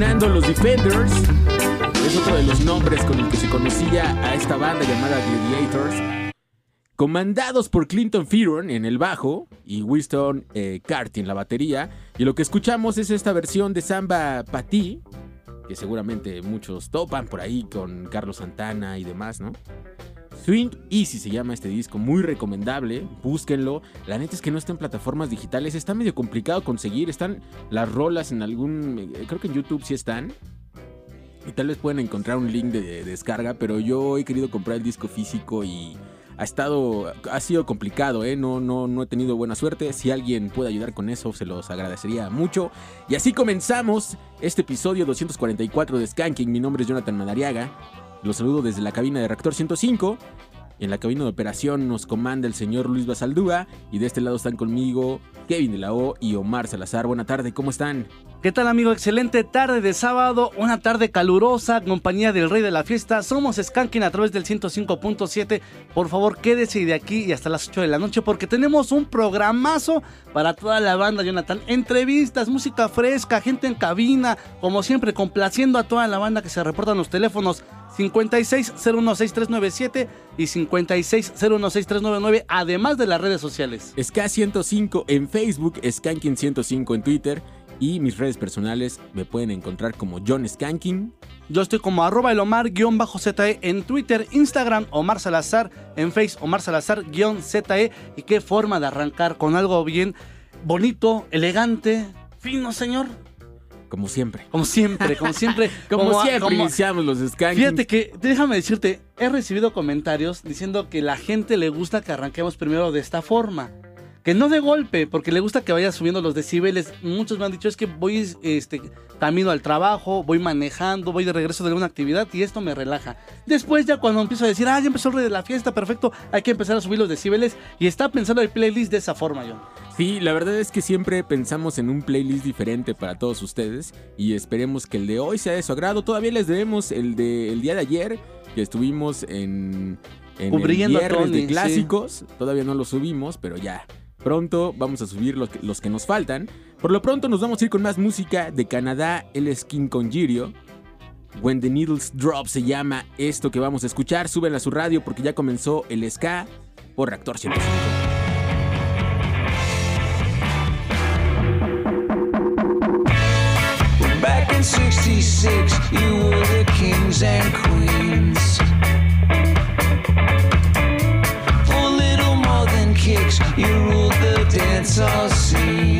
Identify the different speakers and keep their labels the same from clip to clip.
Speaker 1: Los Defenders. Es otro de los nombres con el que se conocía a esta banda llamada Gladiators. Comandados por Clinton Fearon en el bajo y Winston eh, Carty en la batería. Y lo que escuchamos es esta versión de Samba Pati, que seguramente muchos topan por ahí con Carlos Santana y demás, ¿no? Swing Easy se llama este disco, muy recomendable, búsquenlo. La neta es que no está en plataformas digitales, está medio complicado conseguir, están las rolas en algún, eh, creo que en YouTube sí están. Y tal vez pueden encontrar un link de, descarga, pero yo he querido comprar el disco físico y ha estado, ha sido complicado, ¿eh? no, no, no he tenido buena suerte. Si alguien puede ayudar con eso, se los agradecería mucho. Y así comenzamos este episodio 244 de Skanking. Mi nombre es Jonathan Madariaga. Los saludo desde la cabina de Reactor 105. En la cabina de operación nos comanda el señor Luis Basaldúa. Y de este lado están conmigo Kevin de la O y Omar Salazar. Buena tarde, ¿cómo están?
Speaker 2: ¿Qué tal amigo? Excelente tarde de sábado, una tarde calurosa, compañía del rey de la fiesta. Somos Skanking a través del 105.7. Por favor, quédese de aquí y hasta las 8 de la noche porque tenemos un programazo para toda la banda, Jonathan. Entrevistas, música fresca, gente en cabina, como siempre, complaciendo a toda la banda que se reportan los teléfonos 56016397 y 56016399, además de las redes sociales.
Speaker 1: SK105 en Facebook, Skanking105 en Twitter y mis redes personales me pueden encontrar como John Skanking.
Speaker 2: Yo estoy como arroba el Omar-ZE en Twitter, Instagram, Omar Salazar, en Face, Omar Salazar-ZE. Y qué forma de arrancar con algo bien bonito, elegante, fino, señor.
Speaker 1: Como siempre.
Speaker 2: Como siempre, como siempre.
Speaker 1: como, siempre iniciamos los Skanking.
Speaker 2: Fíjate que, déjame decirte, he recibido comentarios diciendo que la gente le gusta que arranquemos primero de esta forma que no de golpe, porque le gusta que vaya subiendo los decibeles. Muchos me han dicho es que voy este, camino al trabajo, voy manejando, voy de regreso de alguna actividad y esto me relaja. Después ya cuando empiezo a decir, ah, ya empezó el rey de la fiesta, perfecto, hay que empezar a subir los decibeles y está pensando el playlist de esa forma, John.
Speaker 1: Sí, la verdad es que siempre pensamos en un playlist diferente para todos ustedes y esperemos que el de hoy sea de su agrado. Todavía les debemos el de el día de ayer que estuvimos en en
Speaker 2: Cubriendo
Speaker 1: el de clásicos. Todavía no lo subimos, pero ya Pronto vamos a subir los que, los que nos faltan. Por lo pronto nos vamos a ir con más música de Canadá, el Skin Congirio. When the Needles Drop se llama esto que vamos a escuchar. Suben a su radio porque ya comenzó el ska por Reactor 105. Back in 66, you were the kings and queens. You ruled the dance hall scene.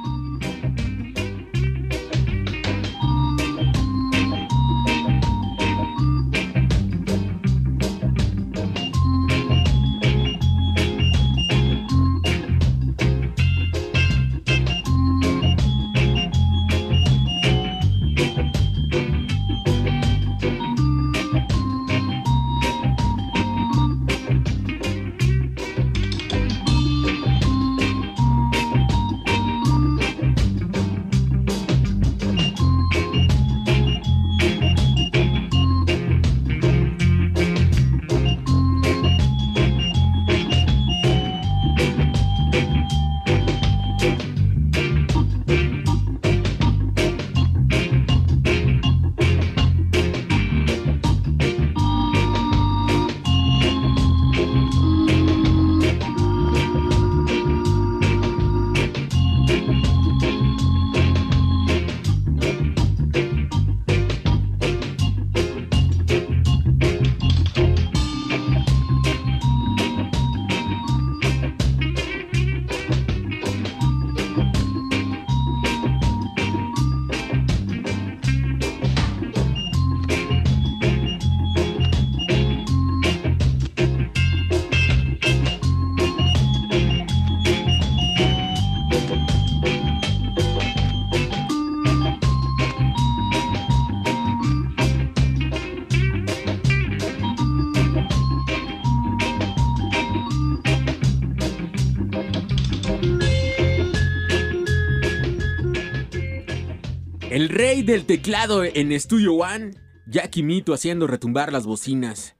Speaker 1: Del teclado en Studio One, Jackie Mito haciendo retumbar las bocinas.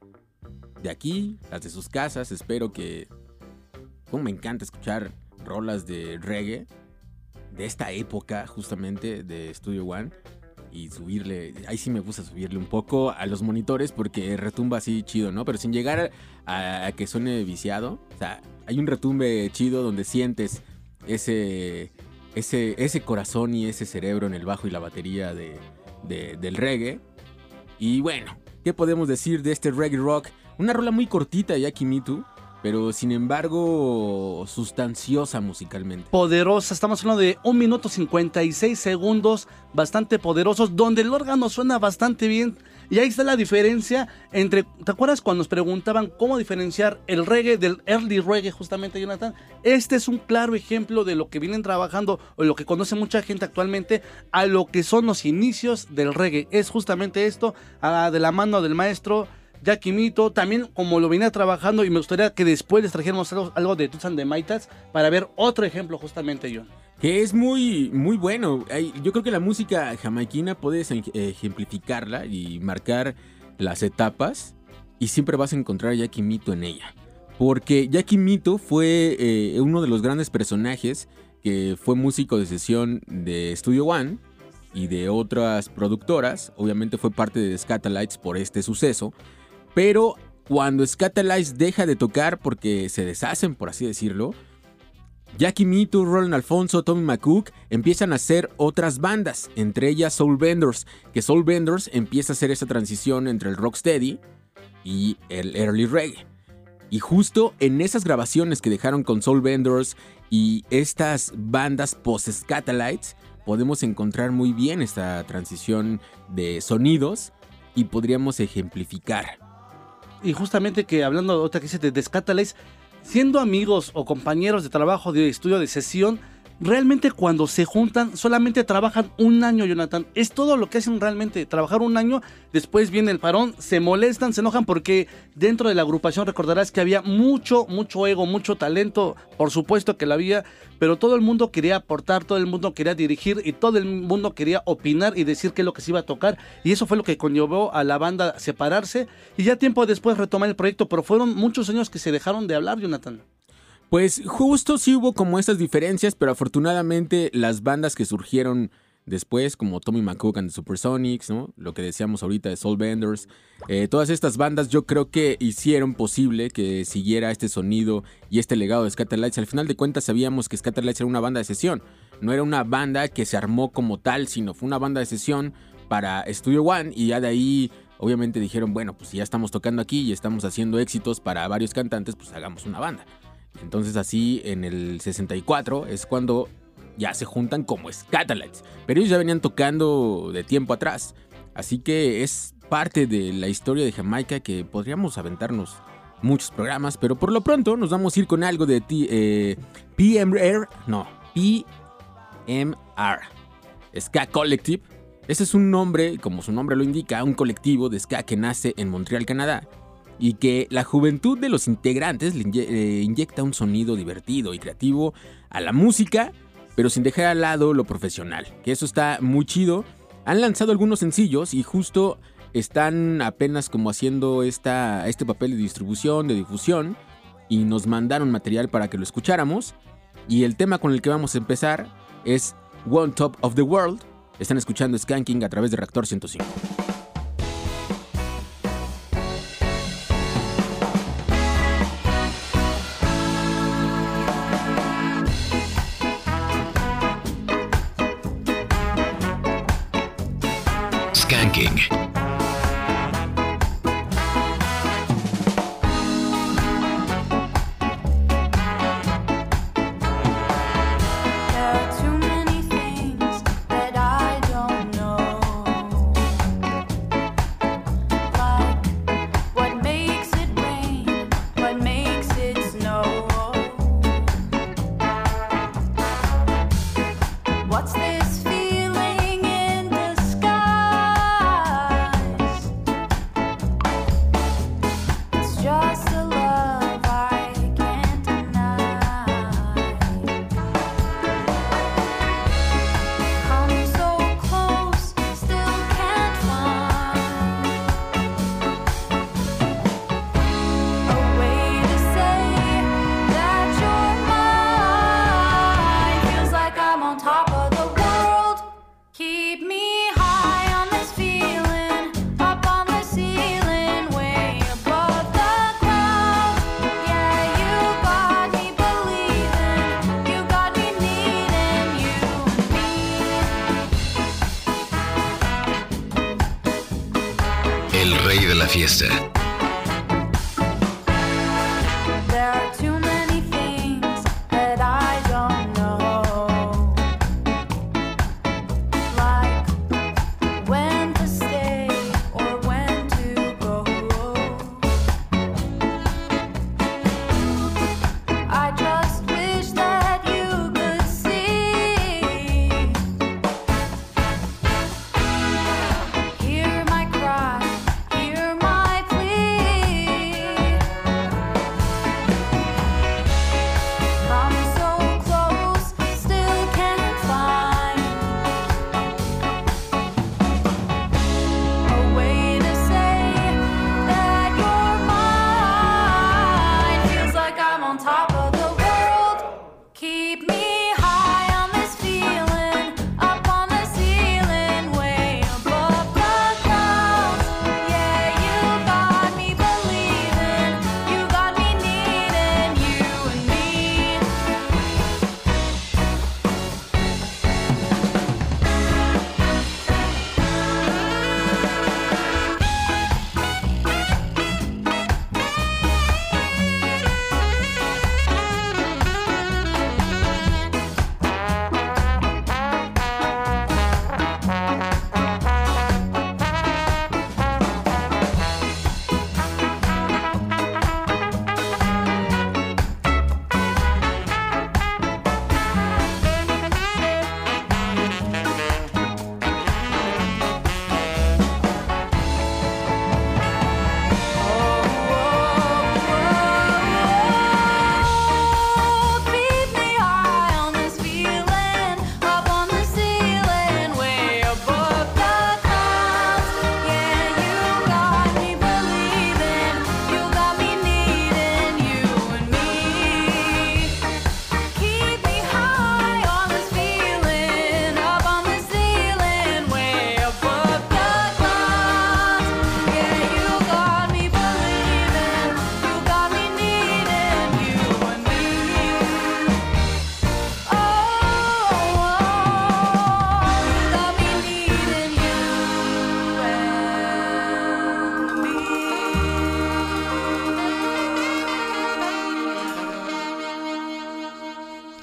Speaker 1: De aquí, las de sus casas, espero que... Como me encanta escuchar rolas de reggae de esta época justamente de Studio One y subirle, ahí sí me gusta subirle un poco a los monitores porque retumba así chido, ¿no? Pero sin llegar a que suene viciado, o sea, hay un retumbe chido donde sientes ese ese, ese corazón y ese cerebro en el bajo y la batería de, de- del reggae. Y bueno, ¿qué podemos decir de este reggae rock? Una rola muy cortita, Jackie Mitu, pero sin embargo sustanciosa musicalmente.
Speaker 2: Poderosa, estamos hablando de 1 minuto 56 segundos, bastante poderosos, donde el órgano suena bastante bien. Y ahí está la diferencia entre, ¿te acuerdas cuando nos preguntaban cómo diferenciar el reggae del early reggae justamente, Jonathan? Este es un claro ejemplo de lo que vienen trabajando o lo que conoce mucha gente actualmente a lo que son los inicios del reggae. Es justamente esto, ah, de la mano del maestro Jackie Mito, también como lo venía trabajando y me gustaría que después les trajéramos algo, de Tuts and the Maitas para ver otro ejemplo justamente, John.
Speaker 1: Que es muy, muy bueno. Yo creo que la música jamaiquina puedes ej- ejemplificarla y marcar las etapas y siempre vas a encontrar a Jackie Mito en ella. Porque Jackie Mito fue eh, uno de los grandes personajes que fue músico de sesión de Studio One y de otras productoras. Obviamente fue parte de Scatalites por este suceso. Pero cuando Scatalites deja de tocar porque se deshacen, por así decirlo, Jackie Mitu, Roland Alfonso, Tommy McCook empiezan a hacer otras bandas, entre ellas Soul Vendors, que Soul Vendors empieza a hacer esa transición entre el rocksteady y el early reggae. Y justo en esas grabaciones que dejaron con Soul Vendors y estas bandas post-Scatalites, podemos encontrar muy bien esta transición de sonidos y podríamos ejemplificar.
Speaker 2: Y justamente que hablando de otra que dice de Descatalays, siendo amigos o compañeros de trabajo de estudio de sesión, realmente cuando se juntan solamente trabajan un año, Jonathan. Es todo lo que hacen realmente, trabajar un año, después viene el parón, se molestan, se enojan porque dentro de la agrupación recordarás que había mucho, mucho ego, mucho talento, por supuesto que lo había, pero todo el mundo quería aportar, todo el mundo quería dirigir y todo el mundo quería opinar y decir qué es lo que se iba a tocar. Y eso fue lo que conllevó a la banda separarse y ya tiempo después retomar el proyecto, pero fueron muchos años que se dejaron de hablar, Jonathan.
Speaker 1: Pues justo sí hubo como estas diferencias, pero afortunadamente las bandas que surgieron después, como Tommy McCook and the Supersonics, ¿no? Lo que decíamos ahorita de Soul Benders, eh, todas estas bandas yo creo que hicieron posible que siguiera este sonido y este legado de Scatterlights. Al final de cuentas sabíamos que Scatterlights era una banda de sesión, no era una banda que se armó como tal, sino fue una banda de sesión para Studio One y ya de ahí
Speaker 3: obviamente dijeron, bueno, pues si ya estamos tocando aquí y estamos haciendo éxitos para varios cantantes, pues hagamos una banda. Entonces así en el 64 es cuando ya se juntan como Scatalites. Pero ellos ya venían tocando de tiempo atrás. Así que es parte de la historia de Jamaica que podríamos aventarnos muchos programas. Pero por lo pronto nos vamos a ir con algo de eh, PMR. No, PMR. Ska Collective. Ese es un nombre, como su nombre lo indica, un colectivo de ska que nace en Montreal, Canadá y que la juventud de los integrantes le inyecta un sonido divertido y creativo a la música, pero sin dejar al lado lo profesional, que eso está muy chido. Han lanzado algunos sencillos y justo están apenas como haciendo esta, este papel de distribución, de difusión, y nos mandaron material para que lo escucháramos. Y el tema con el que vamos a empezar es One Top of the World. Están escuchando Skanking a través de Reactor 105.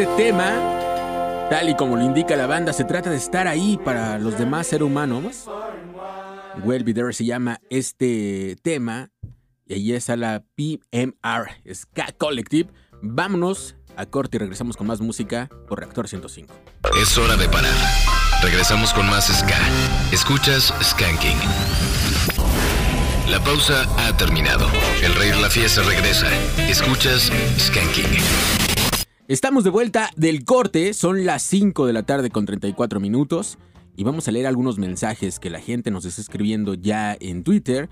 Speaker 1: Este tema, tal y como lo indica la banda, se trata de estar ahí para los demás seres humanos. Well Be se llama este tema. Y ahí está la PMR Ska Collective. Vámonos a corte y regresamos con más música por Reactor 105.
Speaker 3: Es hora de parar. Regresamos con más Ska. Escuchas Skanking. La pausa ha terminado. El rey de la fiesta regresa. Escuchas Skanking.
Speaker 1: Estamos de vuelta del corte, son las 5 de la tarde con 34 minutos y vamos a leer algunos mensajes que la gente nos está escribiendo ya en Twitter.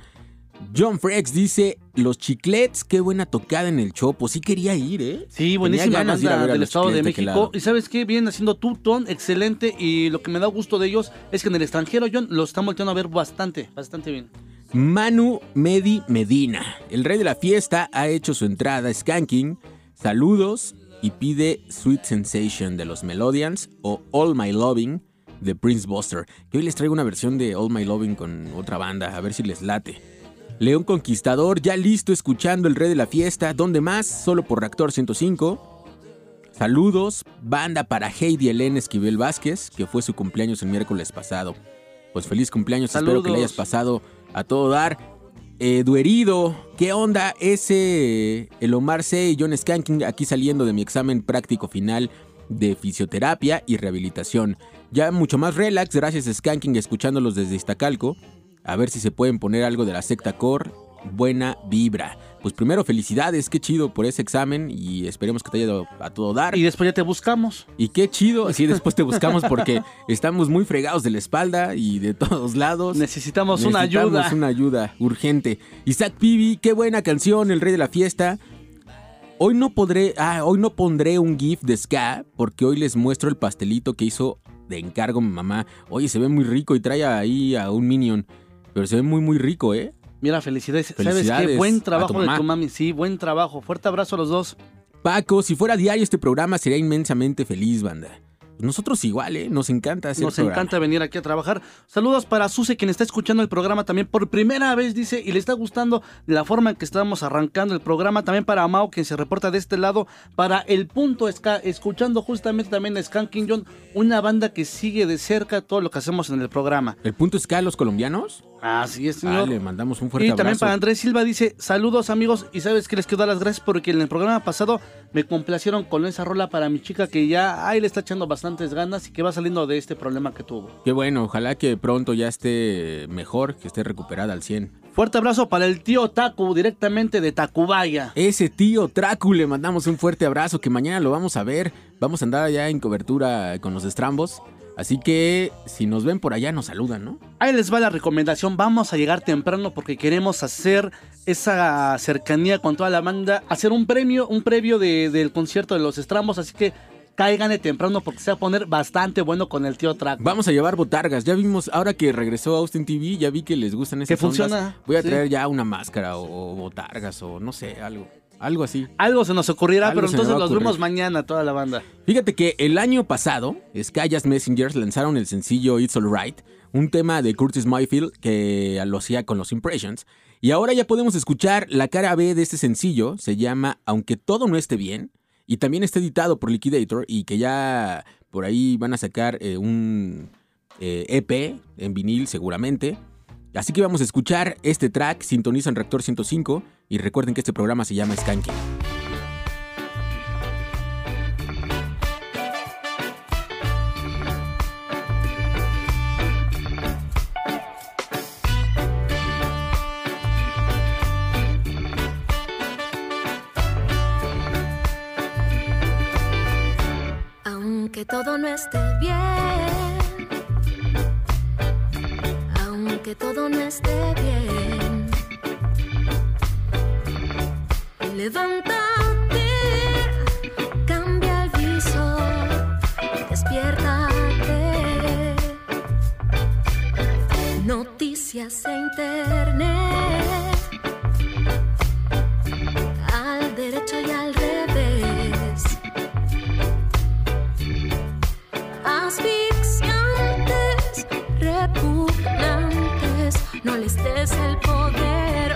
Speaker 1: John Frex dice, los chiclets, qué buena tocada en el Chopo, sí quería ir, ¿eh?
Speaker 2: Sí, buenísima
Speaker 1: ganas de ir a
Speaker 2: banda
Speaker 1: ver a
Speaker 2: del Estado de México. Y ¿sabes qué? Vienen haciendo tutón, excelente. Y lo que me da gusto de ellos es que en el extranjero, John, lo están volteando a ver bastante, bastante bien.
Speaker 1: Manu Medi Medina, el rey de la fiesta, ha hecho su entrada a Skanking. Saludos y pide Sweet Sensation de los Melodians o All My Loving de Prince Buster. Que hoy les traigo una versión de All My Loving con otra banda, a ver si les late. León Conquistador, ya listo escuchando el rey de la fiesta. ¿Dónde más? Solo por Reactor 105. Saludos, banda para Heidi Elena Esquivel Vázquez, que fue su cumpleaños el miércoles pasado. Pues feliz cumpleaños, espero que le hayas pasado a todo dar. Eh, Duerido, ¿qué onda? Ese, el Omar C. y John Skanking aquí saliendo de mi examen práctico final de fisioterapia y rehabilitación. Ya mucho más relax, gracias Skanking, escuchándolos desde Iztacalco. A ver si se pueden poner algo de la secta core. Buena vibra. Pues primero, felicidades, qué chido por ese examen y esperemos que te haya ido a todo dar.
Speaker 2: Y después ya te buscamos.
Speaker 1: Y qué chido, así después te buscamos porque estamos muy fregados de la espalda y de todos lados.
Speaker 2: Necesitamos, una
Speaker 1: Necesitamos
Speaker 2: ayuda.
Speaker 1: una ayuda urgente. Isaac Pibi, qué buena canción, El Rey de la Fiesta. Hoy no podré, ah, hoy no pondré un GIF de Ska porque hoy les muestro el pastelito que hizo de encargo mi mamá. Oye, se ve muy rico y trae ahí a un minion. Pero se ve muy, muy rico, ¿eh?
Speaker 2: Mira, felicidades. ¿Sabes qué? Buen trabajo de tu mami. Sí, buen trabajo. Fuerte abrazo a los dos.
Speaker 1: Paco, si fuera diario este programa sería inmensamente feliz, banda. Nosotros igual, ¿eh? Nos encanta hacer
Speaker 2: Nos
Speaker 1: programa.
Speaker 2: encanta venir aquí a trabajar. Saludos para Susi, quien está escuchando el programa también por primera vez, dice, y le está gustando la forma en que estamos arrancando el programa. También para Mao, quien se reporta de este lado. Para El Punto Ska, escuchando justamente también a Skanking John, una banda que sigue de cerca todo lo que hacemos en el programa.
Speaker 1: ¿El punto es que a los colombianos?
Speaker 2: Así es,
Speaker 1: Ah,
Speaker 2: señor.
Speaker 1: le mandamos un fuerte
Speaker 2: Y también
Speaker 1: abrazo.
Speaker 2: para Andrés Silva dice, saludos amigos, y sabes que les quiero dar las gracias porque en el programa pasado me complacieron con esa rola para mi chica que ya ahí le está echando bastantes ganas y que va saliendo de este problema que tuvo.
Speaker 1: Qué bueno, ojalá que pronto ya esté mejor, que esté recuperada al 100.
Speaker 2: Fuerte abrazo para el tío Taku directamente de Tacubaya.
Speaker 1: Ese tío Trácu, le mandamos un fuerte abrazo, que mañana lo vamos a ver. Vamos a andar allá en cobertura con los estrambos. Así que si nos ven por allá, nos saludan, ¿no?
Speaker 2: Ahí les va la recomendación, vamos a llegar temprano porque queremos hacer esa cercanía con toda la banda, hacer un premio, un previo de- del concierto de los estrambos, así que cáiganle temprano porque se va a poner bastante bueno con el tío Taku.
Speaker 1: Vamos a llevar botargas. Ya vimos, ahora que regresó Austin TV, ya vi que les gustan esas
Speaker 2: Que funciona,
Speaker 1: ondas. Voy a
Speaker 2: sí.
Speaker 1: traer ya una máscara o, o botargas o no sé, algo. Algo así.
Speaker 2: Algo se nos ocurrirá,
Speaker 1: Algo
Speaker 2: pero entonces los
Speaker 1: ocurrir.
Speaker 2: vemos mañana toda la banda.
Speaker 1: Fíjate que el año pasado, Skyas Messengers lanzaron el sencillo It's Alright, un tema de Curtis Mayfield que lo hacía con los Impressions. Y ahora ya podemos escuchar la cara B de este sencillo, se llama Aunque todo no esté bien, y también está editado por Liquidator y que ya por ahí van a sacar eh, un eh, EP en vinil seguramente. Así que vamos a escuchar este track, sintonizan Reactor 105 y recuerden que este programa se llama Skanking.
Speaker 4: Aunque todo no esté bien, aunque todo no esté bien, levántate, cambia el visor, despiértate. Noticias e internet, no les des el poder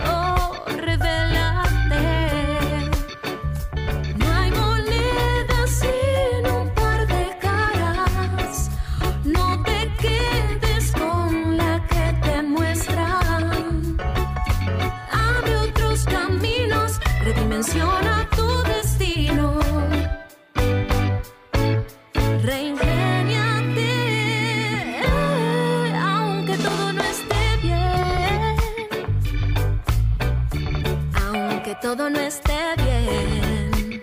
Speaker 4: todo no esté bien.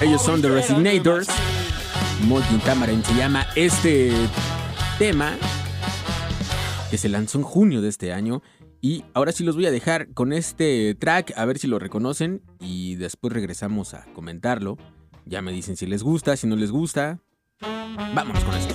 Speaker 5: Ellos son The Resignators. Molten Tamarin se llama este tema que se lanzó en junio de este año. Y ahora sí los voy a dejar con este track, a ver si lo reconocen y después regresamos a comentarlo. Ya me dicen si les gusta, si no les gusta. Vámonos con esto.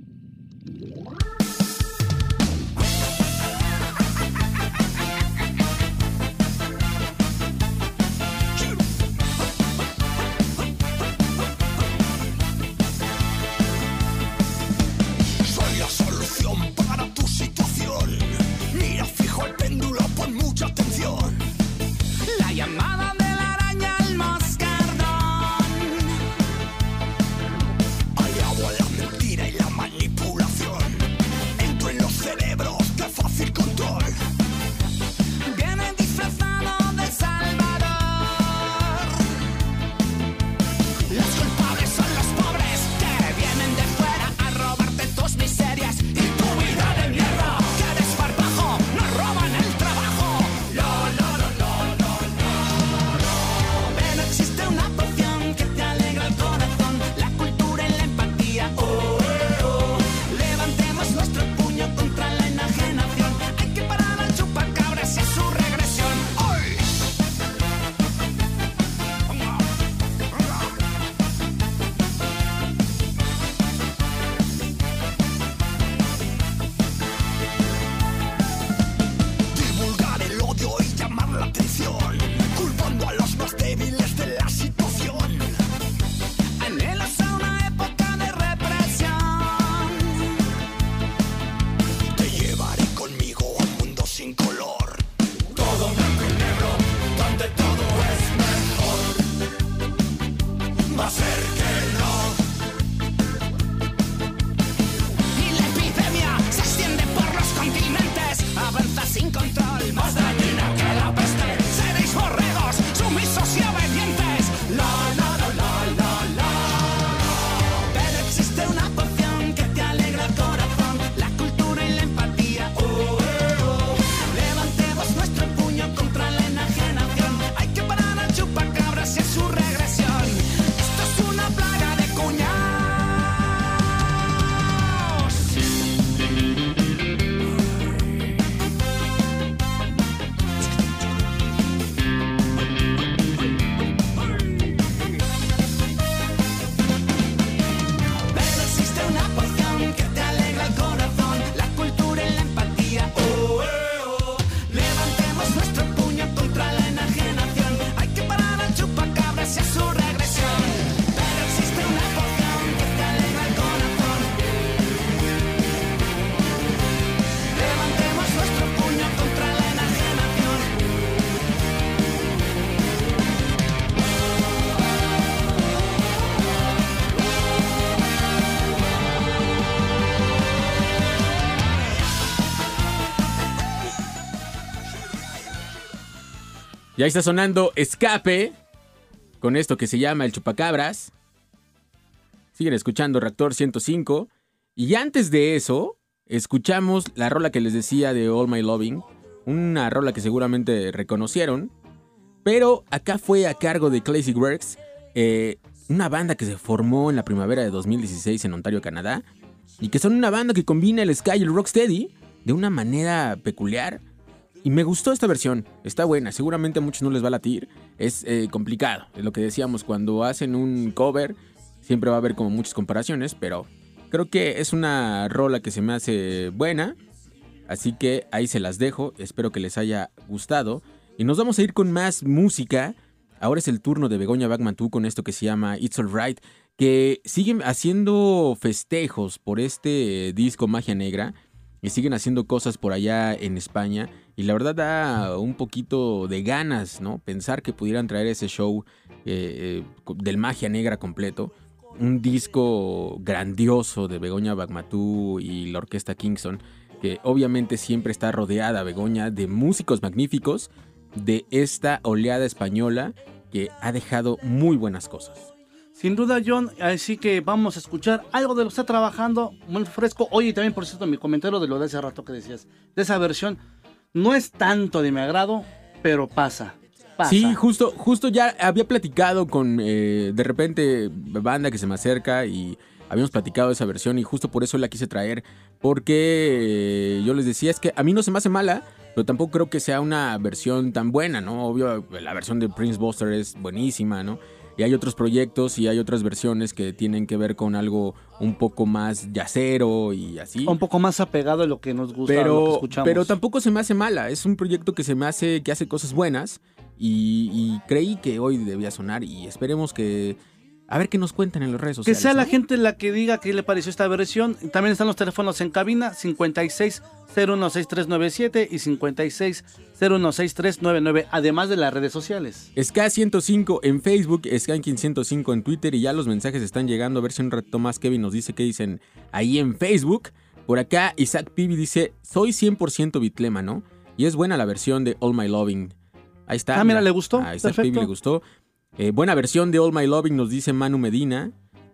Speaker 6: Y
Speaker 1: ahí está sonando Escape con esto que se llama El Chupacabras. Siguen escuchando Reactor 105. Y antes de eso, escuchamos la rola que les decía de All My Loving. Una rola que seguramente reconocieron. Pero acá fue a cargo de Classic Works. eh, una banda que se formó en la primavera de 2016 en Ontario, Canadá. Y que son una banda que combina el ska y el rocksteady de una manera peculiar. Y me gustó esta versión, está buena, seguramente a muchos no les va a latir, es eh, complicado, es lo que decíamos, cuando hacen un cover siempre va a haber como muchas comparaciones, pero creo que es una rola que se me hace buena, así que ahí se las dejo, espero que les haya gustado. Y nos vamos a ir con más música, ahora es el turno de Begoña Bagmantú con esto que se llama It's Alright, que siguen haciendo festejos por este disco Magia Negra y siguen haciendo cosas por allá en España. Y la verdad da un poquito de ganas, ¿no? Pensar que pudieran traer ese show eh, eh, del Magia Negra completo. Un disco grandioso de Begoña Bagmatú y la orquesta Kingston, que obviamente siempre está rodeada, Begoña, de músicos magníficos de esta oleada española que ha dejado muy buenas cosas.
Speaker 2: Sin duda, John, así que vamos a escuchar algo de lo que está trabajando, muy fresco. Oye, también, por cierto, mi comentario de lo de hace rato que decías, de esa versión, no es tanto de mi agrado, pero pasa.
Speaker 1: Sí, justo, justo ya había platicado con eh, de repente banda que se me acerca y habíamos platicado de esa versión y justo por eso la quise traer porque eh, yo les decía es que a mí no se me hace mala, pero tampoco creo que sea una versión tan buena, ¿no? Obvio, la versión de Prince Buster es buenísima, ¿no? Y hay otros proyectos y hay otras versiones que tienen que ver con algo un poco más yacero y así.
Speaker 2: Un poco más apegado a lo que nos gusta, a lo que
Speaker 1: Pero,
Speaker 2: escuchamos.
Speaker 1: pero tampoco se me hace mala. Es un proyecto que se me hace, que hace cosas buenas. Y, y creí que hoy debía sonar. Y esperemos que. A ver qué nos cuentan en las redes
Speaker 2: Que
Speaker 1: sociales.
Speaker 2: sea la gente la que diga qué le pareció esta versión. También están los teléfonos en cabina 56 016397 y 56 016399, además de las redes sociales.
Speaker 1: Ska105 en Facebook, Skanking105 en Twitter. Y ya los mensajes están llegando. A ver si un rato más Kevin nos dice qué dicen ahí en Facebook. Por acá, Isaac Pibi dice: Soy 100% bitlema, ¿no? Y es buena la versión de All My Loving. Ahí está.
Speaker 2: Ah, mira, ¿le gustó?
Speaker 1: A Isaac
Speaker 2: Perfecto.
Speaker 1: Pibi le gustó. Eh, buena versión de All My Loving, nos dice Manu Medina.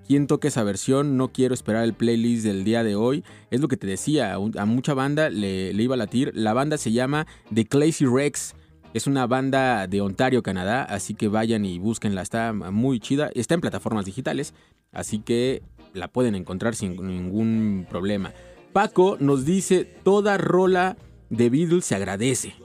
Speaker 1: ¿Quién toca esa versión? No quiero esperar el playlist del día de hoy. Es lo que te decía, a, mucha banda le, le iba a latir. La banda se llama The Clazy Rex. Es una banda de Ontario, Canadá, así que vayan y búsquenla. Está muy chida. Está en plataformas digitales, así que la pueden encontrar sin ningún problema. Paco nos dice, toda rola de Beatles se agradece.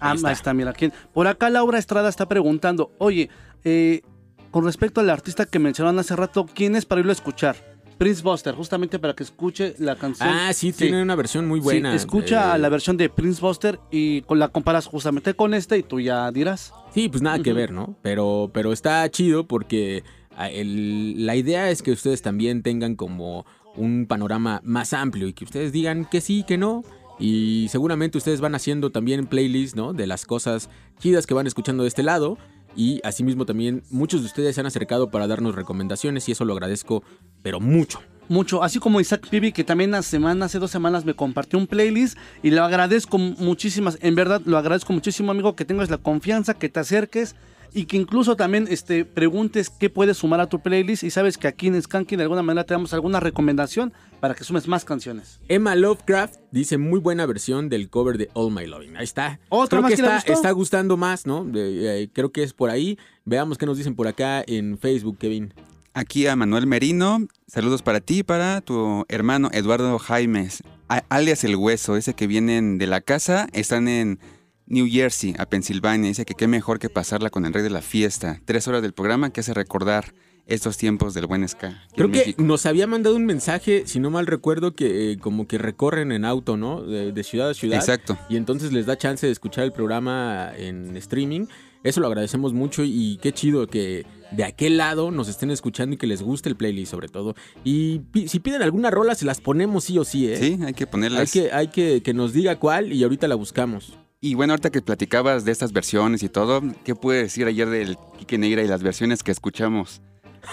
Speaker 2: Ah,
Speaker 1: está.
Speaker 2: mira quién. Por acá Laura Estrada está preguntando, oye, eh, con respecto al artista que mencionaron hace rato, ¿quién es para irlo a escuchar? Prince Buster, justamente para que escuche la canción.
Speaker 1: Ah, sí, tiene una versión muy buena.
Speaker 2: Sí, escucha
Speaker 1: Eh,
Speaker 2: la versión de Prince Buster y con la comparas justamente con este y tú ya dirás.
Speaker 1: Sí, pues nada que ver, ¿no? Pero, pero está chido porque ah, el- la idea es que ustedes también tengan como un panorama más amplio y que ustedes digan que sí, que no. Y seguramente ustedes van haciendo también playlists, ¿no? De las cosas chidas que van escuchando de este lado. Y asimismo también muchos de ustedes se han acercado para darnos recomendaciones y eso lo agradezco, pero mucho.
Speaker 2: Mucho, así como Isaac Pibi, que también hace semana, hace dos semanas me compartió un playlist y lo agradezco muchísimas, en verdad lo agradezco muchísimo, amigo, que tengas la confianza, que te acerques y que incluso también este, preguntes qué puedes sumar a tu playlist y sabes que aquí en Skanky de alguna manera te damos alguna recomendación para que sumes más canciones.
Speaker 1: Emma Lovecraft dice muy buena versión del cover de All My Loving. Ahí está.
Speaker 2: ¿Otra
Speaker 1: creo
Speaker 2: más
Speaker 1: que
Speaker 2: que le
Speaker 1: está,
Speaker 2: gustó?
Speaker 1: está gustando más, ¿no? Eh, creo que es por ahí. Veamos qué nos dicen por acá en Facebook, Kevin.
Speaker 7: Aquí a Manuel Merino, saludos para ti y para tu hermano Eduardo Jaimes, alias El Hueso, ese que vienen de la casa, están en New Jersey, a Pensilvania, dice que qué mejor que pasarla con el rey de la fiesta, tres horas del programa que hace recordar estos tiempos del buen ska.
Speaker 1: Creo que
Speaker 7: México.
Speaker 1: nos había mandado un mensaje, si no mal recuerdo, que eh, como que recorren en auto, ¿no? De, de ciudad a ciudad.
Speaker 7: Exacto.
Speaker 1: Y entonces les da chance de escuchar el programa en streaming. Eso lo agradecemos mucho y qué chido que de aquel lado nos estén escuchando y que les guste el playlist sobre todo. Y pi- si piden alguna rola, se las ponemos sí o sí, ¿eh?
Speaker 7: Sí, hay que
Speaker 1: Hay
Speaker 7: ponerlas.
Speaker 1: que, hay que que nos diga cuál y ahorita la buscamos.
Speaker 7: Y bueno, ahorita que platicabas de estas versiones y todo, ¿qué puedes decir ayer del Quique Negra y las versiones que escuchamos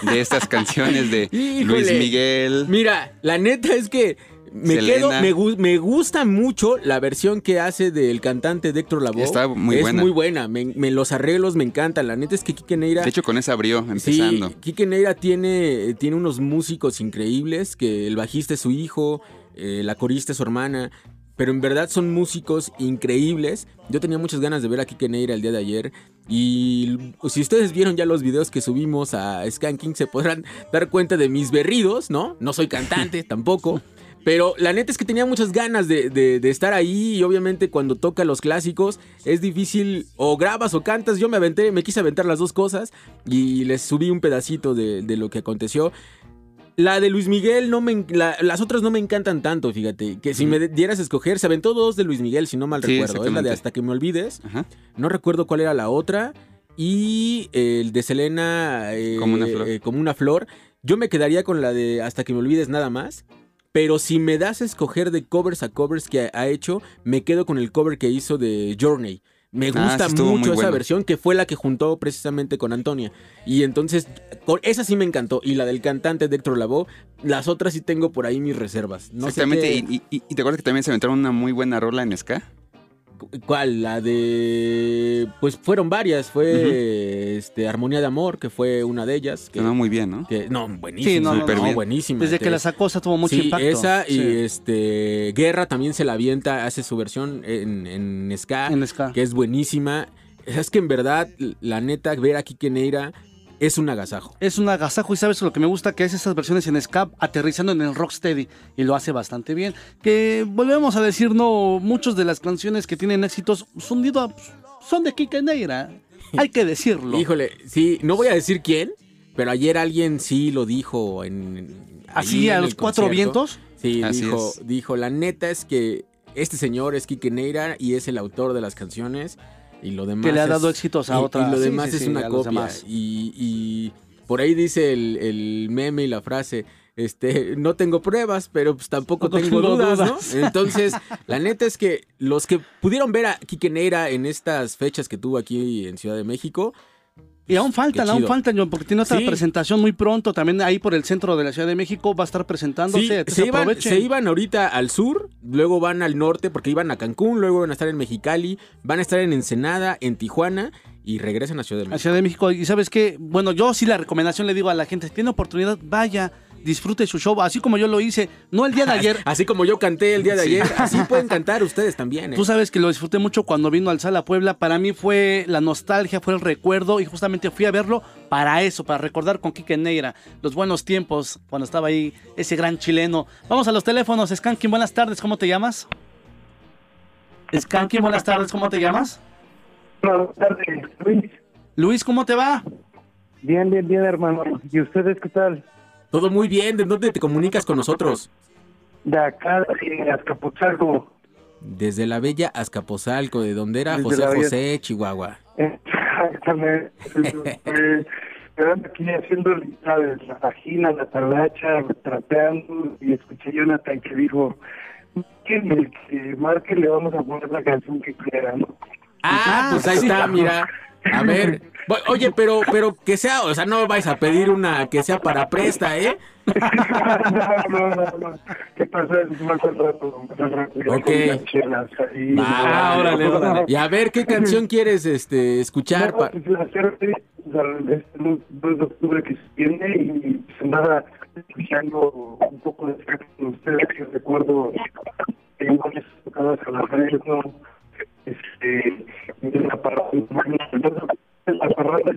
Speaker 7: de estas canciones de. Luis Miguel?
Speaker 1: Mira, la neta es que Me
Speaker 7: Selena.
Speaker 1: quedo, me, gu- me gusta mucho la versión que hace del cantante de Héctor Lavoe.
Speaker 7: Está muy
Speaker 1: es
Speaker 7: buena.
Speaker 1: muy buena. Me, me- los arreglos me encantan. La neta es que Kike Neira.
Speaker 7: De hecho, con esa abrió, empezando.
Speaker 1: Sí, Kike Neira tiene, tiene unos músicos increíbles, que el bajista es su hijo, eh, la corista es su hermana, pero en verdad son músicos increíbles. Yo tenía muchas ganas de ver a Kike Neira el día de ayer y si ustedes vieron ya los videos que subimos a Skanking se podrán dar cuenta de mis berridos, ¿no? No soy cantante tampoco. Pero la neta es que tenía muchas ganas de, de- de estar ahí y obviamente cuando toca los clásicos es difícil o grabas o cantas. Yo me aventé, me quise aventar las dos cosas y les subí un pedacito de, de lo que aconteció. La de Luis Miguel, no me, la- las otras no me encantan tanto, fíjate. Que si me dieras a escoger, se aventó dos de Luis Miguel, si no mal
Speaker 7: Sí,
Speaker 1: recuerdo. Es la de. Hasta que me olvides.
Speaker 7: Ajá.
Speaker 1: No recuerdo cuál era la otra. Y el de Selena. eh,
Speaker 7: Como una flor.
Speaker 1: eh, como una flor. Yo me quedaría con la de Hasta que me olvides nada más. Pero si me das a escoger de covers a covers que ha hecho, me quedo con el cover que hizo de Journey. Me
Speaker 7: Ah,
Speaker 1: gusta
Speaker 7: sí
Speaker 1: mucho esa
Speaker 7: bueno.
Speaker 1: versión que fue la que juntó precisamente con Antonia. Y entonces, con esa sí me encantó. Y la del cantante de Héctor Lavoe, las otras sí tengo por ahí mis reservas. No sé
Speaker 7: Exactamente.
Speaker 1: qué-
Speaker 7: Y, y- y te acuerdas que también se aventaron una muy buena rola en ska?
Speaker 1: ¿Cuál? La de. Pues fueron varias. Fue este, Armonía de Amor, que fue una de ellas. Que,
Speaker 7: Sonó muy bien, ¿no?
Speaker 1: que- no, buenísima.
Speaker 2: Sí, no, no,
Speaker 1: no, buenísima.
Speaker 2: Desde que la sacó, esa tuvo mucho
Speaker 1: sí,
Speaker 2: impacto.
Speaker 1: esa y este Guerra también se la avienta, hace su versión en, en ska,
Speaker 2: En ska.
Speaker 1: que es buenísima. Es que en verdad, la neta, ver a Kike Neira es un agasajo.
Speaker 2: Es un agasajo y sabes lo que me gusta que es esas versiones en ska aterrizando en el rocksteady y lo hace bastante bien. Que volvemos a decir, no, muchas de las canciones que tienen éxitos son, de- son de Kike Neira. Hay que decirlo.
Speaker 1: Híjole, sí, no voy a decir quién, pero ayer alguien sí lo dijo en...
Speaker 2: Así a
Speaker 1: en
Speaker 2: los cuatro
Speaker 1: concierto.
Speaker 2: vientos.
Speaker 1: Sí,
Speaker 7: Así
Speaker 1: dijo,
Speaker 7: es.
Speaker 1: dijo, la neta es que este señor es Kike Neira y es el autor de las canciones y lo demás
Speaker 2: Que le ha
Speaker 1: es-
Speaker 2: dado éxitos a otras.
Speaker 1: Y lo demás
Speaker 2: sí,
Speaker 1: es
Speaker 2: sí,
Speaker 1: una copia. Y, y por ahí dice el, el meme y la frase, este, no tengo pruebas, pero pues tampoco
Speaker 2: No
Speaker 1: tengo,
Speaker 2: tengo
Speaker 1: dudas,
Speaker 2: dudas.
Speaker 1: ¿no? Entonces, la neta es que los que pudieron ver a Kike Neira en estas fechas que tuvo aquí en Ciudad de México,
Speaker 2: Y aún faltan, aún faltan, John, porque tiene otra
Speaker 1: Sí.
Speaker 2: presentación muy pronto. También ahí por el centro de la Ciudad de México va a estar presentándose.
Speaker 1: Sí, se, iban, se iban ahorita al sur, luego van al norte porque iban a Cancún, luego van a estar en Mexicali, van a estar en Ensenada, en Tijuana y regresan a Ciudad de
Speaker 2: a
Speaker 1: México.
Speaker 2: Ciudad de México. Y sabes qué, bueno, yo sí la recomendación le digo a la gente, si tiene oportunidad, vaya, disfrute su show, así como yo lo hice, no el día de ayer.
Speaker 1: Así como yo canté el día de
Speaker 7: Sí.
Speaker 1: ayer, así pueden cantar ustedes también. ¿eh?
Speaker 2: Tú sabes que lo disfruté mucho cuando vino al Sala Puebla. Para mí fue la nostalgia, fue el recuerdo y justamente fui a verlo para eso, para recordar con Quique Neira los buenos tiempos cuando estaba ahí ese gran chileno. Vamos a los teléfonos. Skankin, buenas tardes, ¿cómo te llamas? Skankin, buenas tardes, ¿cómo te llamas?
Speaker 8: Buenas tardes, Luis.
Speaker 2: Luis, ¿cómo te va?
Speaker 8: Bien, bien, bien, hermano. ¿Y ustedes qué tal?
Speaker 1: Todo muy bien, ¿de dónde te comunicas con nosotros?
Speaker 8: De acá, de Azcapotzalco.
Speaker 1: Desde la bella Azcapotzalco, de donde era
Speaker 8: Desde
Speaker 1: José
Speaker 8: la bella-
Speaker 1: José, Chihuahua.
Speaker 8: Exactamente. Quedando aquí haciendo ¿sabes? la vagina, la talacha, trapeando, y escuché a Jonathan que dijo, que marque le vamos a poner la canción que quiera, ¿no?
Speaker 1: Ah, pues ahí está, mira. A ver. Oye, pero, pero que sea, o sea, no vais a pedir una que sea para presta, ¿eh?
Speaker 8: no, no, no, no. ¿Qué pasa? Más al rato, más al rato.
Speaker 1: Ok. Va,
Speaker 2: Ah, órale, órale.
Speaker 1: Y a ver qué canción quieres este escuchar.
Speaker 8: No, pues, hacerte, o sea, este 2 de octubre que se viene y pues andaba escuchando un poco de con ustedes que recuerdo que no les tocaba a las redes, no este de la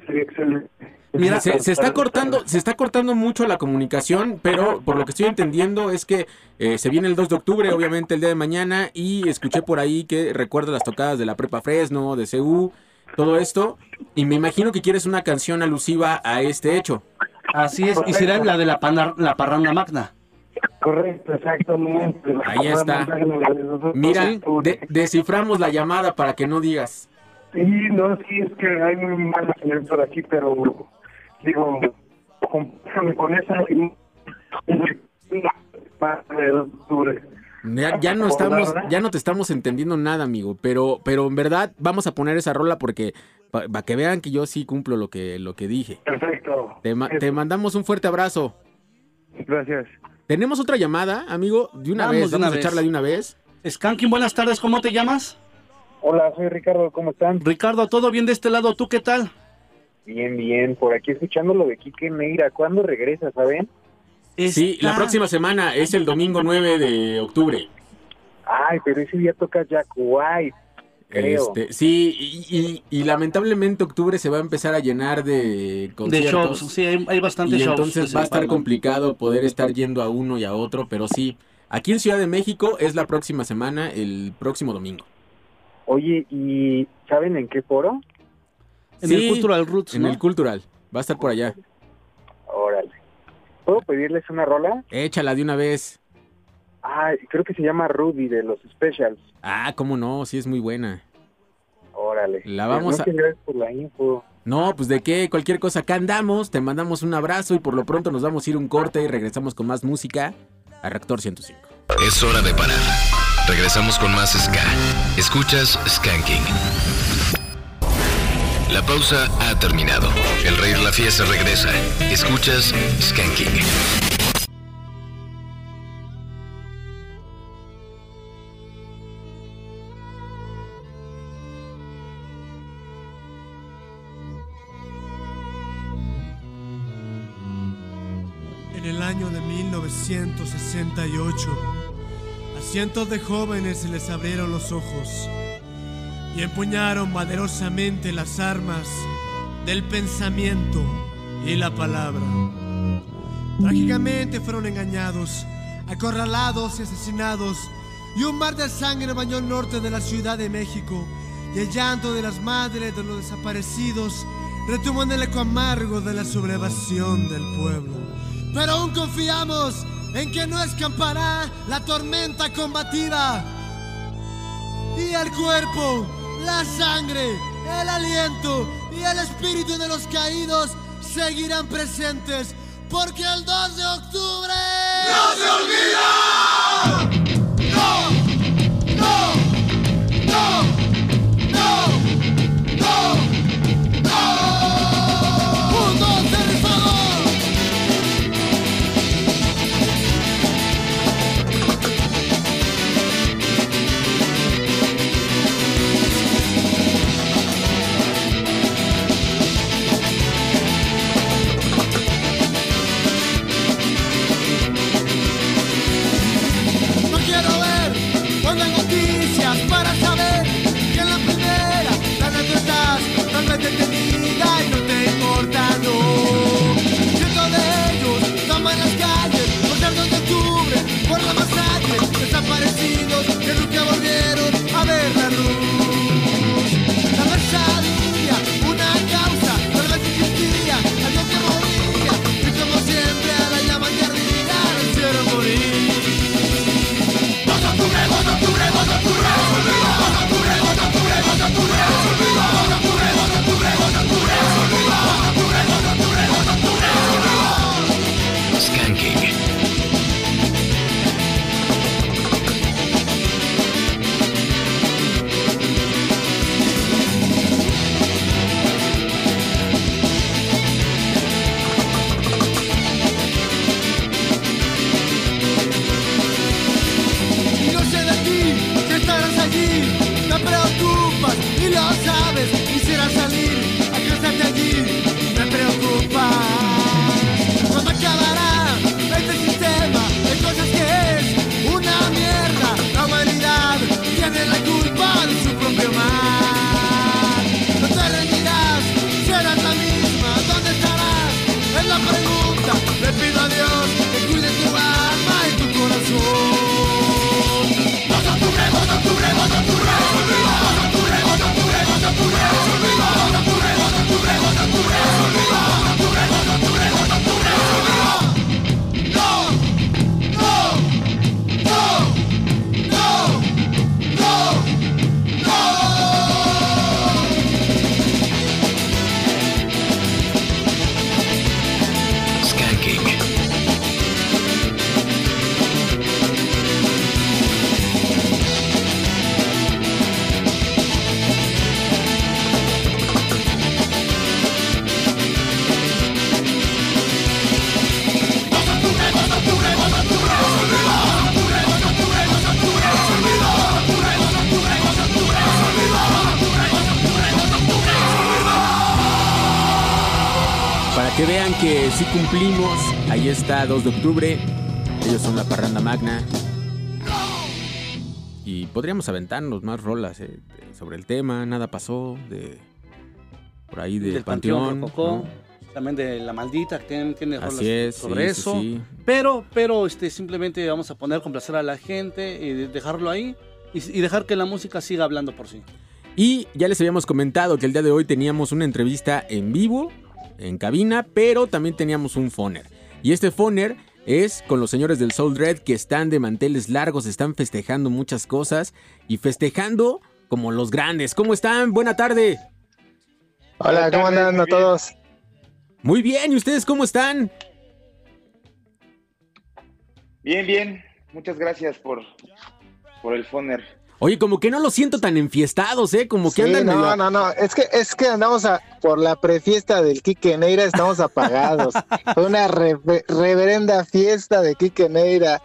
Speaker 8: sería excelente
Speaker 1: Mira, se, se está cortando, se está cortando mucho la comunicación, pero por lo que estoy entendiendo es que eh, se viene el 2 de octubre, obviamente el día de mañana, y escuché por ahí que recuerda las tocadas de la Prepa Fresno, de CU, todo esto, y me imagino que quieres una canción alusiva a este hecho.
Speaker 2: Así es, y será la de la, panar- la parranda magna.
Speaker 8: Correcto exactamente
Speaker 1: Ahí está. Mira, de- desciframos la llamada para que no digas.
Speaker 8: Sí, no, sí, es que hay muy mala señal por aquí, pero digo, compárame con esa.
Speaker 1: Ya, ya no estamos, ya no te estamos entendiendo nada, amigo, pero, pero en verdad vamos a poner esa rola porque para que vean que yo sí cumplo lo que, lo que dije.
Speaker 8: Perfecto.
Speaker 1: Te, ma- te mandamos un fuerte abrazo.
Speaker 8: Gracias.
Speaker 1: Tenemos otra llamada, amigo, de una
Speaker 2: Vamos
Speaker 1: vez.
Speaker 2: de una
Speaker 1: Vamos a
Speaker 2: vez.
Speaker 1: echarla de una vez.
Speaker 2: Skanking, buenas tardes, ¿cómo te llamas?
Speaker 9: Hola, soy Ricardo, ¿cómo están?
Speaker 2: Ricardo, ¿todo bien de este lado? ¿Tú qué tal?
Speaker 9: Bien, bien, por aquí escuchando lo de Quique Neira. ¿Cuándo regresa, saben?
Speaker 1: Sí, la próxima semana es el domingo 9 de octubre.
Speaker 9: Ay, pero ese día toca Jack White, creo.
Speaker 1: Este, sí, y, y- y lamentablemente octubre se va a empezar a llenar de
Speaker 2: De
Speaker 1: conciertos.
Speaker 2: shows, sí, hay, hay bastantes
Speaker 1: y
Speaker 2: shows.
Speaker 1: entonces va a estar complicado poder estar yendo a uno y a otro, pero sí. Aquí en Ciudad de México es la próxima semana, el próximo domingo.
Speaker 9: Oye, ¿y saben en qué foro?
Speaker 2: En
Speaker 1: Sí,
Speaker 2: el Cultural Roots,
Speaker 1: En
Speaker 2: ¿no?
Speaker 1: el Cultural. Va a estar por allá.
Speaker 9: Órale. ¿Puedo pedirles una rola?
Speaker 1: Échala de una vez.
Speaker 9: Ah, creo que se llama Rudy de los Specials.
Speaker 1: Ah, cómo no, sí es muy buena.
Speaker 9: Órale.
Speaker 1: La vamos a-
Speaker 9: gracias por la info.
Speaker 1: No, pues de qué, cualquier cosa, acá andamos, te mandamos un abrazo y por lo pronto nos vamos a ir un corte y regresamos con más música a Reactor 105.
Speaker 10: Es hora de parar. Regresamos con más Ska. Escuchas Skanking. La pausa ha terminado. El rey de la fiesta regresa. Escuchas Skanking.
Speaker 11: Año de 1968, a cientos de jóvenes se les abrieron los ojos y empuñaron valerosamente las armas del pensamiento y la palabra. Trágicamente fueron engañados, acorralados y asesinados, y un mar de sangre bañó el norte de la Ciudad de México, y el llanto de las madres de los desaparecidos retuvo en el eco amargo de la sublevación del pueblo. Pero aún confiamos en que no escampará la tormenta combativa. Y el cuerpo, la sangre, el aliento y el espíritu de los caídos seguirán presentes. Porque el 2 de octubre... ¡No se olvida!
Speaker 1: 30, 2 de octubre. Ellos son la parranda magna. Y podríamos aventarnos más rolas eh, eh sobre el tema. Nada pasó de. Por ahí de
Speaker 2: del
Speaker 1: Panteón. ¿no?
Speaker 2: También de La Maldita, que tiene, tiene rolas
Speaker 1: es,
Speaker 2: sobre
Speaker 1: sí,
Speaker 2: eso.
Speaker 1: Sí, sí.
Speaker 2: Pero, pero este, simplemente vamos a poner, complacer a la gente y dejarlo ahí. y, y dejar que la música siga hablando por sí.
Speaker 1: Y ya les habíamos comentado que el día de hoy teníamos una entrevista en vivo, en cabina, pero también teníamos un foner. Y este foner es con los señores del Soul Dread que están de manteles largos, están festejando muchas cosas y festejando como los grandes. ¿Cómo están? Buena tarde.
Speaker 12: Hola, ¿cómo andan a todos?
Speaker 1: Muy bien, ¿y ustedes cómo están?
Speaker 13: Bien, bien. Muchas gracias por, por el foner.
Speaker 1: Oye, como que no los siento tan enfiestados, ¿eh? Como que
Speaker 12: Sí,
Speaker 1: andan
Speaker 12: no,
Speaker 1: medio-
Speaker 12: no, no, es que es que andamos a, por la prefiesta del Quique Neira, estamos apagados. Fue una re- reverenda fiesta de Quique Neira,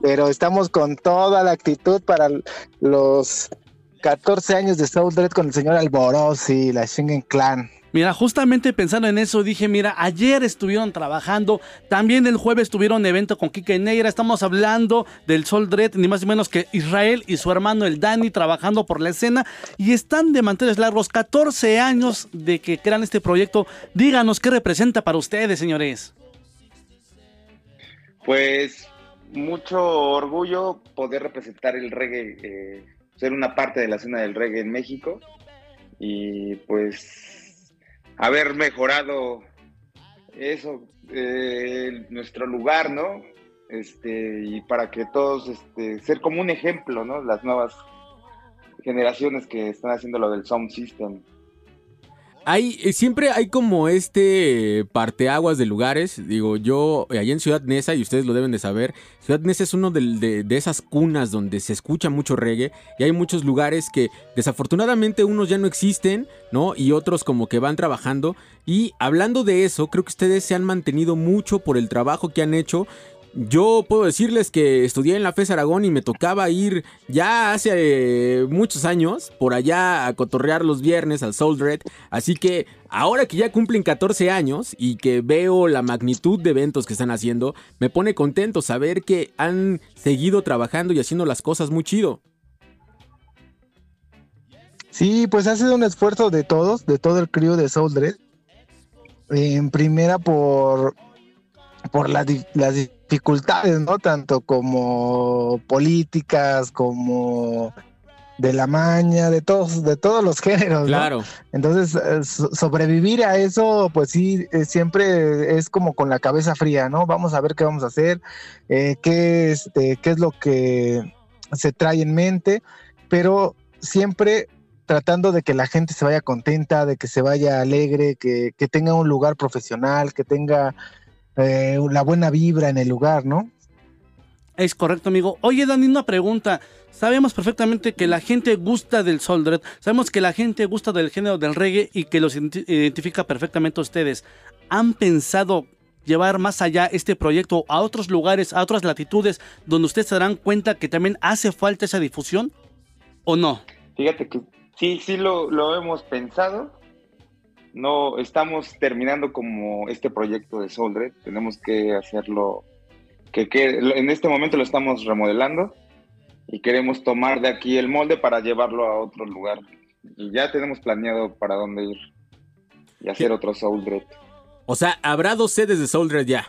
Speaker 12: pero estamos con toda la actitud para los 14 años de Soul Dread con el señor Alborosi, la Shingen Clan.
Speaker 2: Mira, justamente pensando en eso, dije, mira, ayer estuvieron trabajando, también el jueves tuvieron evento con Kike Neira, estamos hablando del Sol Dread, ni más ni menos que Israel y su hermano el Dani trabajando por la escena y están de manteles largos, 14 años de que crean este proyecto. Díganos qué representa para ustedes, señores.
Speaker 13: Pues mucho orgullo poder representar el reggae, eh, ser una parte de la escena del reggae en México y pues haber mejorado eso, eh, nuestro lugar, ¿no? Este, y para que todos, este, ser como un ejemplo, ¿no? Las nuevas generaciones que están haciendo lo del sound system.
Speaker 1: Hay, eh, siempre hay como este parteaguas de lugares. Digo, yo eh, allá en Ciudad Neza, y ustedes lo deben de saber, Ciudad Neza es uno de, de esas cunas donde se escucha mucho reggae. Y hay muchos lugares que desafortunadamente unos ya no existen, ¿no? Y otros como que van trabajando. Y hablando de eso, creo que ustedes se han mantenido mucho por el trabajo que han hecho. Yo puedo decirles que estudié en la FES Aragón y me tocaba ir ya hace eh, muchos años por allá a cotorrear los viernes al Soul Dread. Así que ahora que ya cumplen 14 años y que veo la magnitud de eventos que están haciendo, me pone contento saber que han seguido trabajando y haciendo las cosas muy chido.
Speaker 12: Sí, pues ha sido un esfuerzo de todos, de todo el crew de Soul Dread. En primera por, por la las dificultades, ¿no? Tanto como políticas, como de la maña, de todos, de todos los géneros, ¿no?
Speaker 1: Claro.
Speaker 12: Entonces, eh, so- sobrevivir a eso, pues sí, eh, siempre es como con la cabeza fría, ¿no? Vamos a ver qué vamos a hacer, eh, qué, este, qué es lo que se trae en mente, pero siempre tratando de que la gente se vaya contenta, de que se vaya alegre, que, que tenga un lugar profesional, que tenga eh, la buena vibra en el lugar, ¿no?
Speaker 2: Es correcto, amigo. Oye, Dani, una pregunta. Sabemos perfectamente que la gente gusta del Soul Dread, sabemos que la gente gusta del género del reggae y que los identi- identifica perfectamente a ustedes. ¿Han pensado llevar más allá este proyecto a otros lugares, a otras latitudes, donde ustedes se darán cuenta que también hace falta esa difusión? ¿O no?
Speaker 13: Fíjate que sí, sí lo, lo hemos pensado. No, estamos terminando como este proyecto de Soul Dread. Tenemos que hacerlo, que, que en este momento lo estamos remodelando y queremos tomar de aquí el molde para llevarlo a otro lugar. Y ya tenemos planeado para dónde ir y hacer otro Soul Dread.
Speaker 1: O sea, habrá dos sedes de Soul Dread ya,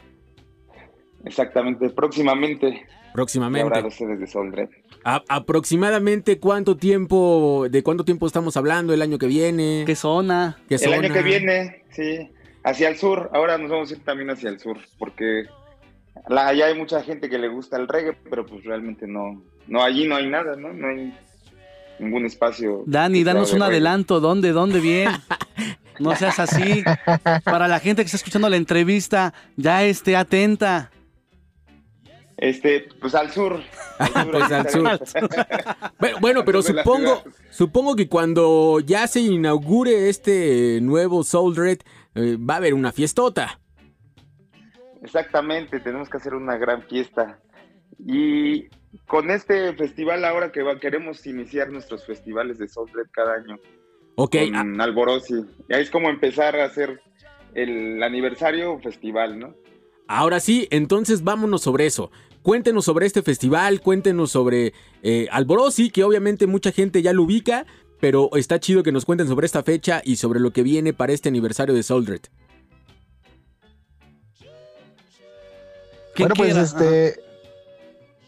Speaker 13: Exactamente, próximamente.
Speaker 1: Próximamente.
Speaker 13: De Soul.
Speaker 1: A- aproximadamente cuánto tiempo, de cuánto tiempo estamos hablando el año que viene.
Speaker 2: ¿Qué zona?
Speaker 1: ¿Qué
Speaker 13: El año que viene, sí, hacia el sur. Ahora nos vamos a ir también hacia el sur, porque la- allá hay mucha gente que le gusta el reggae, pero pues realmente no, no allí no hay nada, ¿no? No hay ningún espacio.
Speaker 2: Dani, danos un adelanto. ¿Dónde? ¿Dónde bien? No seas así. Para la gente que está escuchando la entrevista, ya esté atenta.
Speaker 13: Este, pues al sur.
Speaker 1: Pues al sur. Bueno, pero supongo, supongo que cuando ya se inaugure este nuevo Soul Dread, eh, va a haber una fiestota.
Speaker 13: Exactamente, tenemos que hacer una gran fiesta. Y con este festival ahora que va, queremos iniciar nuestros festivales de Soul Dread cada año.
Speaker 1: Ok, ah,
Speaker 13: con Alborosi. Y ahí es como empezar a hacer el aniversario festival, ¿no?
Speaker 1: Ahora sí, entonces vámonos sobre eso. Cuéntenos sobre este festival, cuéntenos sobre eh, Alborosi, que obviamente mucha gente ya lo ubica, pero está chido que nos cuenten sobre esta fecha y sobre lo que viene para este aniversario de Soldred.
Speaker 2: ¿Quién
Speaker 12: Bueno, pues este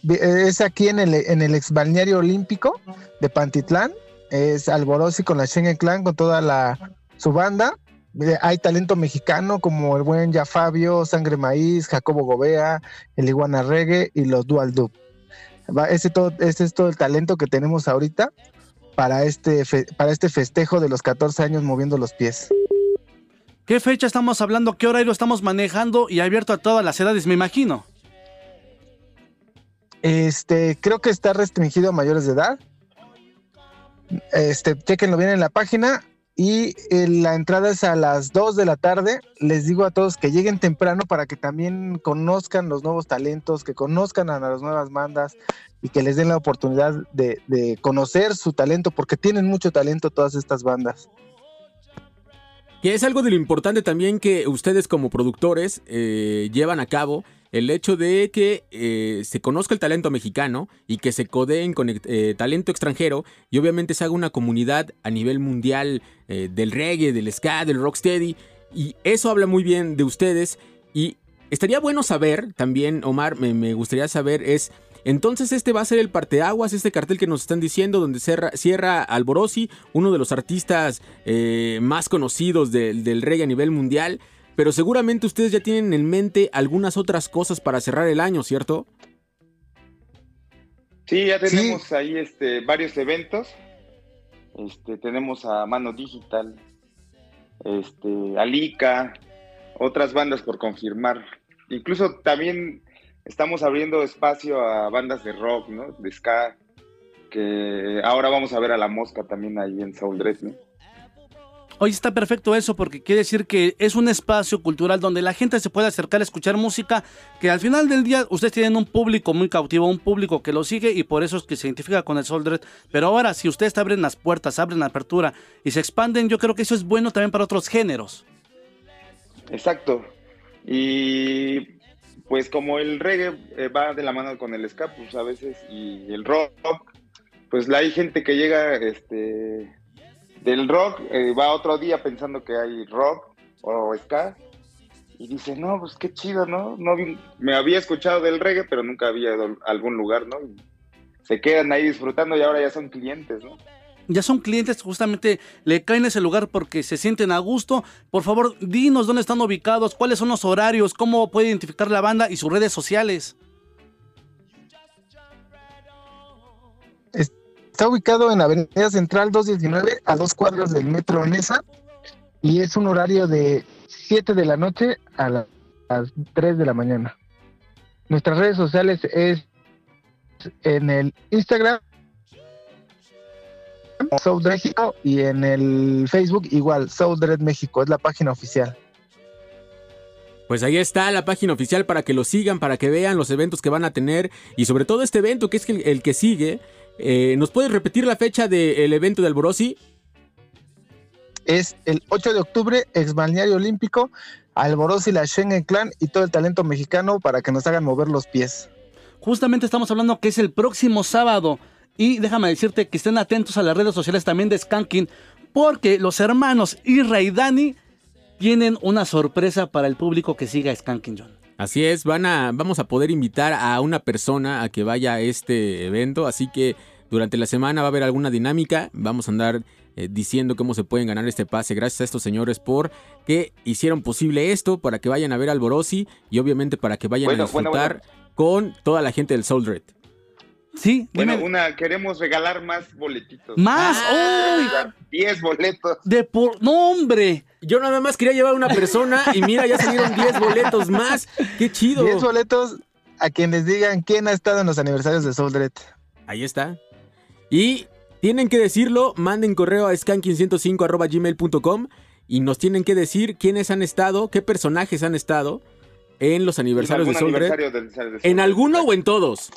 Speaker 12: vi- es aquí en el, en el ex balneario olímpico de Pantitlán. Es Alborosi con la Schengen Clan, con toda la su banda. Eh, Hay talento mexicano como el buen Ya Fabio, Sangre Maíz, Jacobo Gobea, el Iguana Reggae y los Dual Dub. Ese, todo, ese es todo el talento que tenemos ahorita para este, fe- para este festejo de los 14 años moviendo los pies.
Speaker 2: ¿Qué fecha estamos hablando? ¿Qué horario estamos manejando? Y abierto a todas las edades, me imagino.
Speaker 12: Este, creo que está restringido a mayores de edad. Este, chequenlo bien en la página. Y eh, la entrada es a las 2 de la tarde. Les digo a todos que lleguen temprano para que también conozcan los nuevos talentos, que conozcan a las nuevas bandas y que les den la oportunidad de, conocer su talento, porque tienen mucho talento todas estas bandas.
Speaker 1: Que es algo de lo importante también que ustedes como productores eh, llevan a cabo, el hecho de que eh, se conozca el talento mexicano y que se codeen con eh, talento extranjero y obviamente se haga una comunidad a nivel mundial eh, del reggae, del ska, del rocksteady y eso habla muy bien de ustedes y estaría bueno saber también, Omar, me, me gustaría saber es... Entonces este va a ser el parteaguas, este cartel que nos están diciendo, donde cierra, cierra Alborosi, uno de los artistas más conocidos del reggae a nivel mundial. Pero seguramente ustedes ya tienen en mente algunas otras cosas para cerrar el año, ¿cierto?
Speaker 13: Sí, ya tenemos ahí este, varios eventos. Este, tenemos a Mano Digital, este, Alica, otras bandas por confirmar. Incluso también estamos abriendo espacio a bandas de rock, ¿no? De ska, que ahora vamos a ver a La Mosca también ahí en Soul Dread, ¿no?
Speaker 2: Hoy está perfecto eso porque quiere decir que es un espacio cultural donde la gente se puede acercar a escuchar música que al final del día ustedes tienen un público muy cautivo, un público que lo sigue y por eso es que se identifica con el Soul. Pero ahora, si ustedes abren las puertas, abren la apertura y se expanden, yo creo que eso es bueno también para otros géneros.
Speaker 13: Exacto. Y pues como el reggae eh, va de la mano con el ska, pues a veces, y el rock, pues la- hay gente que llega este, del rock, eh, va otro día pensando que hay rock o ska, y dice, no, pues qué chido, ¿no? no me había escuchado del reggae, pero nunca había ido a algún lugar, ¿no? Y se quedan ahí disfrutando y ahora ya son clientes, ¿no?
Speaker 2: Ya son clientes, justamente le caen ese lugar porque se sienten a gusto. Por favor, dinos dónde están ubicados, cuáles son los horarios, cómo puede identificar la banda y sus redes sociales.
Speaker 12: Está ubicado en Avenida Central 219 a dos cuadras del Metro Nesa y es un horario de 7 de la noche a la- las 3 de la mañana. Nuestras redes sociales es en el Instagram Soul México y en el Facebook igual Soul Dread México, es la página oficial.
Speaker 1: Pues ahí está la página oficial para que lo sigan, para que vean los eventos que van a tener y sobre todo este evento que es el que sigue. Eh, ¿Nos puedes repetir la fecha del evento de Alborosi?
Speaker 12: Es el 8 de octubre, ex balneario olímpico, Alborosi, la Schengen Clan y todo el talento mexicano para que nos hagan mover los pies.
Speaker 2: Justamente estamos hablando que es el próximo sábado. Y déjame decirte que estén atentos a las redes sociales también de Skanking, porque los hermanos Irra y Dani tienen una sorpresa para el público que siga Skanking John.
Speaker 1: Así es, van a, vamos a poder invitar a una persona a que vaya a este evento, así que durante la semana va a haber alguna dinámica, vamos a andar eh, diciendo cómo se pueden ganar este pase, gracias a estos señores por que hicieron posible esto, para que vayan a ver al Borosi y obviamente para que vayan
Speaker 13: Bueno,
Speaker 1: a
Speaker 13: bueno,
Speaker 1: disfrutar con toda la gente del Soul Dread.
Speaker 2: Sí,
Speaker 13: Bueno, una, queremos regalar más boletitos.
Speaker 2: ¡Más! ¡Uy!
Speaker 13: 10 boletos.
Speaker 2: De por... ¡No, hombre!
Speaker 1: Yo nada más quería llevar una persona y mira, ya salieron 10 boletos más. ¡Qué chido!
Speaker 12: 10 boletos a quienes digan quién ha estado en los aniversarios de Soul Dread.
Speaker 1: Ahí está. Y tienen que decirlo, manden correo a skanking105.gmail.com y nos tienen que decir quiénes han estado, qué personajes han estado en los aniversarios de Soul
Speaker 13: aniversario del- del Soul
Speaker 1: ¿En alguno o en todos?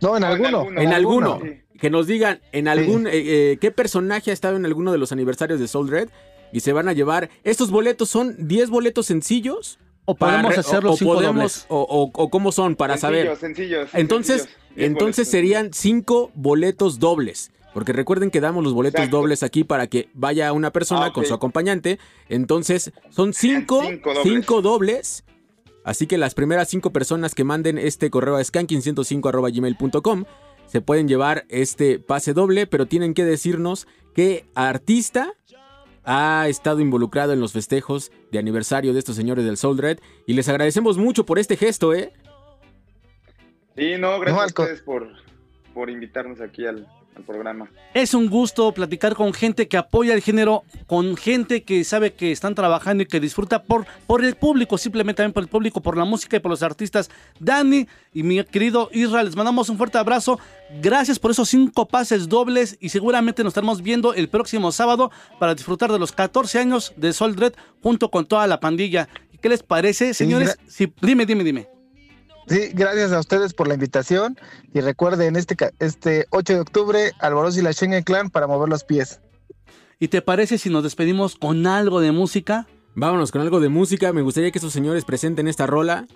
Speaker 12: No, en alguno.
Speaker 1: En alguno.
Speaker 13: Sí.
Speaker 1: Que nos digan en algún eh, eh, qué personaje ha estado en alguno de los aniversarios de Soul Dread y se van a llevar. Estos boletos son 10 boletos sencillos.
Speaker 2: O podemos
Speaker 1: Para-
Speaker 2: hacerlo
Speaker 1: o, o
Speaker 2: cinco
Speaker 1: podemos-
Speaker 2: dobles.
Speaker 1: O, o- o cómo son para
Speaker 13: Sencillos,
Speaker 1: saber.
Speaker 13: sencillos,
Speaker 1: Entonces,
Speaker 13: sencillos.
Speaker 1: Entonces
Speaker 13: boletos.
Speaker 1: serían 5 boletos dobles. Porque recuerden que damos los boletos
Speaker 13: Exacto.
Speaker 1: dobles aquí para que vaya una persona
Speaker 13: Ah,
Speaker 1: con su acompañante. Entonces, son 5
Speaker 13: Cinco dobles.
Speaker 1: cinco dobles. Así que las primeras 5 personas que manden este correo a skanking105.gmail.com se pueden llevar este pase doble, pero tienen que decirnos qué artista ha estado involucrado en los festejos de aniversario de estos señores del Soul Red. Y les agradecemos mucho por este gesto, ¿eh?
Speaker 13: Sí, no, gracias
Speaker 12: No,
Speaker 13: a ustedes por, por invitarnos aquí al, programa.
Speaker 2: Es un gusto platicar con gente que apoya el género, con gente que sabe que están trabajando y que disfruta por, por el público, simplemente también por el público, por la música y por los artistas. Dani y mi querido Israel, les mandamos un fuerte abrazo. Gracias por esos cinco pases dobles y seguramente nos estaremos viendo el próximo sábado para disfrutar de los 14 años de Sol Red junto con toda la pandilla. ¿Qué les parece, señores? Sí, dime, dime, dime.
Speaker 12: Sí, gracias a ustedes por la invitación y recuerden este este 8 de octubre Alboros y la Schengen Clan para mover los pies.
Speaker 2: ¿Y te parece si nos despedimos con algo de música?
Speaker 1: Vámonos con algo de música. Me gustaría que estos señores presenten esta rola.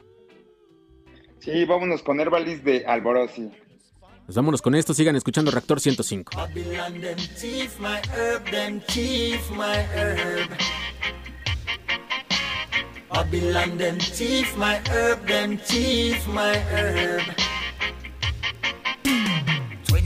Speaker 13: Sí, vámonos con Herbalist de Alborosi.
Speaker 1: Pues vámonos con esto. Sigan escuchando Reactor 105.
Speaker 14: Babylon them thief my herb, them thief my herb.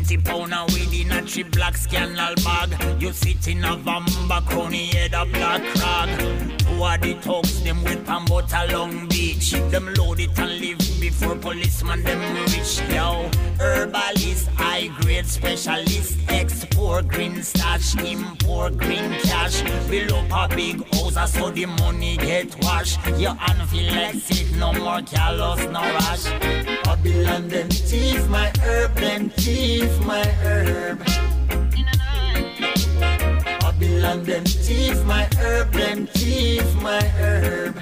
Speaker 14: Twenty pound of weed in a black scandal bag. You sit in a vamba crony head a black crag. Two of the thugs them with butter Long Beach. Them load it and leave before policeman them reach. Yo, herbalist, high grade specialist, export green stash, import green cash. Build up a big house so the money get washed. Your hand feel like sick, no more callous, no rush. Babylon them thief my herb, them thief my herb. Babylon them thief my herb, them thief my herb.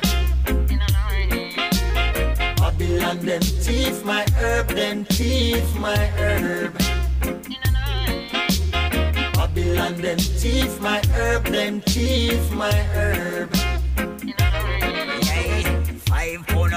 Speaker 14: Babylon them thief my herb, them thief my herb. Babylon them thief my herb, them thief my herb. Yeah, Five pound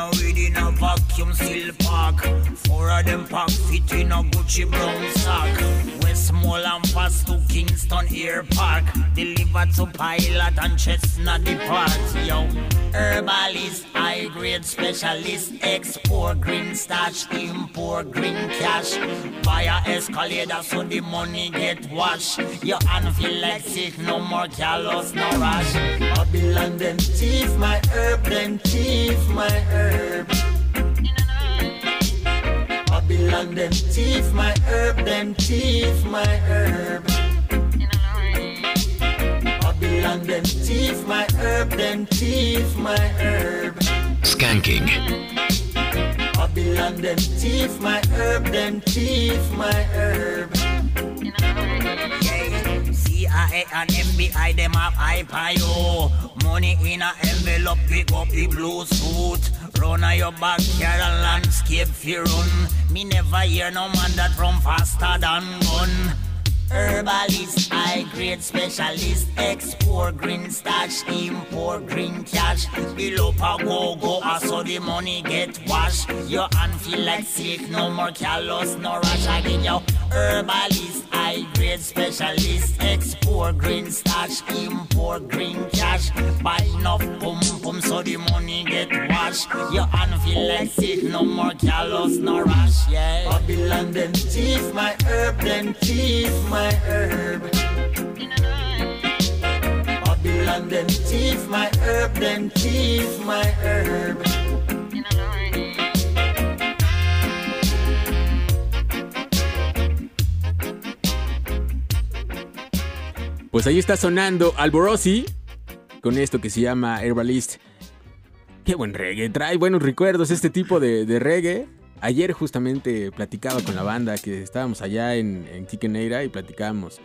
Speaker 14: vacuum seal pack. Four of them pack fit in a Gucci brown sack. west Westmoreland pass to Kingston Air Park. Deliver to Pilot and Chestnut Depart. Yo, herbalist, high grade specialist. Export green stash, import green cash. Buy a escalator so the money get washed. Your hand feel like sick, no more callous, no rush. Babylon them thief my herb, them thief my herb. Babylon them thief my herb, them thief my herb. Babylon them thief my herb, them thief my herb.
Speaker 15: Skanking.
Speaker 14: Babylon them thief my herb, them thief my herb. CIA and FBI them have high pio. Money in a envelope, pick up the blue suit. Run on your backyard and landscape fi run. Me never hear no man that run faster than gun. Herbalist, high grade specialist, export green stash, import green cash. Up a go go, I saw the money get washed. Your hand feel like sick, no more callous, no rush again. Yo, herbalist, high grade specialist, export green stash, import green cash. Buy enough pum pum so the money get washed. Your hand feel like sick, no more callous, no rush. Yeah, Babylon them thief my herb, them thief my herb. Babylon them thief my herb, them thief my herb.
Speaker 1: Pues ahí está sonando Alborosi con esto que se llama Herbalist. Qué buen reggae, trae buenos recuerdos este tipo de, reggae. Ayer justamente platicaba con la banda que estábamos allá en, en y platicábamos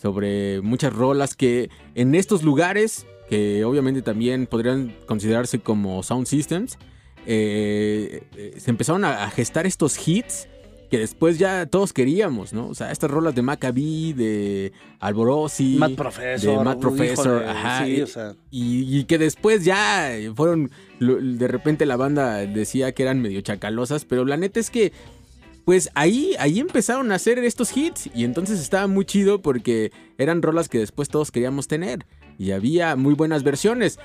Speaker 1: sobre muchas rolas que en estos lugares, que obviamente también podrían considerarse como sound systems, eh, eh, se empezaron a gestar estos hits que después ya todos queríamos, ¿no? O sea, estas rolas de Maccabi, de Alborosi,
Speaker 2: Matt Professor,
Speaker 1: de Matt Professor,
Speaker 2: híjole,
Speaker 1: ajá,
Speaker 2: sí,
Speaker 1: y,
Speaker 2: o sea.
Speaker 1: y- y que después ya fueron, de repente la banda decía que eran medio chacalosas, pero la neta es que pues ahí, ahí empezaron a hacer estos hits y entonces estaba muy chido porque eran rolas que después todos queríamos tener y había muy buenas versiones,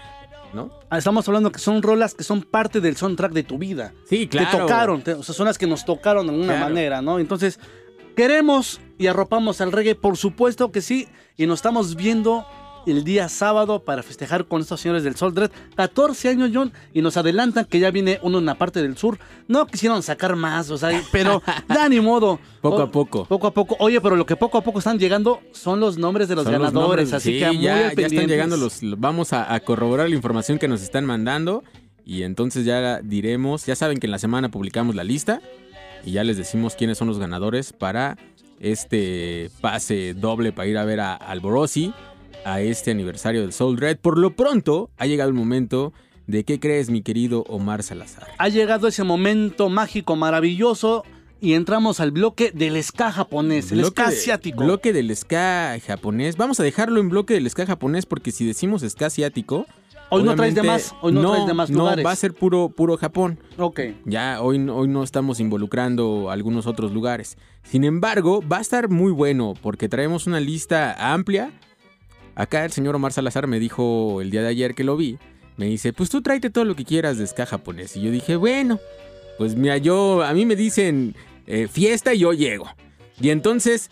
Speaker 1: ¿no?
Speaker 2: Ah, Estamos hablando que son rolas que son parte del soundtrack de tu vida.
Speaker 1: Sí, claro.
Speaker 2: Te tocaron, te- o sea, son las que nos tocaron de alguna
Speaker 1: Claro.
Speaker 2: manera, ¿no? Entonces, queremos y arropamos al reggae, por supuesto que sí, y nos estamos viendo el día sábado para festejar con estos señores del Soul Dread. 14 años, John, y nos adelantan que ya viene uno en la parte del sur. No quisieron sacar más, o sea, pero ya ni modo.
Speaker 1: Poco
Speaker 2: O-
Speaker 1: a poco.
Speaker 2: Poco a poco. Oye, pero lo que poco a poco están llegando son los nombres de los
Speaker 1: Son los
Speaker 2: ganadores,
Speaker 1: nombres,
Speaker 2: así
Speaker 1: sí,
Speaker 2: que muy
Speaker 1: ya, están llegando los, los- vamos a, a corroborar la información que nos están mandando y entonces ya diremos, ya saben que en la semana publicamos la lista y ya les decimos quiénes son los ganadores para este pase doble para ir a ver a Alborosi a este aniversario del Soul Dread. Por lo pronto ha llegado el momento de qué crees mi querido Omar Salazar.
Speaker 2: Ha llegado ese momento mágico, maravilloso, y entramos al bloque del ska japonés, el ska
Speaker 1: de-
Speaker 2: asiático.
Speaker 1: Bloque del ska japonés. Vamos a dejarlo en bloque del ska japonés porque si decimos ska asiático.
Speaker 2: Hoy no traes de más, hoy no traes de más
Speaker 1: no,
Speaker 2: lugares.
Speaker 1: va a ser puro, puro Japón.
Speaker 2: Ok.
Speaker 1: Ya hoy, no- hoy no estamos involucrando algunos otros lugares. Sin embargo, va a estar muy bueno porque traemos una lista amplia. Acá el señor Omar Salazar me dijo el día de ayer que lo vi. Me dice, pues tú tráete todo lo que quieras de ska japonés. Y yo dije, bueno, pues mira, yo, a mí me dicen eh, fiesta y yo llego. Y entonces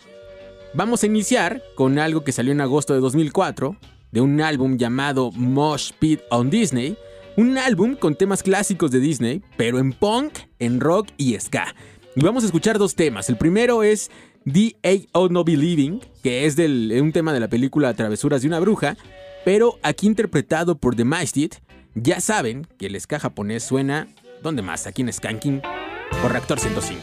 Speaker 1: vamos a iniciar con algo que salió en agosto de 2004, de un álbum llamado Mosh Pit on Disney. Un álbum con temas clásicos de Disney, pero en punk, en rock y ska. Y vamos a escuchar dos temas. El primero es The A.O. No Believing, que es del, un tema de la película Travesuras de una bruja, pero aquí interpretado por The Maestit. Ya saben que el ska japonés suena, ¿dónde más? Aquí en Skanking, por Reactor 105.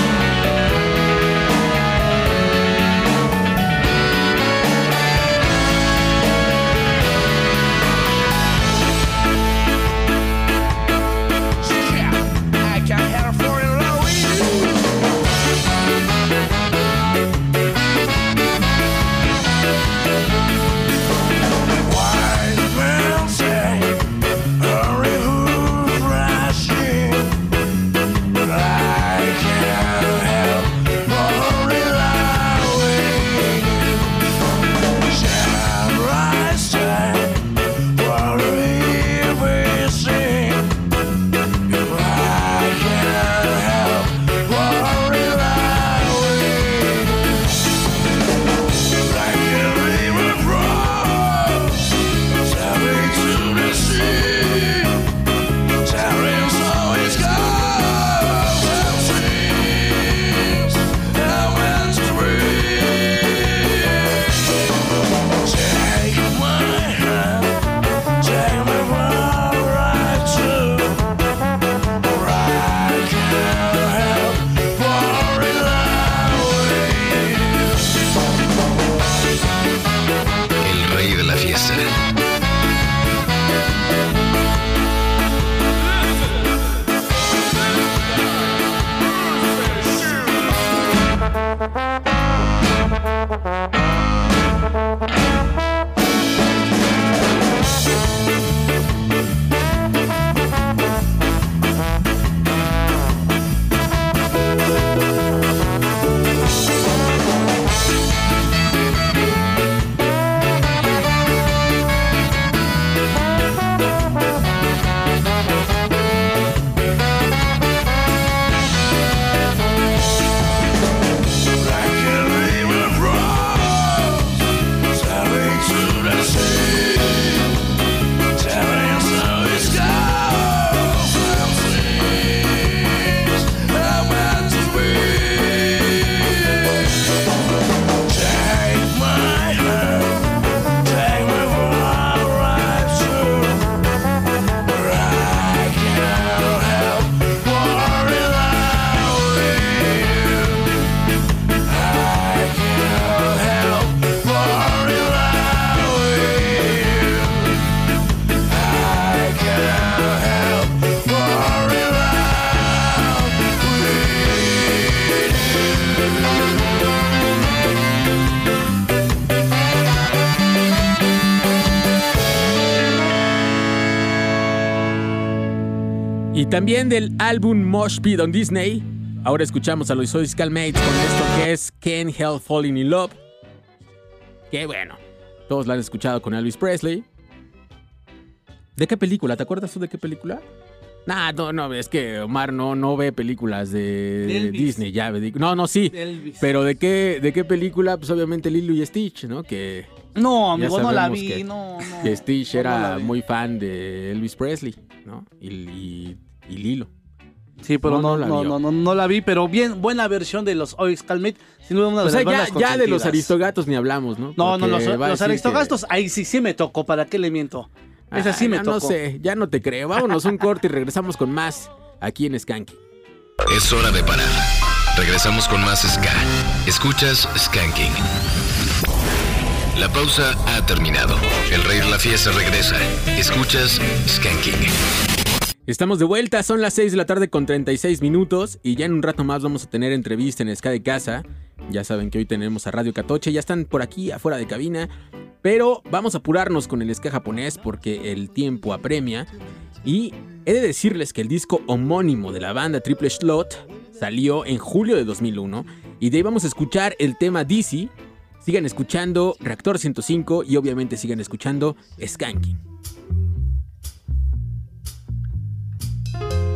Speaker 1: También del álbum Mosh Pit on Disney. Ahora escuchamos a los Soy Mates con esto que es Can't Help Falling in Love. Que bueno, todos la han escuchado con Elvis Presley. ¿De qué película? ¿Te acuerdas tú de qué película? Nah, no, no, es que Omar no, no ve películas de,
Speaker 2: Elvis.
Speaker 1: Disney, ya. No, no, sí.
Speaker 2: Elvis.
Speaker 1: Pero ¿de qué, ¿de qué película? Pues obviamente Lilo y Stitch, ¿no? Que
Speaker 2: No, amigo, no la vi,
Speaker 1: que-
Speaker 2: no, no.
Speaker 1: que Stitch
Speaker 2: no,
Speaker 1: era muy fan de Elvis Presley, ¿no? Y, y- y Lilo.
Speaker 2: Sí, pero
Speaker 1: No,
Speaker 2: no,
Speaker 1: no la
Speaker 2: no,
Speaker 1: vio.
Speaker 2: no, no, no la vi, pero bien, buena versión de los Oix Calmate. Sin duda una de
Speaker 1: O sea,
Speaker 2: las bandas
Speaker 1: ya, ya de los aristogatos ni hablamos, ¿no?
Speaker 2: No, no, los, los
Speaker 1: decir
Speaker 2: aristogastos, ahí sí, sí me tocó, ¿para qué le miento?
Speaker 1: que-
Speaker 2: Esa sí
Speaker 1: Ah,
Speaker 2: me tocó.
Speaker 1: No sé, ya no te creo. Vámonos un corte y regresamos con más aquí en Skanky.
Speaker 16: Es hora de parar. Regresamos con más Ska. Escuchas Skanking. La pausa ha terminado. El rey de la fiesta regresa. Escuchas Skanking.
Speaker 1: Estamos de vuelta, son las 6 de la tarde con 36 minutos y ya en un rato más vamos a tener entrevista en Ska de Casa. Ya saben que hoy tenemos a Radio Catoche, ya están por aquí afuera de cabina, pero vamos a apurarnos con el ska japonés porque el tiempo apremia. Y he de decirles que el disco homónimo de la banda Triple Slot salió en julio de 2001 y de ahí vamos a escuchar el tema Dizzy. Sigan escuchando Reactor 105 y obviamente sigan escuchando Skanking.
Speaker 17: Skanking.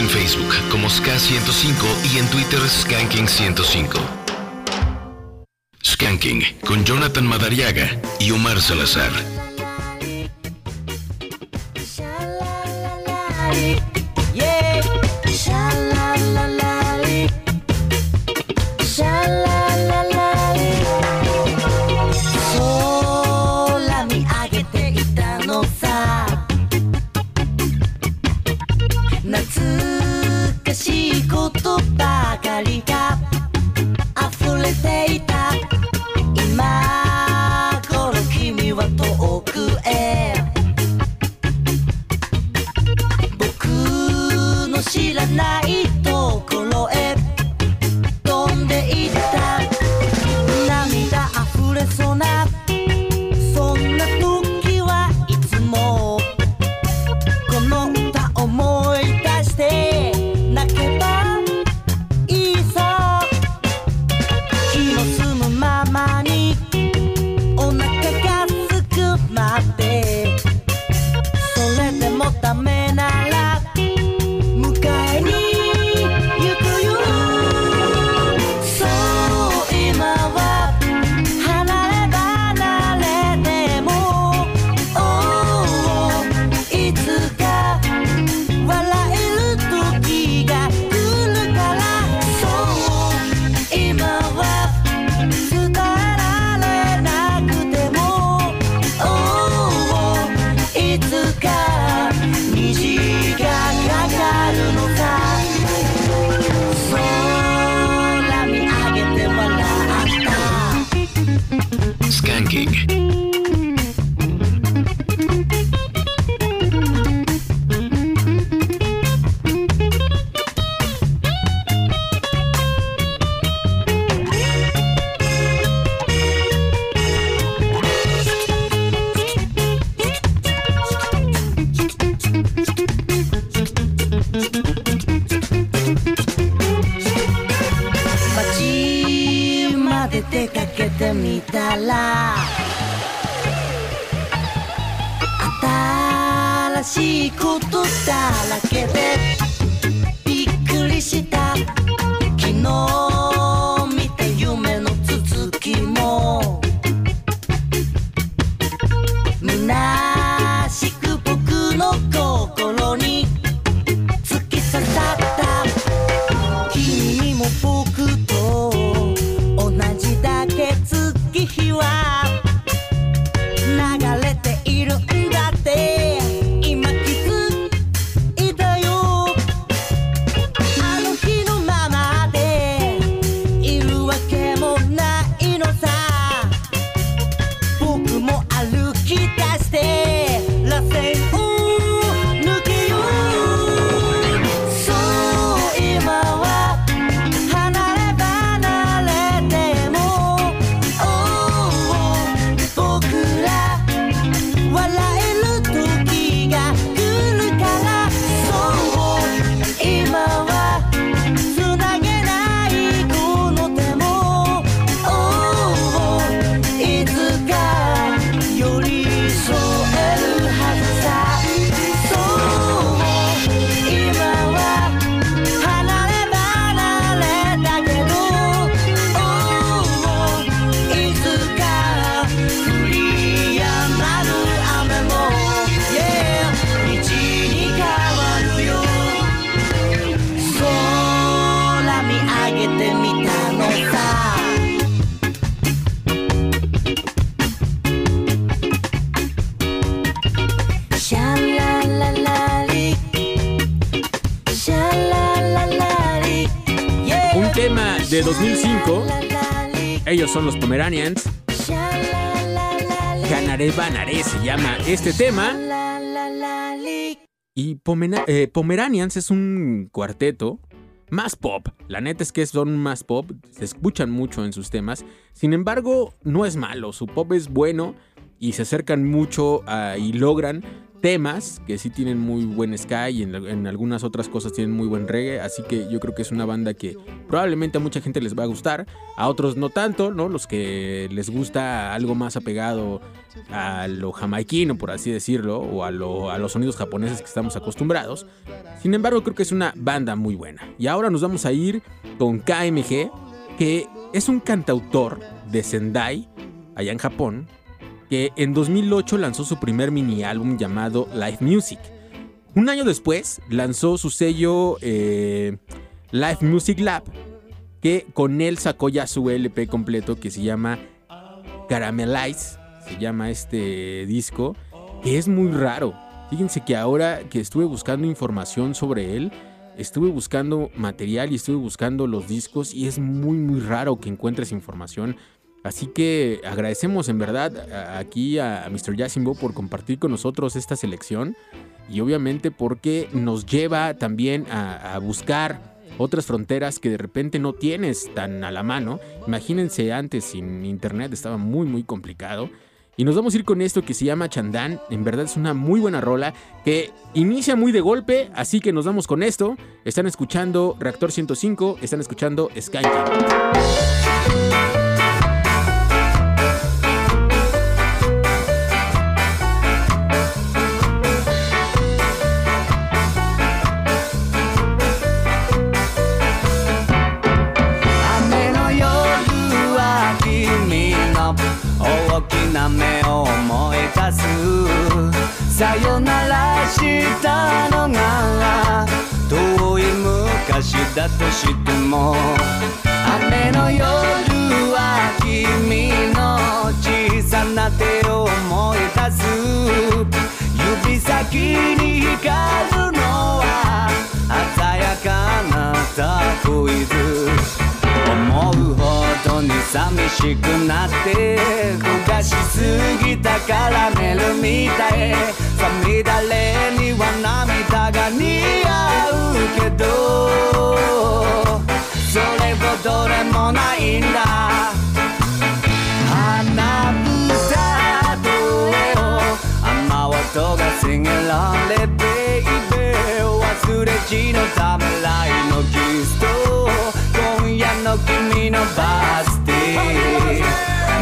Speaker 15: en Facebook como SK105 y en Twitter Skanking105. Skanking con Jonathan Madariaga y Omar Salazar.
Speaker 1: este tema. Y eh, Pomeranians es un cuarteto más pop. La neta es que son más pop, se escuchan mucho en sus temas. Sin embargo, no es malo, su pop es bueno y se acercan mucho y logran temas que sí tienen muy buen ska y en, algunas otras cosas tienen muy buen reggae. Así que yo creo que es una banda que probablemente a mucha gente les va a gustar, a otros no tanto, ¿no? Los que les gusta algo más apegado a lo jamaiquino, por así decirlo, o a, a los sonidos japoneses que estamos acostumbrados. Sin embargo, creo que es una banda muy buena. Y ahora nos vamos a ir con KMG, que es un cantautor de Sendai, allá en Japón, que en 2008 lanzó su primer mini álbum llamado Live Music. Un año después lanzó su sello eh, Live Music Lab, que con él sacó ya su LP completo que se llama Caramelize, se llama este disco, que es muy raro. Fíjense que ahora que estuve buscando información sobre él, estuve buscando material y estuve buscando los discos y es muy muy raro que encuentres información. Así que agradecemos en verdad aquí a Mr. Yasimbo por compartir con nosotros esta selección y obviamente porque nos lleva también a, buscar otras fronteras que de repente no tienes tan a la mano. Imagínense antes sin internet estaba muy muy complicado. Y nos vamos a ir con esto que se llama Chandán. En verdad es una muy buena rola que inicia muy de golpe, así que nos vamos con esto. Están escuchando Reactor 105, están escuchando Skanking.
Speaker 4: としても雨の夜は君の小さな手を思い出す。指先に光るのは鮮やかなタコイズ。思うほどに寂しくなって焦がしすぎたカラメルみたい。さみだれには涙が似合うけどそれほどでもないんだ。花歌と雨音が Sing along let baby 忘れじのためらいのの君のバースデー。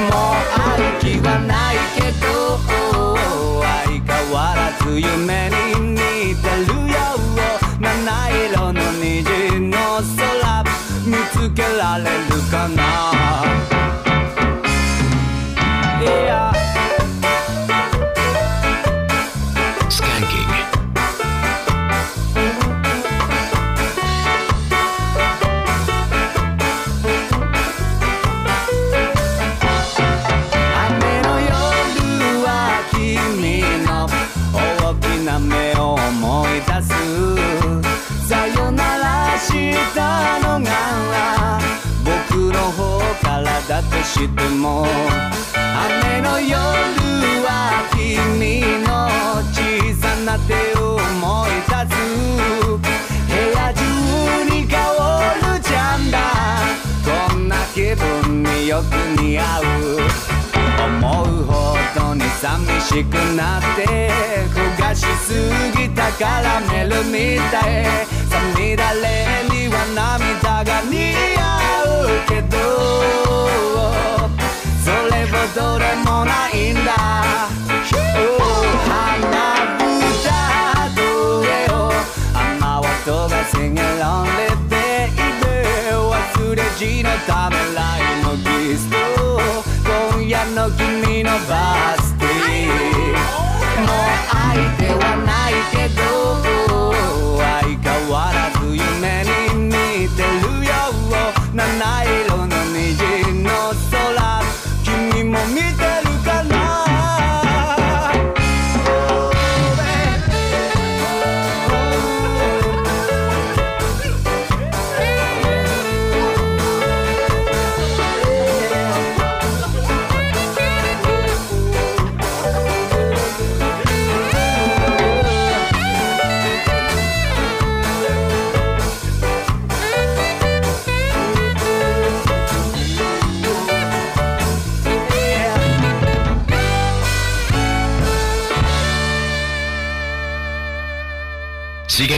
Speaker 4: もう歩きはないけど相変わらず夢に似てるよ。七色の虹の空見つけられるかな？しても雨の夜は君の小さな手を思い出す部屋中に香るジャンダこんな気分によく似合う思うに寂しくなって焦がしすぎたカラメルみたい。さみだれには涙が似合うけどそれほどでもない。んだ花歌と絵を雨音が Sing along let baby 忘れじのためらい。のキスと今夜の君のバー me
Speaker 18: deu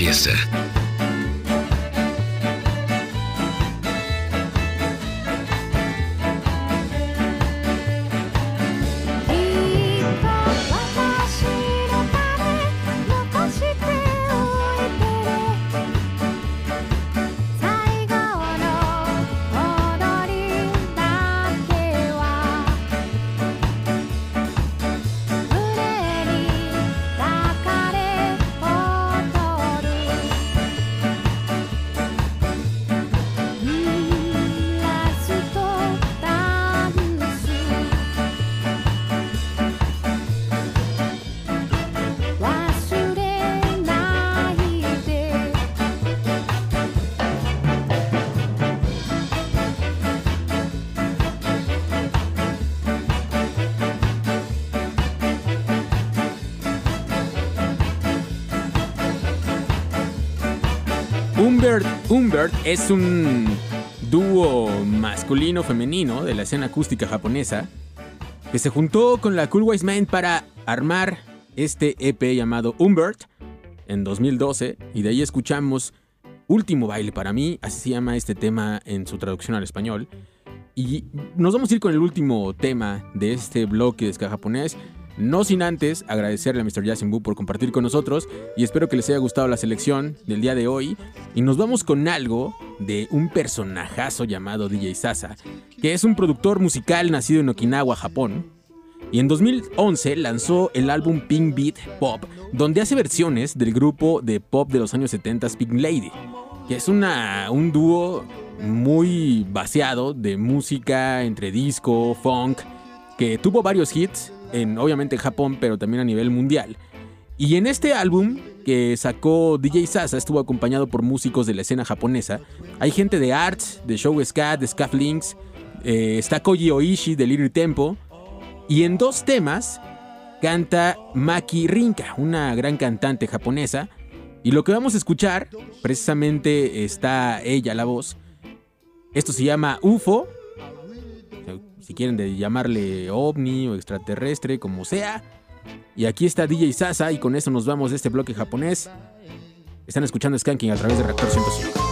Speaker 18: fiesta.「
Speaker 1: Humbert es un dúo masculino-femenino de la escena acústica japonesa que se juntó con la Cool Wise Man para armar este EP llamado Humbert en 2012 y de ahí escuchamos Último baile para mí, así se llama este tema en su traducción al español. Y nos vamos a ir con el último tema de este bloque de ska japonés. No sin antes agradecerle a Mr. Yasin Buu por compartir con nosotros y espero que les haya gustado la selección del día de hoy. Y nos vamos con algo de un personajazo llamado DJ Sasa, que es un productor musical nacido en Okinawa, Japón. Y en 2011 lanzó el álbum Pink Beat Pop, donde hace versiones del grupo de pop de los años 70 Pink Lady, que es una, un dúo muy vaciado de música entre disco, funk, que tuvo varios hits, en, obviamente en Japón, pero también a nivel mundial. Y en este álbum que sacó DJ Sasa estuvo acompañado por músicos de la escena japonesa. Hay gente de Arts, de Show Ska, de Scuff Links, eh, está Koji Oishi de Little Tempo. Y en dos temas canta Maki Rinka, una gran cantante japonesa. Y lo que vamos a escuchar, precisamente está ella la voz. Esto se llama UFO. Si quieren de llamarle ovni o extraterrestre, como sea. Y aquí está DJ Sasa y con eso nos vamos de este bloque japonés. Están escuchando Skanking a través de Reactor 105.「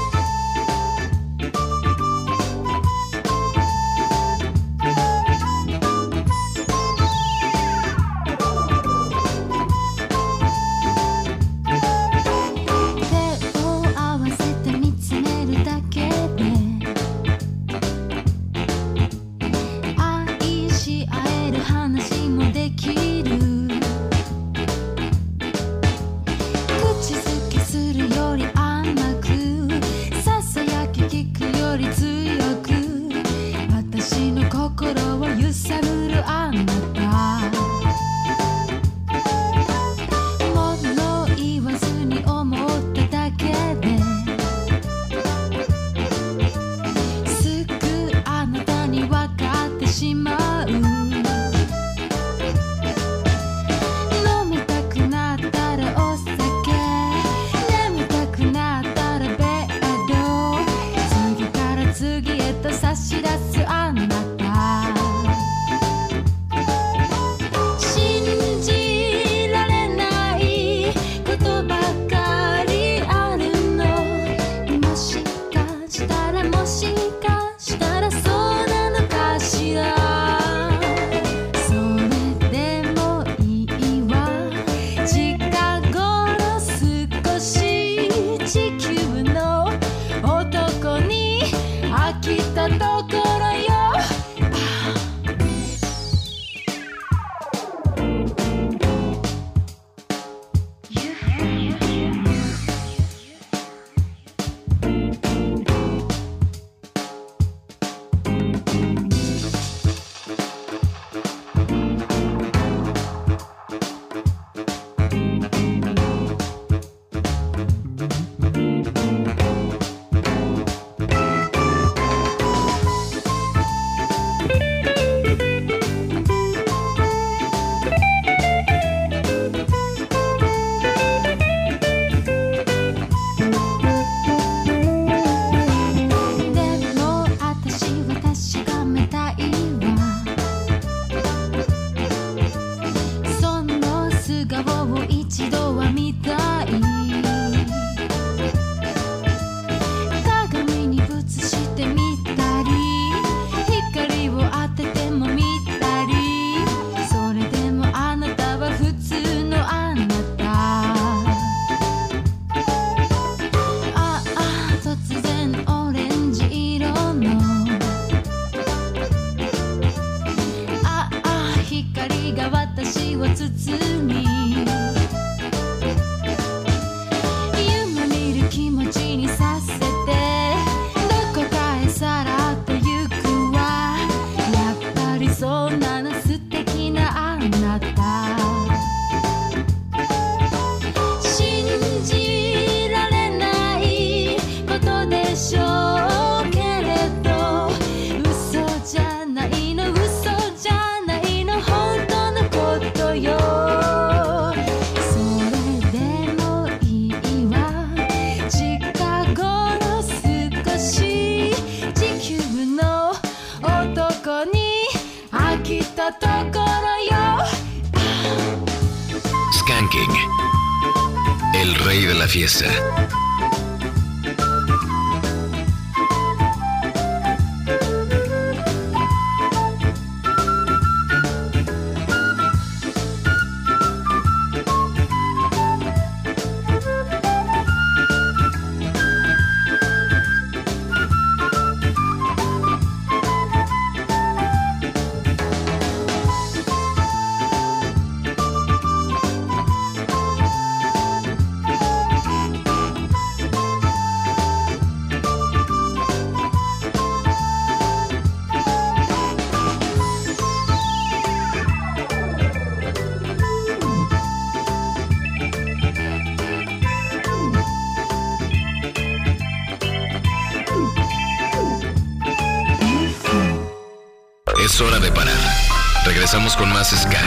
Speaker 19: regresamos con más Ska.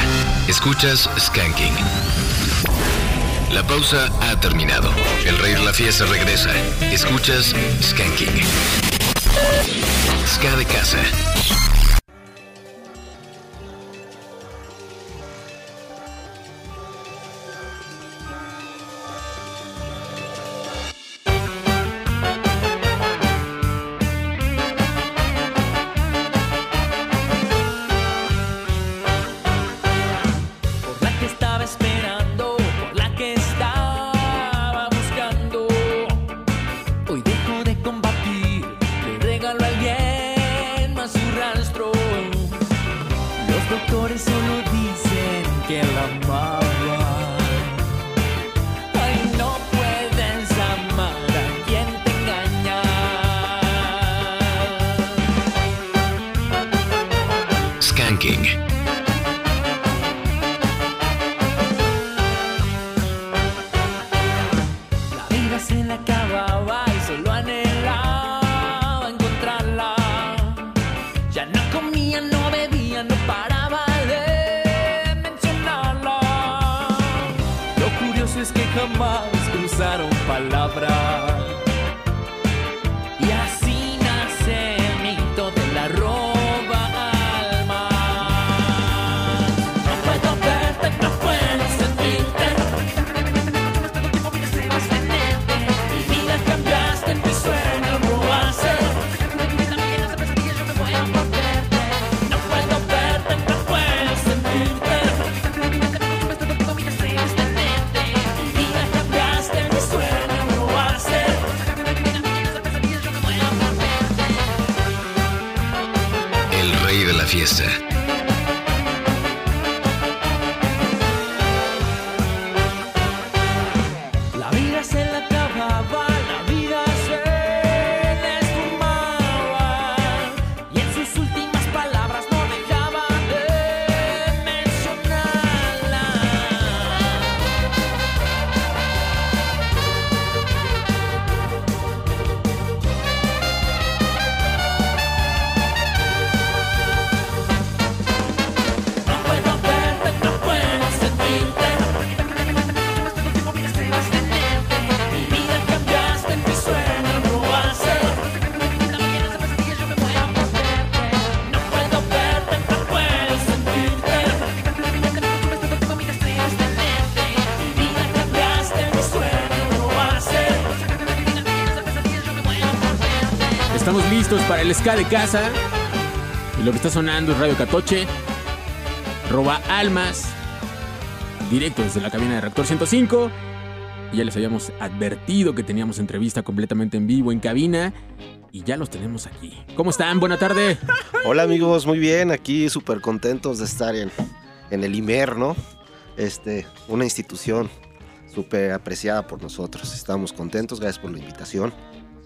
Speaker 19: Escuchas Skanking. La pausa ha terminado. El rey de la fiesta regresa. Escuchas Skanking. Ska de casa.
Speaker 20: El de
Speaker 1: casa. Y lo que está sonando es Radio Catoche. Roba almas. Directo desde la cabina de Reactor 105. Y ya les habíamos advertido que teníamos entrevista completamente en vivo en cabina. Y ya los tenemos aquí. ¿Cómo están? Buena tarde.
Speaker 21: Hola amigos, muy bien, aquí súper contentos de estar en, en el IMER, ¿no? Este, una institución súper apreciada por nosotros. Estamos contentos, gracias por la invitación.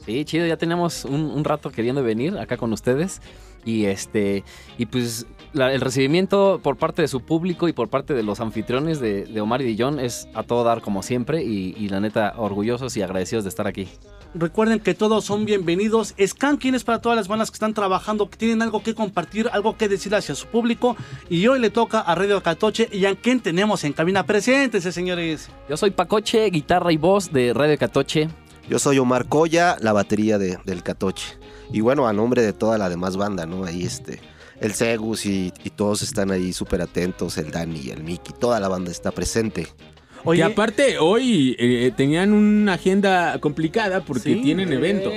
Speaker 22: Sí, chido, ya tenemos un, un rato queriendo venir acá con ustedes. Y este, y pues la- el recibimiento por parte de su público y por parte de los anfitriones de, de Omar y John es a todo dar como siempre. Y, y la neta, orgullosos y agradecidos de estar aquí.
Speaker 2: Recuerden que todos son bienvenidos. Skanking es para todas las bandas que están trabajando, que tienen algo que compartir, algo que decir hacia su público. Y hoy le toca a Radio Catoche. ¿Y a quién tenemos en cabina? Preséntense, señores.
Speaker 22: Yo soy Pacoche, guitarra y voz de Radio Catoche.
Speaker 21: Yo soy Omar Coya, la batería de- del Catoche. Y bueno, a nombre de toda la demás banda, ¿no? Ahí este, el Segus y, y todos están ahí súper atentos, el Dani, el Miki, toda la banda está presente.
Speaker 1: Que aparte hoy eh, tenían una agenda complicada porque
Speaker 22: Sí,
Speaker 1: tienen
Speaker 22: eh,
Speaker 1: evento.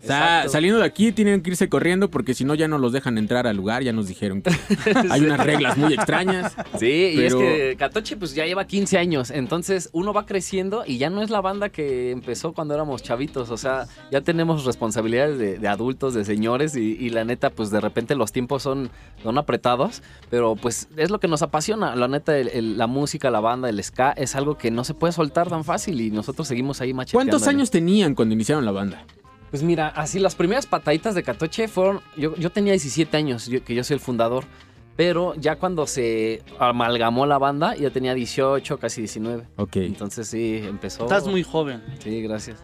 Speaker 1: O sea,
Speaker 22: exacto.
Speaker 1: saliendo de aquí tienen que irse corriendo porque si no ya no los dejan entrar al lugar. Ya nos dijeron que hay unas reglas muy extrañas.
Speaker 22: Sí, y es
Speaker 1: Pero-
Speaker 22: que Catoche pues ya lleva 15 años, entonces uno va creciendo y ya no es la banda que empezó cuando éramos chavitos, o sea, ya tenemos responsabilidades de, de adultos, de señores y, y la neta pues de repente los tiempos son, son apretados, pero pues es lo que nos apasiona, la neta el- el- la música, la banda, el ska es algo que no se puede soltar tan fácil y nosotros seguimos ahí macheteando.
Speaker 1: ¿Cuántos años tenían cuando iniciaron la banda?
Speaker 22: Pues mira, así las primeras pataditas de Catoche fueron. Yo, yo tenía 17 años, yo- que yo soy el fundador. Pero ya cuando se amalgamó la banda, ya tenía 18, casi 19.
Speaker 1: Ok.
Speaker 22: Entonces sí, empezó.
Speaker 2: Estás muy joven.
Speaker 22: Sí, gracias.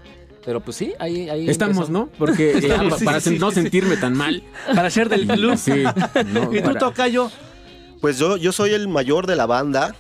Speaker 22: Pero pues sí, ahí. ahí
Speaker 1: Estamos,
Speaker 22: empezó.
Speaker 1: ¿no? Porque eh, para
Speaker 2: sí,
Speaker 1: sen- no
Speaker 2: sí.
Speaker 1: sentirme tan mal.
Speaker 2: Para ser del club.
Speaker 1: Sí. no,
Speaker 2: ¿Y tú,
Speaker 1: para-
Speaker 2: Tocayo?
Speaker 21: Pues yo, yo soy el mayor de la banda.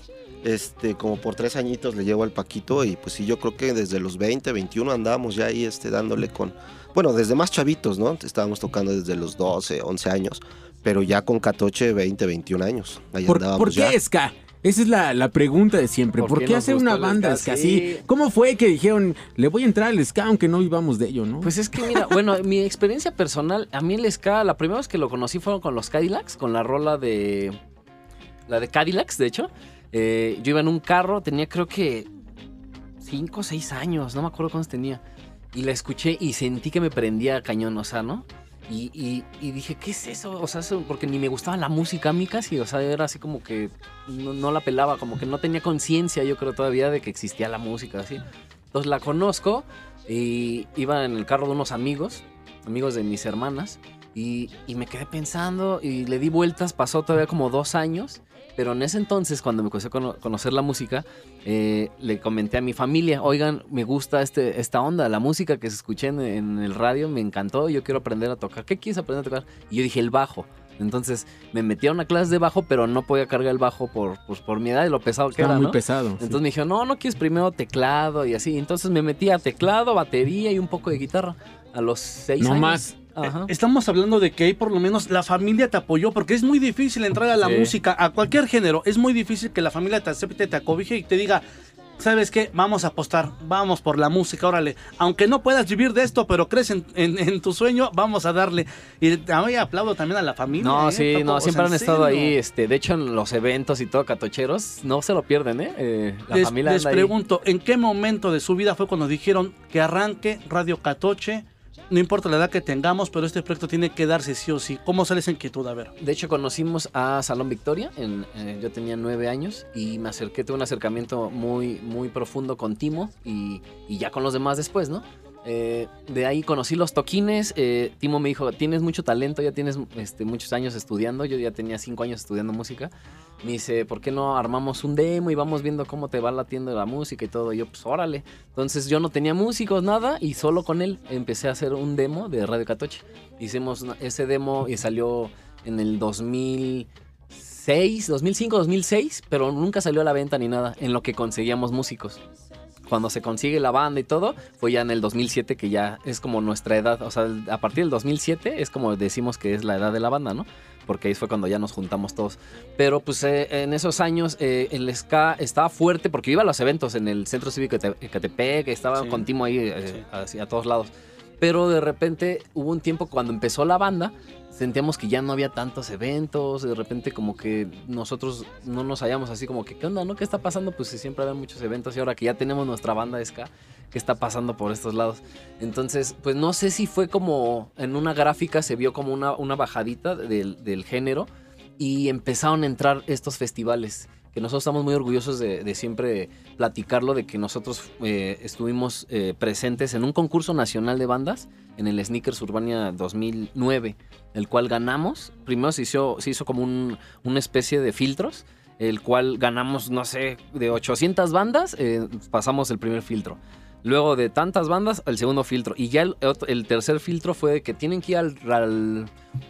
Speaker 21: Este, como por tres añitos le llevo al Paquito y pues sí, yo creo que desde los 20, 21 andábamos ya ahí este, dándole con... Bueno, desde más chavitos, ¿no? Estábamos tocando desde los 12, 11 años, pero ya con Catoche 20, 21 años. Ahí
Speaker 1: ¿Por,
Speaker 21: andábamos
Speaker 1: por
Speaker 21: ya.
Speaker 1: qué ska? Esa es la, la pregunta de siempre.
Speaker 22: ¿Por
Speaker 1: ¿Por,
Speaker 22: qué
Speaker 1: qué hacer una banda
Speaker 22: ska?
Speaker 1: ska
Speaker 22: Sí.
Speaker 1: así? ¿Cómo fue que dijeron, le voy a entrar al ska aunque no vivamos de ello, no?
Speaker 22: Pues es que mira, bueno, mi experiencia personal, a mí el ska, la primera vez que lo conocí fueron con los Cadillacs, con la rola de. La de Cadillacs, de hecho. Eh, yo iba en un carro, tenía creo que 5 o 6 años, no me acuerdo cuántos tenía. Y la escuché y sentí que me prendía cañón, o sea, ¿no? Y, y- y dije, ¿qué es eso? O sea, eso- porque ni me gustaba la música a mí casi, o sea, era así como que no, no la pelaba, como que no tenía conciencia, yo creo todavía, de que existía la música, así. Entonces la conozco y iba en el carro de unos amigos, amigos de mis hermanas, y, y me quedé pensando y le di vueltas, pasó todavía como dos años, pero en ese entonces, cuando me empecé a cono- conocer la música, eh, le comenté a mi familia, oigan, me gusta este, esta onda, la música que se escuché en, en el radio, me encantó, yo quiero aprender a tocar. ¿Qué quieres aprender a tocar? Y yo dije, el bajo. Entonces me metí a una clase de bajo, pero no podía cargar el bajo por, pues, por mi edad y lo pesado que
Speaker 1: Estaba
Speaker 22: era.
Speaker 1: muy
Speaker 22: ¿no?
Speaker 1: pesado. sí.
Speaker 22: Entonces me dijo, no, no quieres primero teclado y así. Entonces me metí a teclado, batería y un poco de guitarra a los seis
Speaker 1: No
Speaker 22: años.
Speaker 1: más.
Speaker 22: Ajá.
Speaker 2: Estamos hablando de que ahí por lo menos la familia te apoyó, porque es muy difícil entrar a la
Speaker 22: Sí.
Speaker 2: música, a cualquier género. Es muy difícil que la familia te acepte, te acobije y te diga, ¿sabes qué? Vamos a apostar, vamos por la música, órale. Aunque no puedas vivir de esto, pero crees en, en- en tu sueño, vamos a darle. Y mí aplaudo también a la familia.
Speaker 22: No,
Speaker 2: ¿eh?
Speaker 22: sí, no, siempre han estado ahí, este, de hecho en los eventos y todo, catocheros, no se lo pierden, ¿eh? Eh, la
Speaker 2: Les,
Speaker 22: familia
Speaker 2: les
Speaker 22: ahí.
Speaker 2: pregunto, ¿en qué momento de su vida fue cuando dijeron que arranque Radio Catoche? No importa la edad que tengamos, pero este proyecto tiene que darse sí o sí. ¿Cómo sale esa inquietud? A ver.
Speaker 22: De hecho, conocimos a Salón Victoria, en, eh, yo tenía nueve años y me acerqué, tuve un acercamiento muy, muy profundo con Timo y, y ya con los demás después, ¿no? Eh, de ahí conocí los toquines, eh, Timo me dijo, tienes mucho talento, ya tienes este, muchos años estudiando, yo ya tenía cinco años estudiando música. Me dice, ¿por qué no armamos un demo y vamos viendo cómo te va latiendo la música y todo? Yo, pues órale. Entonces yo no tenía músicos, nada, y solo con él empecé a hacer un demo de Radio Catoche. Hicimos ese demo y salió en el 2006, 2005, 2006, pero nunca salió a la venta ni nada, en lo que conseguíamos músicos. Cuando se consigue la banda y todo, fue ya en el 2007 que ya es como nuestra edad, o sea, a partir del 2007 es como decimos que es la edad de la banda, ¿no? Porque ahí fue cuando ya nos juntamos todos. Pero pues eh, en esos años eh, el ska estaba fuerte porque iba a los eventos en el Centro Cívico de Ecatepec, estaba
Speaker 2: Sí.
Speaker 22: con Timo ahí eh, hacia a todos lados. pero de repente hubo un tiempo cuando empezó la banda, sentíamos que ya no había tantos eventos, de repente como que nosotros no nos hallamos así como que, ¿qué onda, no? ¿Qué está pasando? Pues si siempre había muchos eventos y ahora que ya tenemos nuestra banda de ska, ¿qué está pasando por estos lados? Entonces, pues no sé si fue como en una gráfica se vio como una, una bajadita del, del género y empezaron a entrar estos festivales que nosotros estamos muy orgullosos de, siempre platicarlo, de que nosotros eh, estuvimos eh, presentes en un concurso nacional de bandas en el Sneakers Urbania 2009, el cual ganamos. Primero se hizo, se hizo como un- una especie de filtros, el cual ganamos, no sé, de 800 bandas, eh, pasamos el primer filtro. Luego de tantas bandas, el segundo filtro. Y ya el, el tercer filtro fue de que tienen que ir al, al,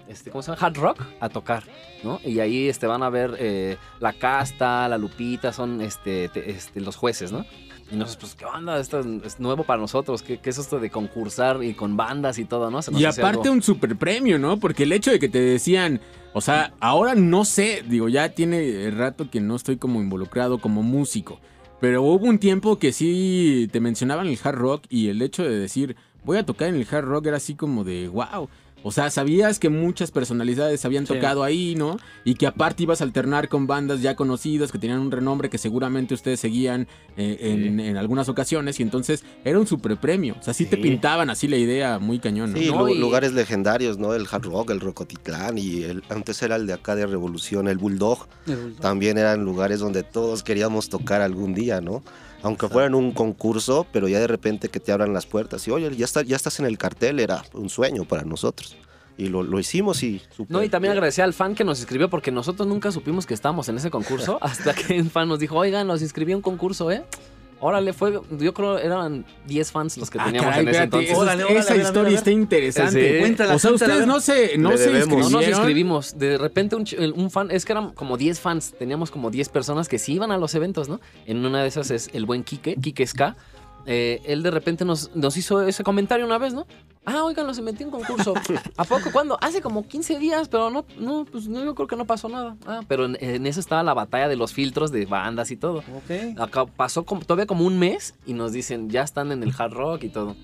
Speaker 22: este, ¿cómo se llama? Hard Rock a tocar, ¿no? Y ahí este, van a ver eh, la casta, la lupita, son este, te- este, los jueces, ¿no? Y nosotros, pues, ¿qué onda? Esto es, nuevo para nosotros. ¿Qué, qué es esto de concursar y con bandas y todo, no? Se nos
Speaker 1: Y aparte un super premio, ¿no? Porque el hecho de que te decían, o sea, ahora no sé, digo, ya tiene rato que no estoy como involucrado como músico, pero hubo un tiempo que sí te mencionaban el hard rock y el hecho de decir, voy a tocar en el hard rock era así como de, wow. O sea, sabías que muchas personalidades habían
Speaker 2: Sí.
Speaker 1: tocado ahí, ¿no? Y que aparte ibas a alternar con bandas ya conocidas que tenían un renombre que seguramente ustedes seguían eh, en, en algunas ocasiones. Y entonces era un super premio. O sea, sí, te pintaban así la idea muy cañón, ¿no?
Speaker 21: Sí,
Speaker 1: No, y-
Speaker 21: lugares legendarios, ¿no? El Hard Rock, el Rocotitlán y el, antes era el de acá de Revolución, el Bulldog.
Speaker 2: El Bulldog.
Speaker 21: También eran lugares donde todos queríamos tocar algún día, ¿no? Aunque fueran un concurso, pero ya de repente que te abran las puertas y oye, ya, está, ya estás en el cartel, era un sueño para nosotros. Y lo, lo hicimos y súper
Speaker 22: No, y también agradecer al fan que nos escribió porque nosotros nunca supimos que estábamos en ese concurso hasta que un fan nos dijo, oigan, nos inscribí a un concurso, ¿eh? Órale, fue, yo creo eran 10 fans los que
Speaker 1: Ah,
Speaker 22: teníamos
Speaker 1: caray,
Speaker 22: en ese
Speaker 1: espérate,
Speaker 22: entonces.
Speaker 1: eso-
Speaker 2: Órale, órale,
Speaker 1: esa historia está interesante.
Speaker 22: Sí.
Speaker 2: Cuéntala,
Speaker 1: o sea,
Speaker 2: cuéntala,
Speaker 1: ustedes no se, no se
Speaker 21: debemos.
Speaker 22: No nos
Speaker 1: inscribieron.
Speaker 22: inscribimos. De repente un fan, es que eran como 10 fans, teníamos como 10 personas que sí iban a los eventos, ¿no? En una de esas es el buen Quique, Quique Ska. Eh, él de repente nos, nos hizo ese comentario una vez, ¿no? Ah, oigan, los metí en concurso. ¿A poco? ¿Cuándo? Hace como 15 días, pero no, no, pues no, yo creo que no pasó nada. Ah, pero en, en eso estaba la batalla de los filtros de bandas y todo.
Speaker 2: Ok.
Speaker 22: Acá pasó como, todavía como un mes y nos dicen, ya están en el hard rock y todo.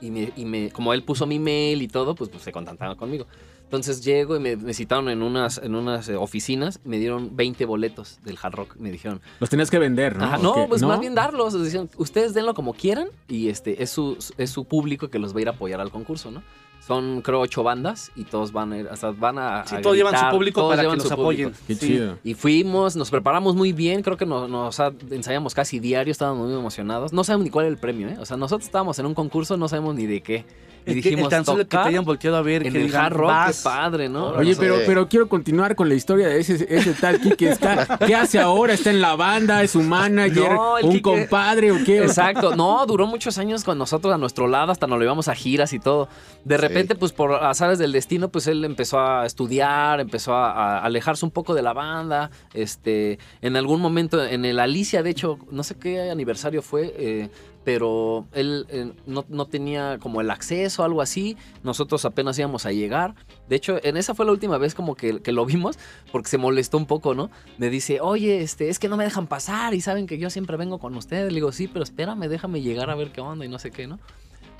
Speaker 22: Y, me, y me- como él puso mi mail y todo, pues, pues se contactaron conmigo. Entonces llego y me, me citaron en unas, en unas eh, oficinas, me dieron 20 boletos del hard rock. Me dijeron,
Speaker 1: Los tenías que vender, ¿no?
Speaker 22: Ajá,
Speaker 1: ¿O
Speaker 22: no,
Speaker 1: qué?
Speaker 22: pues más bien darlos. Decían, ustedes denlo como quieran y este es su, es su público que los va a ir a apoyar al concurso, ¿no? Son, creo, ocho bandas y todos van a ir, hasta van a.
Speaker 2: Sí,
Speaker 22: a
Speaker 2: todos llevan su público
Speaker 22: todos
Speaker 2: para que
Speaker 22: llevan
Speaker 2: los
Speaker 22: su
Speaker 2: apoyen.
Speaker 1: Qué
Speaker 2: Sí.
Speaker 1: chido.
Speaker 22: Y fuimos, nos preparamos muy bien, creo que nos, nos ensayamos casi diario, estábamos muy emocionados. No sabemos ni cuál era el premio, ¿eh? O sea, nosotros estábamos en un concurso, no sabemos ni de qué. Y dijimos,
Speaker 2: tan solo que te hayan volteado a ver,
Speaker 22: en
Speaker 2: que
Speaker 22: el
Speaker 2: digan,
Speaker 22: hard rock,
Speaker 2: "Vas".
Speaker 22: qué padre, ¿no?
Speaker 1: Oye, pero, pero quiero continuar con la historia de ese, ese tal Kike. Está, ¿Qué hace ahora? ¿Está en la banda? ¿Es su manager?
Speaker 22: No,
Speaker 1: ¿Un
Speaker 22: Quique-
Speaker 1: compadre o qué?
Speaker 22: Exacto, no, duró muchos años con nosotros a nuestro lado, hasta nos lo llevamos a giras y todo. De repente, pues por azares del destino, pues él empezó a estudiar, empezó a, a alejarse un poco de la banda. Este, en algún momento, en el Alicia, de hecho, no sé qué aniversario fue, eh, pero él eh, no, no tenía como el acceso algo así. Nosotros apenas íbamos a llegar. De hecho, en esa fue la última vez como que, que lo vimos, porque se molestó un poco, ¿no? Me dice, oye, este, es que no me dejan pasar y saben que yo siempre vengo con ustedes. Le digo, sí, pero espérame, déjame llegar a ver qué onda y no sé qué, ¿no?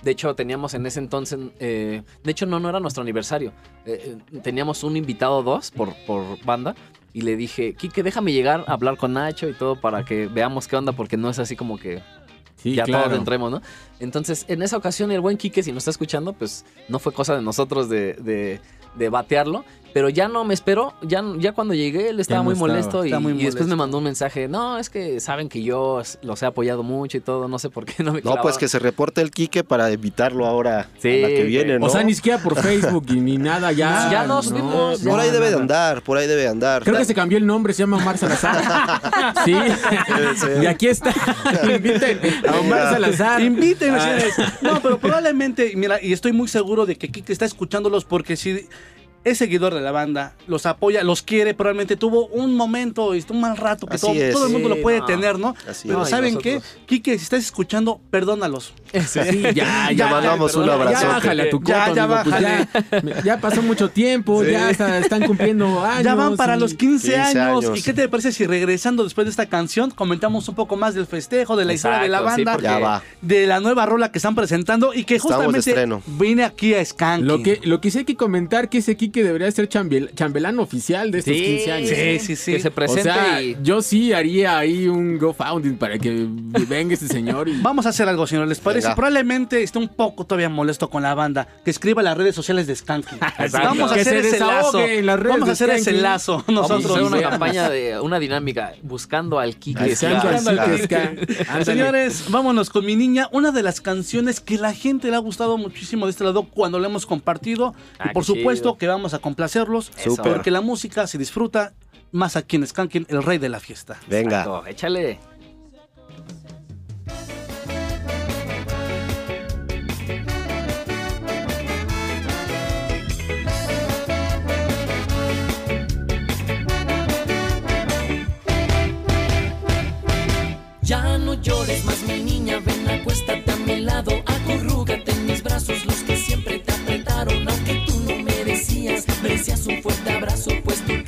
Speaker 22: De hecho, teníamos en ese entonces, eh, de hecho, no, no era nuestro aniversario. Eh, teníamos un invitado dos por, por banda y le dije, Kike, déjame llegar a hablar con Nacho y todo para que veamos qué onda, porque no es así como que
Speaker 1: Sí,
Speaker 22: ya
Speaker 1: claro.
Speaker 22: todos entremos, ¿no? Entonces, en esa ocasión, el buen Quique, si nos está escuchando, pues no fue cosa de nosotros de, de- de batearlo. Pero ya no me esperó. Ya, ya cuando llegué, él estaba
Speaker 1: no
Speaker 22: muy
Speaker 1: estaba.
Speaker 22: molesto. Y,
Speaker 2: Está muy
Speaker 22: y después me mandó un mensaje. No, es que saben que yo los he apoyado mucho y todo. No sé por qué no me
Speaker 21: No, pues
Speaker 22: clavaron".
Speaker 21: que se reporte el Quique para evitarlo ahora
Speaker 22: Sí,
Speaker 21: a la que viene, ¿no?
Speaker 1: O sea, ni siquiera por Facebook y ni nada ya.
Speaker 22: Ya no
Speaker 1: no.
Speaker 22: subimos,
Speaker 21: por ahí debe de andar, por ahí debe de andar.
Speaker 1: Creo que se cambió el nombre, se llama Omar Salazar. sí. y aquí está. Inviten a Omar Salazar.
Speaker 2: Invítenme,
Speaker 1: Ah.
Speaker 2: No, pero probablemente, mira, y estoy muy seguro de que Kike está escuchándolos porque si es seguidor de la banda, los apoya, los quiere, probablemente tuvo un momento, este, un mal rato que todo,
Speaker 21: es.
Speaker 2: todo el mundo
Speaker 22: Sí,
Speaker 2: lo puede
Speaker 22: no.
Speaker 2: tener, ¿no?
Speaker 21: Así
Speaker 2: Pero
Speaker 22: es.
Speaker 2: ¿saben qué? Quique, si estás escuchando, perdónalos.
Speaker 1: Sí, ya,
Speaker 21: Ya mandamos un
Speaker 1: Ya
Speaker 21: abrazote.
Speaker 1: bájale a tu
Speaker 2: Ya,
Speaker 1: coto,
Speaker 2: ya
Speaker 1: amigo, pues ya, ya pasó mucho tiempo, ya está- están cumpliendo años.
Speaker 2: Ya van para
Speaker 1: y-
Speaker 2: los 15,
Speaker 21: 15
Speaker 2: años.
Speaker 21: años.
Speaker 2: ¿Y qué te parece si regresando después de esta canción comentamos un poco más del festejo, de la historia de la
Speaker 22: Exacto, sí,
Speaker 2: banda,
Speaker 21: Ya va.
Speaker 2: de la nueva rola que están presentando y que
Speaker 21: Estamos
Speaker 2: justamente viene aquí a Skanky?
Speaker 1: Lo que, lo que sí hay que comentar que ese Kike debería ser chambel- chambelán oficial de estos
Speaker 22: Sí,
Speaker 1: 15 años.
Speaker 2: Sí, sí, sí.
Speaker 22: Que se
Speaker 1: O
Speaker 22: presente
Speaker 1: sea,
Speaker 22: y...
Speaker 1: yo sí haría ahí un GoFunding para que venga este señor y...
Speaker 2: Vamos a hacer algo, señor. ¿Les parece?
Speaker 21: Venga.
Speaker 2: Probablemente esté un poco todavía molesto con la banda. Que escriba las redes sociales de Skanky. Vamos a
Speaker 1: Que
Speaker 2: hacer
Speaker 1: se
Speaker 2: ese lazo. Vamos a hacer ese lazo
Speaker 22: Vamos a
Speaker 2: nosotros.
Speaker 22: hacer una campaña de una dinámica buscando al Kike.
Speaker 2: Señores, vámonos con mi niña. Una de las canciones que la gente le ha gustado muchísimo de este lado cuando la hemos compartido.
Speaker 22: Ah,
Speaker 2: y por
Speaker 22: qué
Speaker 2: supuesto
Speaker 22: chido.
Speaker 2: que vamos a complacerlos.
Speaker 21: Súper.
Speaker 2: Porque la música se disfruta más aquí en Skanking, el rey de la fiesta.
Speaker 21: Venga.
Speaker 22: Exacto, Échale.
Speaker 19: Ya no llores más, mi niña, ven, acuéstate a mi lado, acurrúgate en mis brazos, merecías un fuerte abrazo, pues tu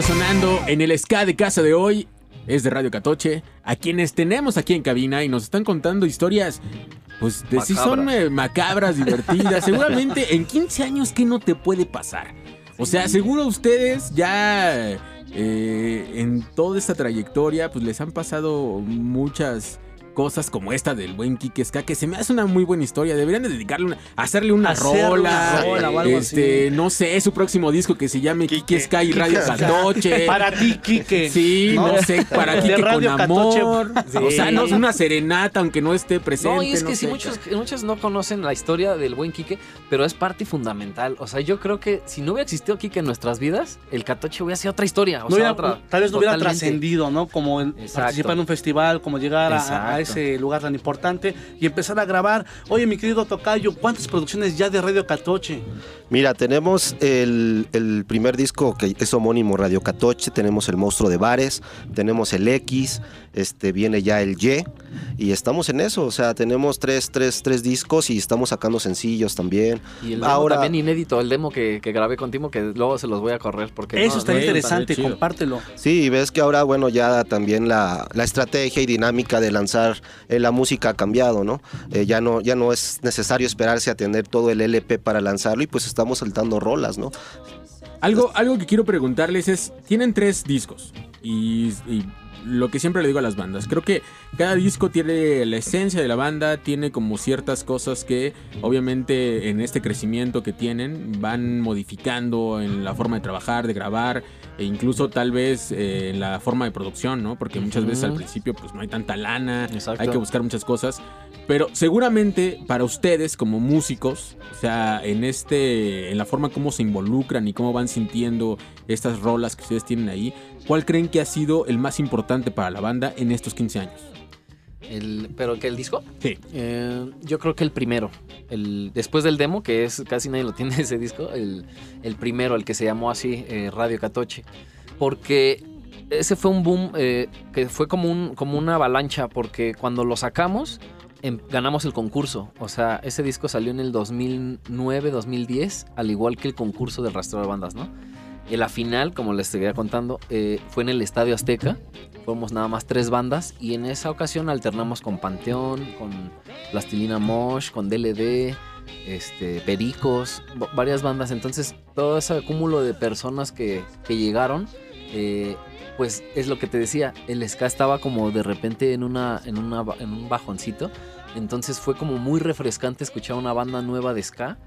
Speaker 1: está sonando en el ska de casa de hoy es de Radio Catoche, a quienes tenemos aquí en cabina y nos están contando historias, pues de si son
Speaker 22: Macabras.
Speaker 1: eh, macabras, divertidas. Seguramente en 15 años, ¿qué no te puede pasar? O sea, seguro ustedes ya eh, en toda esta trayectoria, pues les han pasado muchas cosas como esta del buen Kike Ska, que se me hace una muy buena historia. Deberían de dedicarle una, hacerle una rola.
Speaker 2: una rola o algo
Speaker 1: este,
Speaker 2: así.
Speaker 1: no sé, su próximo disco que se llame Kike, Ska y
Speaker 2: Kike
Speaker 1: Radio. Catoche.
Speaker 2: Para ti, Quique.
Speaker 1: Sí, no, sé, para
Speaker 2: De
Speaker 1: ti que con
Speaker 2: Radio
Speaker 1: amor. O sea, no una serenata, aunque no esté presente.
Speaker 22: No, y es que
Speaker 1: no
Speaker 22: sí,
Speaker 1: sé.
Speaker 22: muchos, muchos no conocen la historia del buen Quique, pero es parte fundamental. O sea, yo creo que si no hubiera existido Quique en nuestras vidas, el Catoche hubiera sido otra historia. O
Speaker 2: No
Speaker 22: sea,
Speaker 2: hubiera-
Speaker 22: otra-
Speaker 2: tal vez no hubiera trascendido, ¿no? Como en-
Speaker 22: Exacto.
Speaker 2: participar en un festival, como llegar a- ese lugar tan importante y empezar a grabar. Oye, mi querido Tocayo, ¿cuántas producciones ya de Radio Catoche?
Speaker 21: Mira, tenemos el, el primer disco que es homónimo Radio Catoche, tenemos el Monstruo de Bares, tenemos el X, este, viene ya el Y, y estamos en eso, o sea, tenemos tres, tres, tres discos y estamos sacando sencillos también.
Speaker 22: Y el demo
Speaker 21: Ahora,
Speaker 22: también inédito, el demo que, que grabé contigo, que luego se los voy a correr porque
Speaker 2: Eso
Speaker 22: no-
Speaker 2: está
Speaker 22: no-
Speaker 2: interesante,
Speaker 22: chido.
Speaker 2: compártelo.
Speaker 21: Sí, y ves que ahora, bueno, ya también la, la estrategia y dinámica de lanzar eh, la música ha cambiado, ¿no? Eh, ya ¿no? Ya no es necesario esperarse a tener todo el LP para lanzarlo y pues estamos saltando rolas, ¿no?
Speaker 1: Algo, algo que quiero preguntarles es, tienen tres discos. y, y lo que siempre le digo a las bandas, creo que cada disco tiene la esencia de la banda, tiene como ciertas cosas que obviamente en este crecimiento que tienen van modificando en la forma de trabajar, de grabar e incluso tal vez eh, en la forma de producción, ¿no? Porque muchas veces al principio pues no hay tanta lana,
Speaker 22: Exacto.
Speaker 1: hay que buscar muchas cosas, pero seguramente para ustedes como músicos, o sea, en este en la forma como se involucran y cómo van sintiendo estas rolas que ustedes tienen ahí, ¿cuál creen que ha sido el más importante para la banda en estos 15 años?
Speaker 22: El, ¿Pero que el disco?
Speaker 1: Sí.
Speaker 22: Eh, yo creo que el primero. El, después del demo, que es casi nadie lo tiene ese disco, el, el primero, el que se llamó así, eh, Radio Catoche. Porque ese fue un boom eh, que fue como, un, como una avalancha, porque cuando lo sacamos, em- ganamos el concurso. O sea, ese disco salió en el 2009, 2010, al igual que el concurso del rastro de bandas, ¿no? La final, como les seguía contando, eh, fue en el Estadio Azteca. Fuimos nada más tres bandas y en esa ocasión alternamos con Panteón, con Plastilina Mosh, con DLD, este, Pericos, va- varias bandas. Entonces, todo ese cúmulo de personas que, que llegaron, eh, pues es lo que te decía, el ska estaba como de repente en, una, en, una, en un bajoncito. Entonces fue como muy refrescante escuchar una banda nueva de ska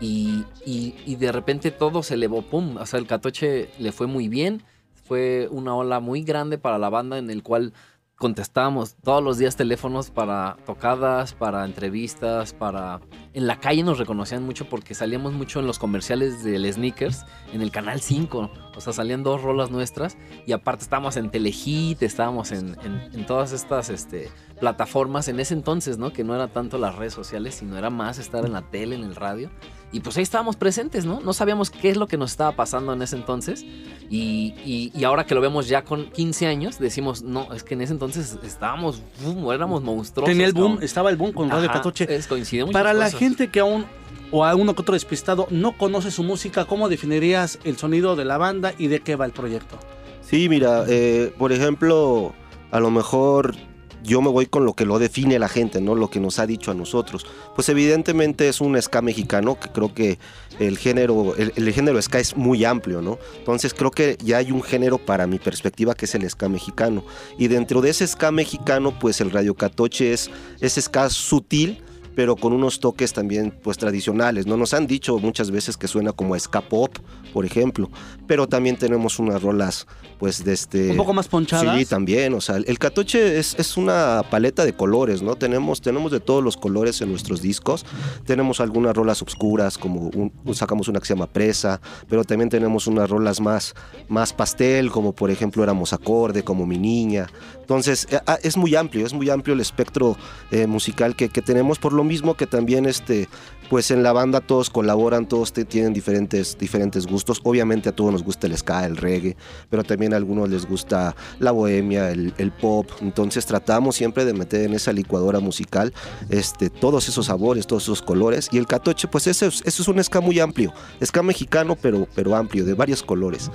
Speaker 22: y, y- y de repente todo se elevó, pum. O sea, el Catoche le fue muy bien. Fue una ola muy grande para la banda en el cual contestábamos todos los días teléfonos para tocadas, para entrevistas, para... En la calle nos reconocían mucho porque salíamos mucho en los comerciales del Sneakers, en el Canal 5. O sea, salían dos rolas nuestras y aparte estábamos en Telehit, estábamos en, en- en todas estas este, plataformas en ese entonces, ¿no? Que no era tanto las redes sociales, sino era más estar en la tele, en el radio. Y pues ahí estábamos presentes, ¿no? No sabíamos qué es lo que nos estaba pasando en ese entonces. Y, y- y ahora que lo vemos ya con 15 años, decimos, no, es que en ese entonces estábamos, boom, éramos monstruosos.
Speaker 2: Tenía el boom,
Speaker 22: cabrón".
Speaker 2: estaba el boom con Radio
Speaker 22: Ajá,
Speaker 2: Catoche.
Speaker 22: es,
Speaker 2: Para la
Speaker 22: cosas.
Speaker 2: gente que aún o a uno que otro despistado no conoce su música, ¿cómo definirías el sonido de la banda y de qué va el proyecto?
Speaker 21: Sí, mira, eh, por ejemplo, a lo mejor yo me voy con lo que lo define la gente, ¿no? Lo que nos ha dicho a nosotros. Pues evidentemente es un ska mexicano, que creo que el género, el, el género ska es muy amplio, ¿no? Entonces creo que ya hay un género para mi perspectiva que es el ska mexicano. Y dentro de ese ska mexicano, pues el Radio Catoche es, es ska sutil, pero con unos toques también pues tradicionales, ¿no? Nos han dicho muchas veces que suena como a ska pop, por ejemplo, pero también tenemos unas rolas pues de este...
Speaker 2: Un poco más ponchadas.
Speaker 21: Sí, también, o sea, el catoche es, es una paleta de colores, ¿no? Tenemos, tenemos de todos los colores en nuestros discos, tenemos algunas rolas oscuras, como un- sacamos una que se llama Presa, pero también tenemos unas rolas más, más pastel, como por ejemplo Éramos Acorde, como Mi Niña. Entonces, eh, ah, es muy amplio, es muy amplio el espectro eh, musical que, que tenemos, por lo mismo que también este, pues en la banda todos colaboran, todos te- tienen diferentes, diferentes gustos. Obviamente a todos nos gusta el ska, el reggae, pero también a algunos les gusta la bohemia, el, el pop. Entonces tratamos siempre de meter en esa licuadora musical este, todos esos sabores, todos esos colores. Y el catoche, pues ese, es- eso es un ska muy amplio, ska mexicano, pero, pero amplio, de varios colores.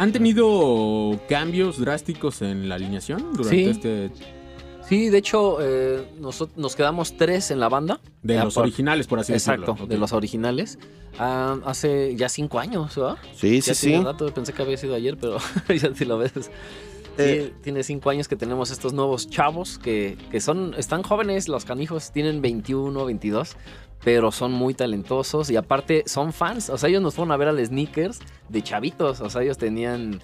Speaker 1: ¿Han tenido cambios drásticos en la alineación durante
Speaker 22: Sí.
Speaker 1: este
Speaker 22: Sí, de hecho, eh, noso- nos quedamos tres en la banda.
Speaker 1: de los
Speaker 22: por-
Speaker 1: originales, por así
Speaker 22: Exacto,
Speaker 1: decirlo?
Speaker 22: de
Speaker 1: Ok.
Speaker 22: los originales. Ah, hace ya cinco años, ¿verdad?
Speaker 21: Sí,
Speaker 22: Ya
Speaker 21: sí, sí.
Speaker 22: rato, pensé que había sido ayer, pero ya si lo ves. Sí,
Speaker 21: Eh.
Speaker 22: tiene cinco años que tenemos estos nuevos chavos que, que son, están jóvenes, los canijos, tienen 21, 22, pero son muy talentosos y aparte son fans. O sea, ellos nos fueron a ver al Sneakers de chavitos. O sea, ellos tenían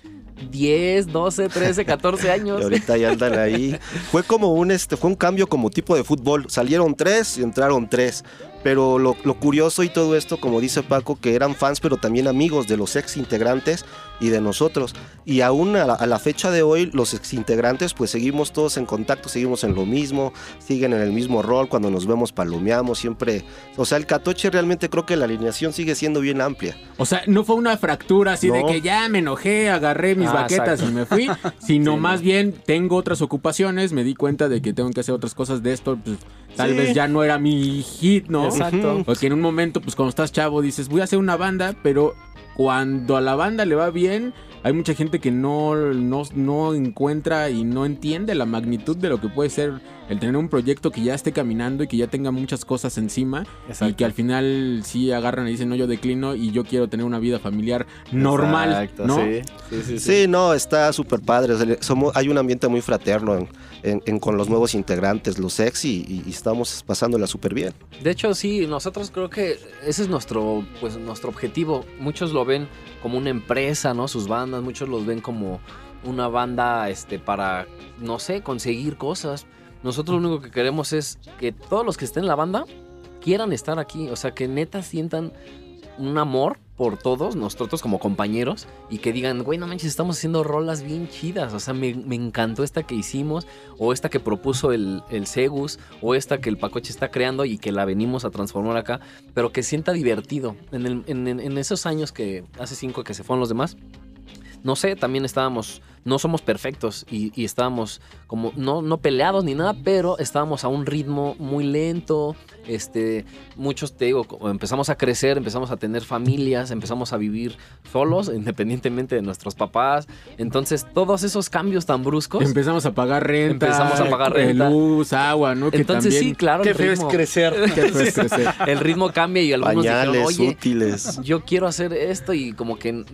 Speaker 22: 10, 12, 13, 14 años.
Speaker 21: Y ahorita ya andan ahí. Fue como un este, fue un cambio como tipo de fútbol. Salieron tres y entraron tres. Pero lo, lo curioso y todo esto, como dice Paco, que eran fans, pero también amigos de los ex integrantes y de nosotros. Y aún a la, a la fecha de hoy, los ex integrantes, pues seguimos todos en contacto, seguimos en lo mismo, siguen en el mismo rol. Cuando nos vemos, palomeamos siempre. O sea, el Catoche realmente creo que la alineación sigue siendo bien amplia.
Speaker 1: O sea, no fue una fractura así de que ya me enojé, agarré mis
Speaker 21: Ah,
Speaker 1: baquetas
Speaker 21: exacto.
Speaker 1: y me fui, sino
Speaker 21: Sí,
Speaker 1: más bien tengo otras ocupaciones, me di cuenta de que tengo que hacer otras cosas de esto, pues tal
Speaker 22: Sí.
Speaker 1: vez ya no era mi hit, ¿no?
Speaker 22: Exacto.
Speaker 1: Porque en un momento, pues cuando estás chavo, dices, voy a hacer una banda, pero cuando a la banda le va bien, hay mucha gente que no, no, no encuentra y no entiende la magnitud de lo que puede ser el tener un proyecto que ya esté caminando y que ya tenga muchas cosas encima y
Speaker 22: Exacto.
Speaker 1: que al final sí agarran y dicen, no, yo declino y yo quiero tener una vida familiar normal,
Speaker 22: Exacto,
Speaker 1: ¿no?
Speaker 22: sí. Sí, sí, sí.
Speaker 21: Sí, no, está súper padre. o sea, le- somos, hay un ambiente muy fraterno en- en- en- con los nuevos integrantes, los ex, y, y- y estamos pasándola súper bien.
Speaker 22: De hecho, sí, nosotros creo que ese es nuestro, pues, nuestro objetivo. Muchos lo ven como una empresa, ¿no? Sus bandas, muchos los ven como una banda este, para, no sé, conseguir cosas. Nosotros lo único que queremos es que todos los que estén en la banda quieran estar aquí. O sea, que neta sientan un amor por todos nosotros como compañeros y que digan, güey, no manches, estamos haciendo rolas bien chidas. O sea, me, me encantó esta que hicimos, o esta que propuso el, el Segus, o esta que el Pacoche está creando y que la venimos a transformar acá, pero que sienta divertido. En, el- en- en- esos años que hace cinco que se fueron los demás, no sé, también estábamos, no somos perfectos y, y estábamos como, no, no peleados ni nada, pero estábamos a un ritmo muy lento, este, muchos, te digo, empezamos a crecer, empezamos a tener familias, empezamos a vivir solos, independientemente de nuestros papás, entonces todos esos cambios tan bruscos.
Speaker 1: Empezamos a pagar renta,
Speaker 22: Empezamos a pagar
Speaker 1: eh,
Speaker 22: renta.
Speaker 1: luz, agua, ¿no? Que
Speaker 22: Entonces
Speaker 1: también-
Speaker 22: sí, claro.
Speaker 2: Qué feo es crecer.
Speaker 1: Qué feo es crecer.
Speaker 22: el ritmo cambia y algunos
Speaker 21: Pañales,
Speaker 22: dijeron, oye,
Speaker 21: útiles.
Speaker 22: yo quiero hacer esto y como que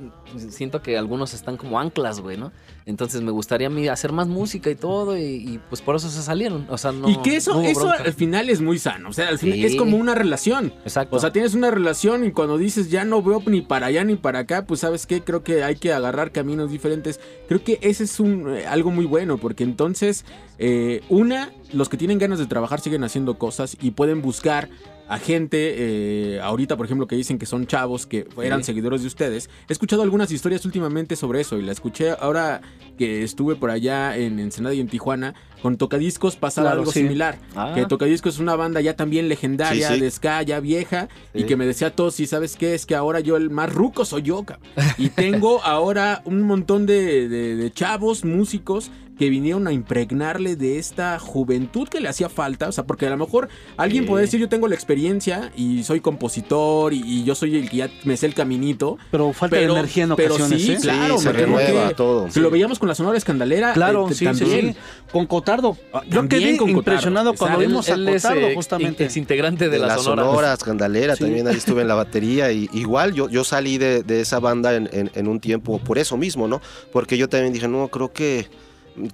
Speaker 22: siento que algunos están como anclas, güey, ¿no? Entonces me gustaría a mí hacer más música y todo y, y, pues por eso se salieron. O sea, no.
Speaker 1: y que eso,
Speaker 22: no
Speaker 1: eso al final es muy sano. O sea, al
Speaker 22: Sí.
Speaker 1: es como una relación.
Speaker 22: Exacto.
Speaker 1: O sea, tienes una relación y cuando dices ya no veo ni para allá ni para acá, pues sabes qué, creo que hay que agarrar caminos diferentes. Creo que ese es un eh, algo muy bueno porque entonces, eh, una, los que tienen ganas de trabajar siguen haciendo cosas y pueden buscar a gente, eh, ahorita por ejemplo que dicen que son chavos que eran
Speaker 22: Sí.
Speaker 1: seguidores de ustedes. He escuchado algunas historias últimamente sobre eso y la escuché ahora que estuve por allá en Ensenada y en Tijuana. Con Tocadiscos pasaba
Speaker 2: Claro,
Speaker 1: algo
Speaker 2: sí.
Speaker 1: similar.
Speaker 22: Ah.
Speaker 1: Que Tocadiscos es una banda ya también legendaria,
Speaker 21: Sí, sí.
Speaker 1: de ska, ya vieja, y que me decía todos, y sabes qué, es que ahora yo el más ruco soy yo, cabrón. Y tengo ahora un montón de, de- de chavos, músicos, que vinieron a impregnarle de esta juventud que le hacía falta. O sea, porque a lo mejor alguien
Speaker 22: Sí.
Speaker 1: puede decir, yo tengo la experiencia y soy compositor y, y yo soy el que ya me sé el caminito.
Speaker 2: Pero falta
Speaker 1: Pero-
Speaker 2: de energía en
Speaker 1: pero
Speaker 2: ocasiones,
Speaker 1: sí,
Speaker 2: ¿eh?
Speaker 1: claro,
Speaker 21: Sí, se renueva todo.
Speaker 1: que lo veíamos con la Sonora Escandalera.
Speaker 2: Claro,
Speaker 1: eh,
Speaker 2: sí, sí,
Speaker 1: también.
Speaker 2: sí. Con Cotardo. Yo quedé
Speaker 1: con Cotardo,
Speaker 2: impresionado cuando vimos a
Speaker 22: Él es,
Speaker 2: Cotardo,
Speaker 22: eh,
Speaker 2: justamente.
Speaker 22: ex integrante de,
Speaker 21: de
Speaker 22: la,
Speaker 21: la
Speaker 22: Sonora.
Speaker 21: Sonora, Escandalera,
Speaker 2: Sí.
Speaker 21: también ahí estuve en la batería y igual yo, yo salí de, de esa banda en, en- en un tiempo por eso mismo, ¿no? Porque yo también dije, no, creo que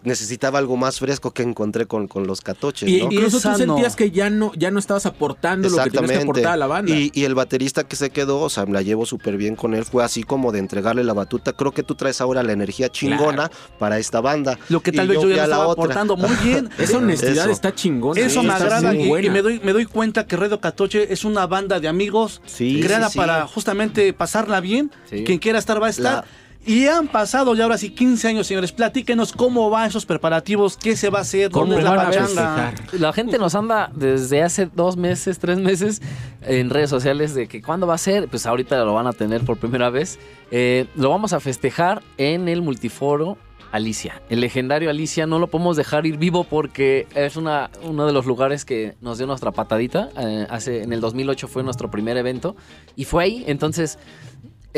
Speaker 21: necesitaba algo más fresco que encontré con, con los catoches,
Speaker 1: Y
Speaker 21: ¿no?
Speaker 1: incluso tú
Speaker 2: sano.
Speaker 1: sentías que ya no, ya no estabas aportando lo que tenías que aportar a la banda.
Speaker 21: Y, y el baterista que se quedó, o sea, me la llevo súper bien con él, fue así como de entregarle la batuta. Creo que tú traes ahora la energía chingona para esta banda.
Speaker 2: Lo que tal
Speaker 21: Y
Speaker 2: vez yo ya no estaba
Speaker 21: otra.
Speaker 2: aportando. Muy bien.
Speaker 1: Esa honestidad
Speaker 21: Eso.
Speaker 1: está chingona.
Speaker 2: Eso
Speaker 1: sí,
Speaker 2: me agrada y, y me, doy, me doy cuenta que Redo Catoche es una banda de amigos
Speaker 21: Sí,
Speaker 2: creada
Speaker 21: sí, sí.
Speaker 2: para justamente pasarla bien.
Speaker 22: Sí.
Speaker 2: Quien quiera estar va a estar.
Speaker 21: La-
Speaker 2: Y han pasado ya ahora sí 15 años, señores. Platíquenos cómo van esos preparativos, qué se va a hacer,
Speaker 1: ¿Cómo
Speaker 2: dónde es la pachanga.
Speaker 1: festejar?
Speaker 22: La gente nos anda desde hace dos meses, tres meses en redes sociales de que cuándo va a ser. Pues ahorita lo van a tener por primera vez. Eh, lo vamos a festejar en el multiforo Alicia. El legendario Alicia no lo podemos dejar ir vivo porque es una, uno de los lugares que nos dio nuestra patadita. Eh, hace, en el 2008 fue nuestro primer evento y fue ahí. Entonces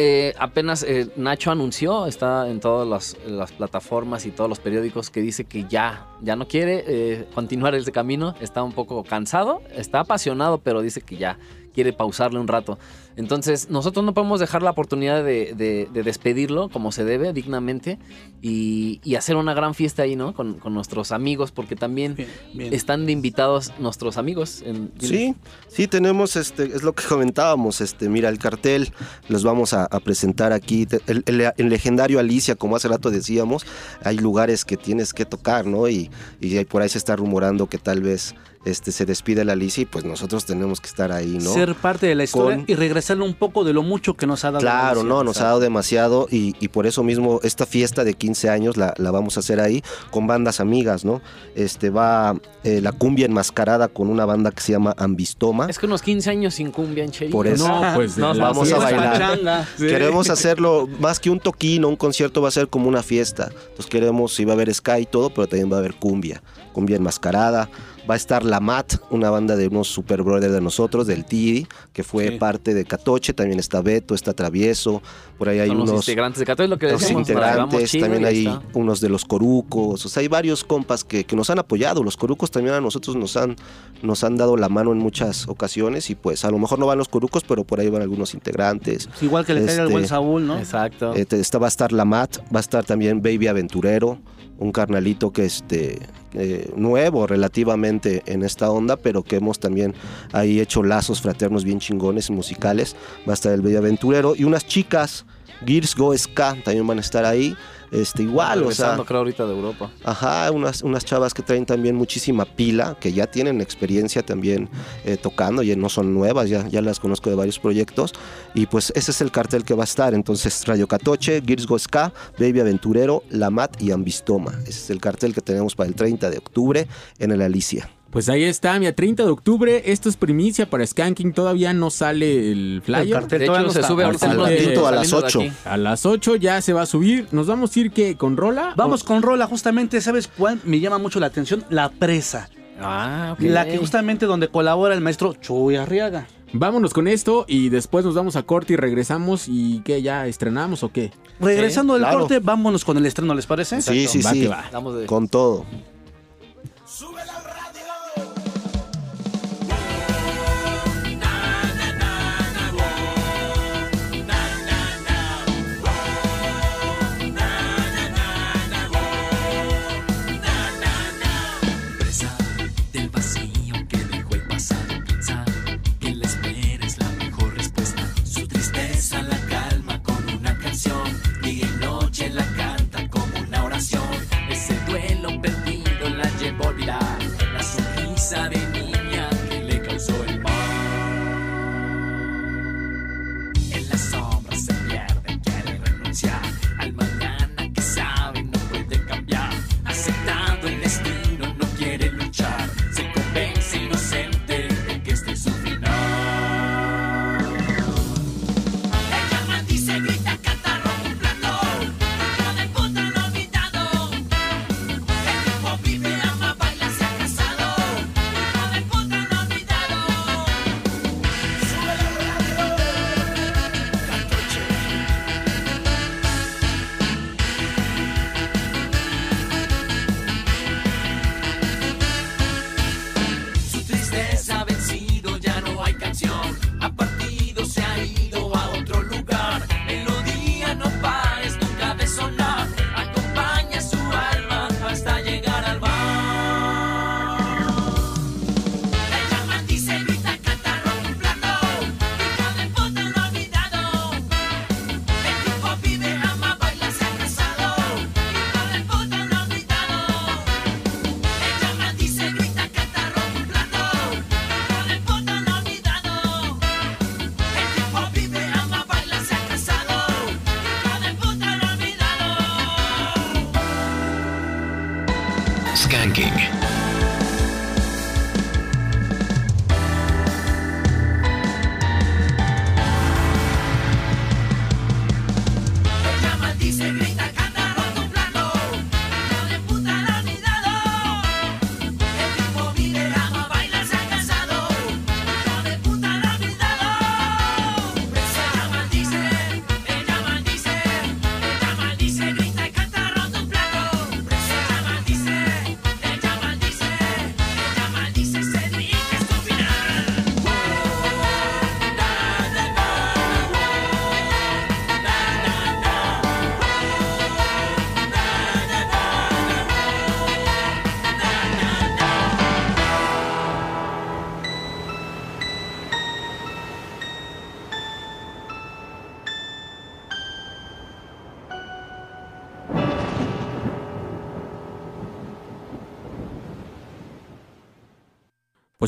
Speaker 22: eh, apenas eh, Nacho anunció, está en todas las, plataformas y todos los periódicos que dice que ya, ya no quiere eh, continuar ese camino, está un poco cansado, está apasionado, pero dice que ya quiere pausarle un rato. Entonces, nosotros no podemos dejar la oportunidad de, de- de despedirlo como se debe, dignamente, y, y hacer una gran fiesta ahí, ¿no? Con, con nuestros amigos, porque también
Speaker 2: Bien, bien.
Speaker 22: están de invitados nuestros amigos. en-
Speaker 21: Sí, sí, tenemos, este, es lo que comentábamos, este, mira, el cartel, los vamos a, a presentar aquí, el, el- el legendario Alicia, como hace rato decíamos, hay lugares que tienes que tocar, ¿no? Y, y por ahí se está rumorando que tal vez este, se despide la y pues nosotros tenemos que estar ahí, ¿no?
Speaker 2: Ser parte de la historia
Speaker 21: Con-
Speaker 2: y regresarle un poco de lo mucho que nos ha dado.
Speaker 21: Claro, no, nos ha dado demasiado y, y por eso mismo esta fiesta de 15 años la, la vamos a hacer ahí con bandas amigas, ¿no? Este va eh, la cumbia enmascarada con una banda que se llama Ambistoma.
Speaker 22: Es que unos 15 años sin cumbia en Cherito.
Speaker 21: Por eso.
Speaker 1: No, pues
Speaker 22: No,
Speaker 1: la
Speaker 21: vamos a bailar. Queremos hacerlo más que un toquín o un concierto, va a ser como una fiesta. Entonces queremos, sí va a haber ska y todo, pero también va a haber cumbia, cumbia enmascarada.
Speaker 19: Va a estar La Mat, una banda de unos super brothers de nosotros, del Tiri, que fue parte de Catoche. También está Beto, está Travieso. Por ahí hay
Speaker 22: Son los
Speaker 19: unos.
Speaker 22: integrantes de Cato, es lo que
Speaker 19: los
Speaker 22: nos llevamos
Speaker 19: integrantes,
Speaker 22: chido
Speaker 19: también hay
Speaker 22: está.
Speaker 19: unos de los corucos, o sea, hay varios compas que, que nos han apoyado. Los corucos también a nosotros nos han, nos han dado la mano en muchas ocasiones y pues a lo mejor no van los corucos, pero por ahí van algunos integrantes.
Speaker 2: Igual que le cae al buen
Speaker 19: Este,
Speaker 2: Saúl, ¿no?
Speaker 22: Exacto.
Speaker 19: te- está, va a estar la Mat, va a estar también Baby Aventurero, un carnalito que este eh, nuevo relativamente en esta onda, pero que hemos también ahí hecho lazos fraternos bien chingones musicales. Va a estar el Baby Aventurero y unas chicas, Gears Go Ska, también van a estar ahí. Este, igual, o sea,
Speaker 22: creo, ahorita de Europa.
Speaker 19: Ajá, unas, unas chavas que traen también muchísima pila, que ya tienen experiencia también eh, tocando, ya no son nuevas, ya, ya las conozco de varios proyectos. Y pues ese es el cartel que va a estar. Entonces, Radio Catoche, Gears Go Ska, Baby Aventurero, La Mat y Ambistoma. Ese es el cartel que tenemos para el 30 de octubre en el Alicia.
Speaker 1: Pues ahí está, mira, 30 de octubre, esto es primicia para Skanking, todavía no sale el flyer.
Speaker 2: El cartel De hecho, no se sube ratito a las
Speaker 1: saliendo de
Speaker 2: 8.
Speaker 1: aquí. A las 8 ya se va a subir, nos vamos a ir que con Rola.
Speaker 2: Vamos con Rola, justamente, ¿sabes cuál me llama mucho la atención? La presa.
Speaker 22: Ah, ok.
Speaker 2: La que justamente donde colabora el maestro Chuy Arriaga.
Speaker 1: Vámonos con esto y después nos vamos a corte y regresamos y que ya estrenamos o qué.
Speaker 2: Regresando del
Speaker 19: claro.
Speaker 2: corte, vámonos con el estreno, ¿les parece?
Speaker 19: Sí, sí,
Speaker 1: va
Speaker 19: sí.
Speaker 1: que va.
Speaker 22: De-
Speaker 19: Con todo.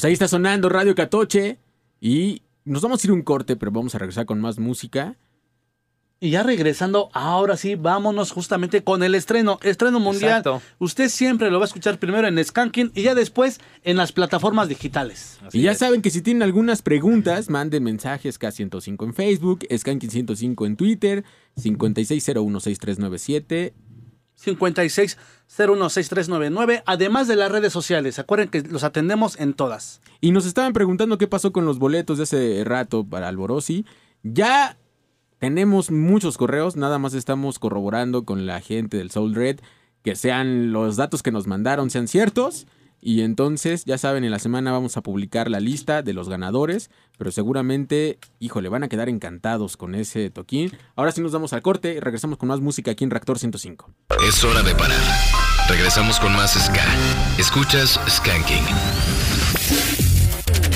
Speaker 1: Pues ahí está sonando Radio Catoche y nos vamos a ir un corte, pero vamos a regresar con más música.
Speaker 2: Y ya regresando, ahora sí, vámonos justamente con el estreno, estreno mundial.
Speaker 22: Exacto.
Speaker 2: Usted siempre lo va a escuchar primero en Skanking y ya después en las plataformas digitales.
Speaker 1: y ya saben que si tienen algunas preguntas, manden mensajes K105 en Facebook, Skanking105 en Twitter, 56016397.
Speaker 2: 56016399, además de las redes sociales. Acuerden que los atendemos en todas.
Speaker 1: Y nos estaban preguntando qué pasó con los boletos de hace rato para Alborosi. Ya tenemos muchos correos, nada más estamos corroborando con la gente del Soul Red que sean los datos que nos mandaron sean ciertos. Y entonces, ya saben, en la semana vamos a publicar la lista de los ganadores, pero seguramente, híjole, van a quedar encantados con ese toquín. Ahora sí nos damos al corte y regresamos con más música aquí en Reactor 105.
Speaker 15: Es hora de parar. Regresamos con más Ska. Escuchas Skanking.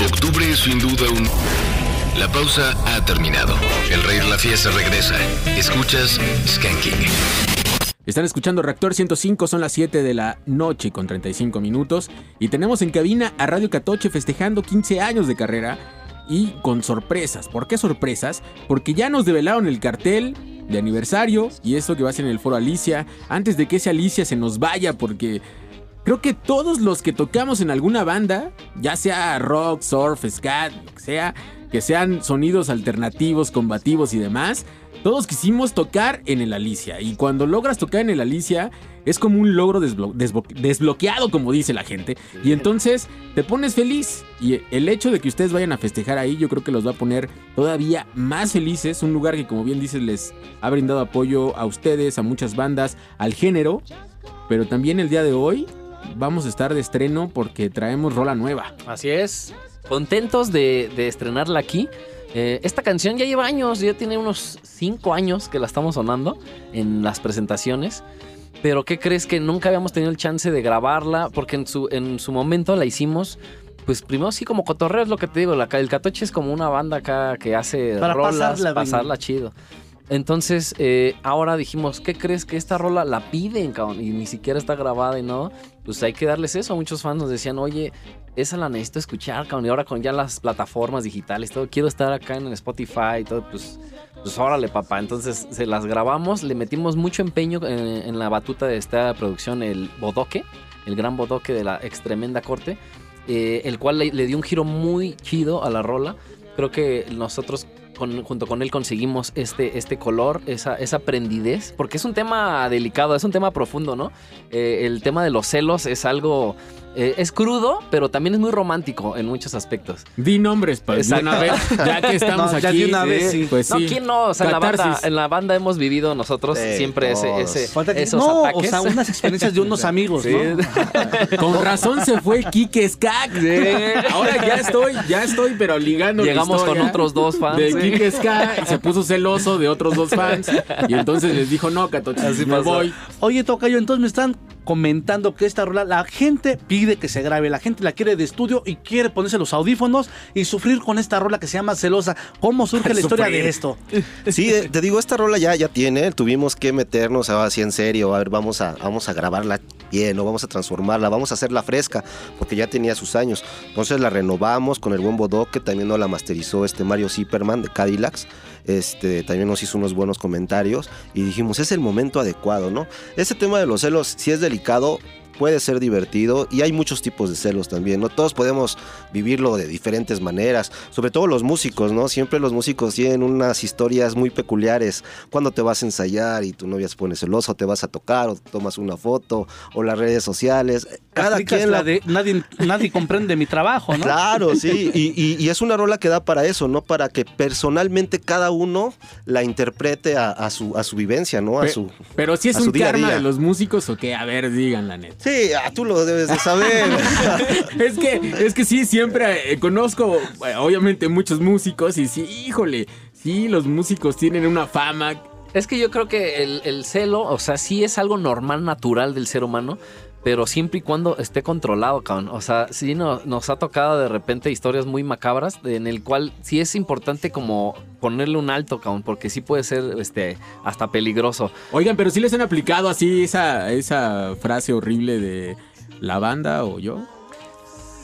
Speaker 15: Octubre es sin duda un... La pausa ha terminado. El rey la fiesta regresa. Escuchas Skanking.
Speaker 1: Están escuchando Reactor 105, son las 7 de la noche con 35 minutos y tenemos en cabina a Radio Catoche festejando 15 años de carrera y con sorpresas. ¿Por qué sorpresas? Porque ya nos develaron el cartel de aniversario y eso que va a ser en el foro Alicia, antes de que ese Alicia se nos vaya porque creo que todos los que tocamos en alguna banda, ya sea rock, surf, scat, lo que sea, que sean sonidos alternativos, combativos y demás, todos quisimos tocar en el Alicia. Y cuando logras tocar en el Alicia, es como un logro desblo- desblo- desbloqueado, como dice la gente. Y entonces te pones feliz. Y el hecho de que ustedes vayan a festejar ahí, yo creo que los va a poner todavía más felices. Un lugar que, como bien dices, les ha brindado apoyo a ustedes, a muchas bandas, al género. Pero también el día de hoy vamos a estar de estreno porque traemos rola nueva.
Speaker 22: Así es. Contentos de, de estrenarla aquí. Eh, esta canción ya lleva años, ya tiene unos 5 años que la estamos sonando en las presentaciones. Pero ¿qué crees que nunca habíamos tenido el chance de grabarla? Porque en su, en su momento la hicimos, pues primero sí como cotorreo es lo que te digo. La, el Catoche es como una banda acá que hace
Speaker 2: Para
Speaker 22: rolas,
Speaker 2: pasarla
Speaker 22: chido. Entonces, eh, ahora dijimos, ¿qué crees que esta rola la piden, cabrón? Y ni siquiera está grabada y no. Pues hay que darles eso. Muchos fans nos decían, oye, esa la necesito escuchar, cabrón. Y ahora con ya las plataformas digitales, todo, quiero estar acá en Spotify y todo, pues, pues órale, papá. Entonces se las grabamos, le metimos mucho empeño en, en la batuta de esta producción, el Bodoque, el gran Bodoque de la ex tremenda corte, eh, el cual le, le dio un giro muy chido a la rola. Creo que nosotros con- junto con él conseguimos este, este color, esa, esa prendidez, porque es un tema delicado, es un tema profundo, ¿no? Eh, el tema de los celos es algo, eh, es crudo, pero también es muy romántico en muchos aspectos.
Speaker 1: Di nombres, pues, de una vez, ya que estamos
Speaker 2: No, ya
Speaker 1: aquí.
Speaker 2: de una vez, sí.
Speaker 1: Pues
Speaker 22: no,
Speaker 1: sí.
Speaker 22: ¿quién no? O sea, en la, banda,
Speaker 1: Catarsis.
Speaker 22: en la banda hemos vivido nosotros
Speaker 21: Sí,
Speaker 22: siempre ese, ese-
Speaker 2: Falta que-
Speaker 22: esos
Speaker 2: no,
Speaker 22: ataques.
Speaker 2: o sea, unas experiencias de unos amigos,
Speaker 22: Sí.
Speaker 2: ¿no?
Speaker 1: Con razón se fue Kike Skak. Ahora ya estoy, ya estoy, pero ligando. la
Speaker 22: Llegamos con otros dos fans.
Speaker 1: De. Kike Skak y se puso celoso de otros dos fans. Y entonces les dijo, no, Catoche,
Speaker 22: Así
Speaker 1: me
Speaker 22: pasó.
Speaker 1: voy.
Speaker 2: Oye, Tocayo, entonces me están comentando que esta rola, la gente pide que se grabe, la gente la quiere de estudio y quiere ponerse los audífonos y sufrir con esta rola que se llama Celosa. ¿Cómo surge la historia
Speaker 1: Sufrir.
Speaker 2: de esto?
Speaker 21: Sí, eh, te digo, esta rola ya, ya tiene, tuvimos que meternos así en serio, a ver, vamos a, vamos a grabarla bien, o vamos a transformarla, vamos a hacerla fresca, porque ya tenía sus años. Entonces la renovamos con el buen Bodó, que también nos la masterizó este Mario Zipperman de Cadillacs. Este, también nos hizo unos buenos comentarios y dijimos, es el momento adecuado, ¿no? Ese tema de los celos, si es delicado, puede ser divertido y hay muchos tipos de celos también, ¿no? Todos podemos vivirlo de diferentes maneras, sobre todo los músicos, ¿no? Siempre los músicos tienen unas historias muy peculiares. Cuando te vas a ensayar y tu novia se pone celosa, o te vas a tocar, o tomas una foto, o las redes sociales. Cada quien
Speaker 2: la
Speaker 21: la
Speaker 2: de nadie, nadie comprende mi trabajo, ¿no?
Speaker 21: Claro, sí, y, y- y es una rola que da para eso, ¿no? Para que personalmente cada uno la interprete a, a su, a su vivencia, ¿no? A
Speaker 1: Pe-
Speaker 21: su,
Speaker 1: Pero si es un
Speaker 21: día a
Speaker 1: karma
Speaker 21: día.
Speaker 1: de los músicos o qué, a ver, digan la neta.
Speaker 21: Sí, ah, tú lo debes de saber.
Speaker 1: es que, es que sí, siempre eh, conozco, eh, obviamente, muchos músicos y sí, híjole, sí, los músicos tienen una fama.
Speaker 22: Es que yo creo que el, el celo, o sea, sí es algo normal, natural del ser humano, pero siempre y cuando esté controlado, cabrón. O sea, sí no- nos ha tocado de repente historias muy macabras en el cual sí es importante como ponerle un alto, cabrón, porque sí puede ser este hasta peligroso.
Speaker 1: Oigan, pero sí les han aplicado así esa, esa frase horrible de la banda o yo.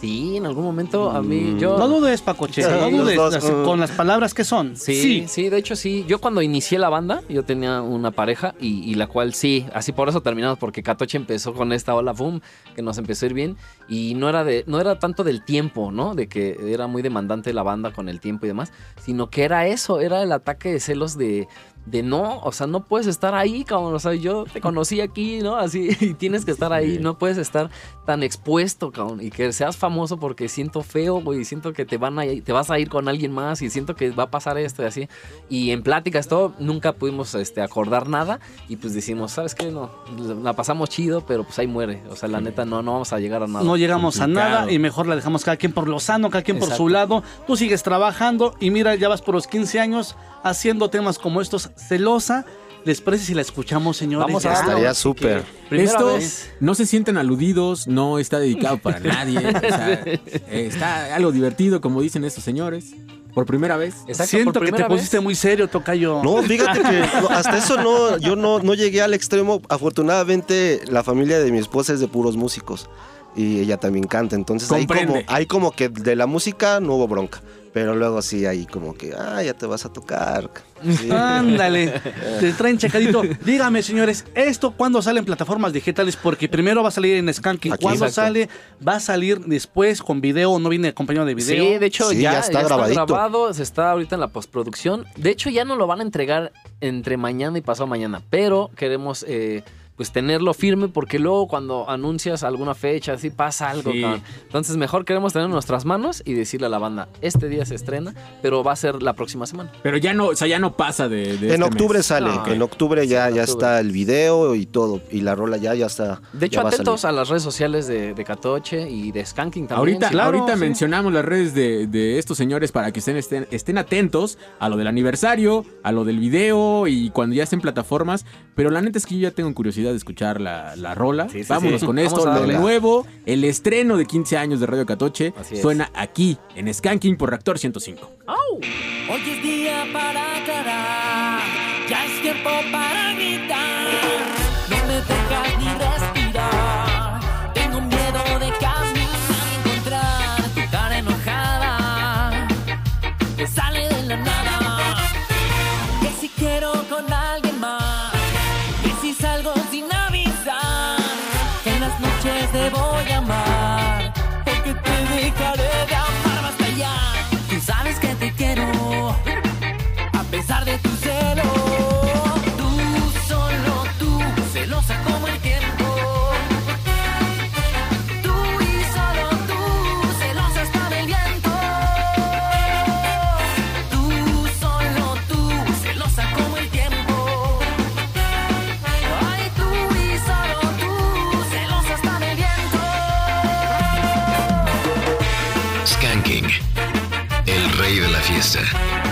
Speaker 22: Sí, en algún momento a mí yo
Speaker 2: No dudes, Pacoche,
Speaker 22: Sí,
Speaker 2: no dudes
Speaker 22: dos, uh.
Speaker 2: con las palabras que son.
Speaker 22: Sí, sí, de hecho sí. Yo cuando inicié la banda, yo tenía una pareja y, y la cual sí, así por eso terminamos, porque Catoche empezó con esta ola boom, que nos empezó a ir bien, y no era de, no era tanto del tiempo, ¿no? De que era muy demandante la banda con el tiempo y demás, sino que era eso, era el ataque de celos de, de no, o sea, no puedes estar ahí, cabrón. O sea, yo te conocí aquí, ¿no? Así, y tienes que estar ahí, no puedes estar tan expuesto, cabrón. Y que seas famoso porque siento feo, güey, y siento que te van a te vas a ir con alguien más y siento que va a pasar esto y así. Y en pláticas todo, nunca pudimos este, acordar nada. Y pues decimos, ¿sabes qué? No, la pasamos chido, pero pues ahí muere. O sea, la neta, no, no vamos a llegar a nada.
Speaker 2: No llegamos a nada y mejor la dejamos cada quien por lo sano, cada quien por su lado. Tú sigues trabajando y mira, ya vas por los 15 años haciendo temas como estos. Celosa, ¿les parece si la escuchamos, señores?
Speaker 22: Vamos a
Speaker 2: Ya.
Speaker 21: Estaría súper.
Speaker 22: Primera
Speaker 1: Esto
Speaker 22: vez.
Speaker 1: no se sienten aludidos, no está dedicado para nadie. o sea, está algo divertido, como dicen estos señores. Por primera vez.
Speaker 2: Siento que te pusiste muy serio, Tocayo.
Speaker 21: No, fíjate que hasta eso no, yo no, no llegué al extremo. Afortunadamente, la familia de mi esposa es de puros músicos y ella también canta. Entonces, ahí como,
Speaker 1: Comprende.
Speaker 21: hay como que de la música no hubo bronca. Pero luego sí, ahí como que, ah, ya te vas a tocar. Sí.
Speaker 2: Ándale, te traen checadito. Dígame, señores, ¿esto cuándo sale en plataformas digitales? Porque primero va a salir en Skanking. ¿Cuándo
Speaker 21: Exacto.
Speaker 2: sale? ¿Va a salir después con video? ¿No viene acompañado de video?
Speaker 22: Sí, de hecho
Speaker 21: Sí,
Speaker 22: ya,
Speaker 21: ya está
Speaker 22: ya está grabado, se está ahorita en la postproducción. De hecho ya no lo van a entregar entre mañana y pasado mañana, pero queremos eh, pues tenerlo firme porque luego cuando anuncias alguna fecha así pasa algo.
Speaker 1: Sí.
Speaker 22: Entonces mejor queremos tener en nuestras manos y decirle a la banda, este día se estrena, pero va a ser la próxima semana.
Speaker 1: Pero ya no, o sea, ya no pasa de. de
Speaker 21: En
Speaker 1: este
Speaker 21: octubre
Speaker 1: mes.
Speaker 21: sale,
Speaker 22: No,
Speaker 21: en octubre ya,
Speaker 22: en
Speaker 21: ya está el video y todo. Y la rola ya, ya está.
Speaker 22: De hecho,
Speaker 21: a
Speaker 22: atentos a las redes sociales de, de Catoche y de Skanking también.
Speaker 1: Ahorita,
Speaker 22: sí.
Speaker 1: ahorita
Speaker 2: sí.
Speaker 1: mencionamos las redes de, de estos señores para que estén, estén, estén atentos a lo del aniversario, a lo del video y cuando ya estén en plataformas. Pero la neta es que yo ya tengo curiosidad de escuchar la, la rola.
Speaker 22: Sí, sí,
Speaker 1: Vámonos
Speaker 22: sí.
Speaker 1: con esto. Lo nuevo, el estreno de 15 años de Radio Catoche suena aquí en Skanking por Reactor 105.
Speaker 19: Hoy es día para aclarar, ya es tiempo para
Speaker 15: rey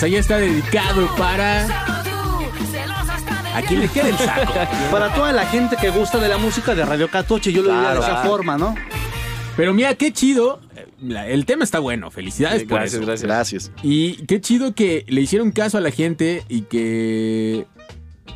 Speaker 1: Pues ahí está dedicado para. A quien le quede el saco.
Speaker 2: Para toda la gente que gusta de la música de Radio Catoche, yo lo diría de
Speaker 1: Claro.
Speaker 2: esa forma, ¿no?
Speaker 1: Pero mira, qué chido. El tema está bueno. Felicidades
Speaker 22: Sí,
Speaker 1: por
Speaker 22: gracias,
Speaker 1: eso.
Speaker 22: gracias.
Speaker 21: Gracias.
Speaker 1: Y qué chido que le hicieron caso a la gente y que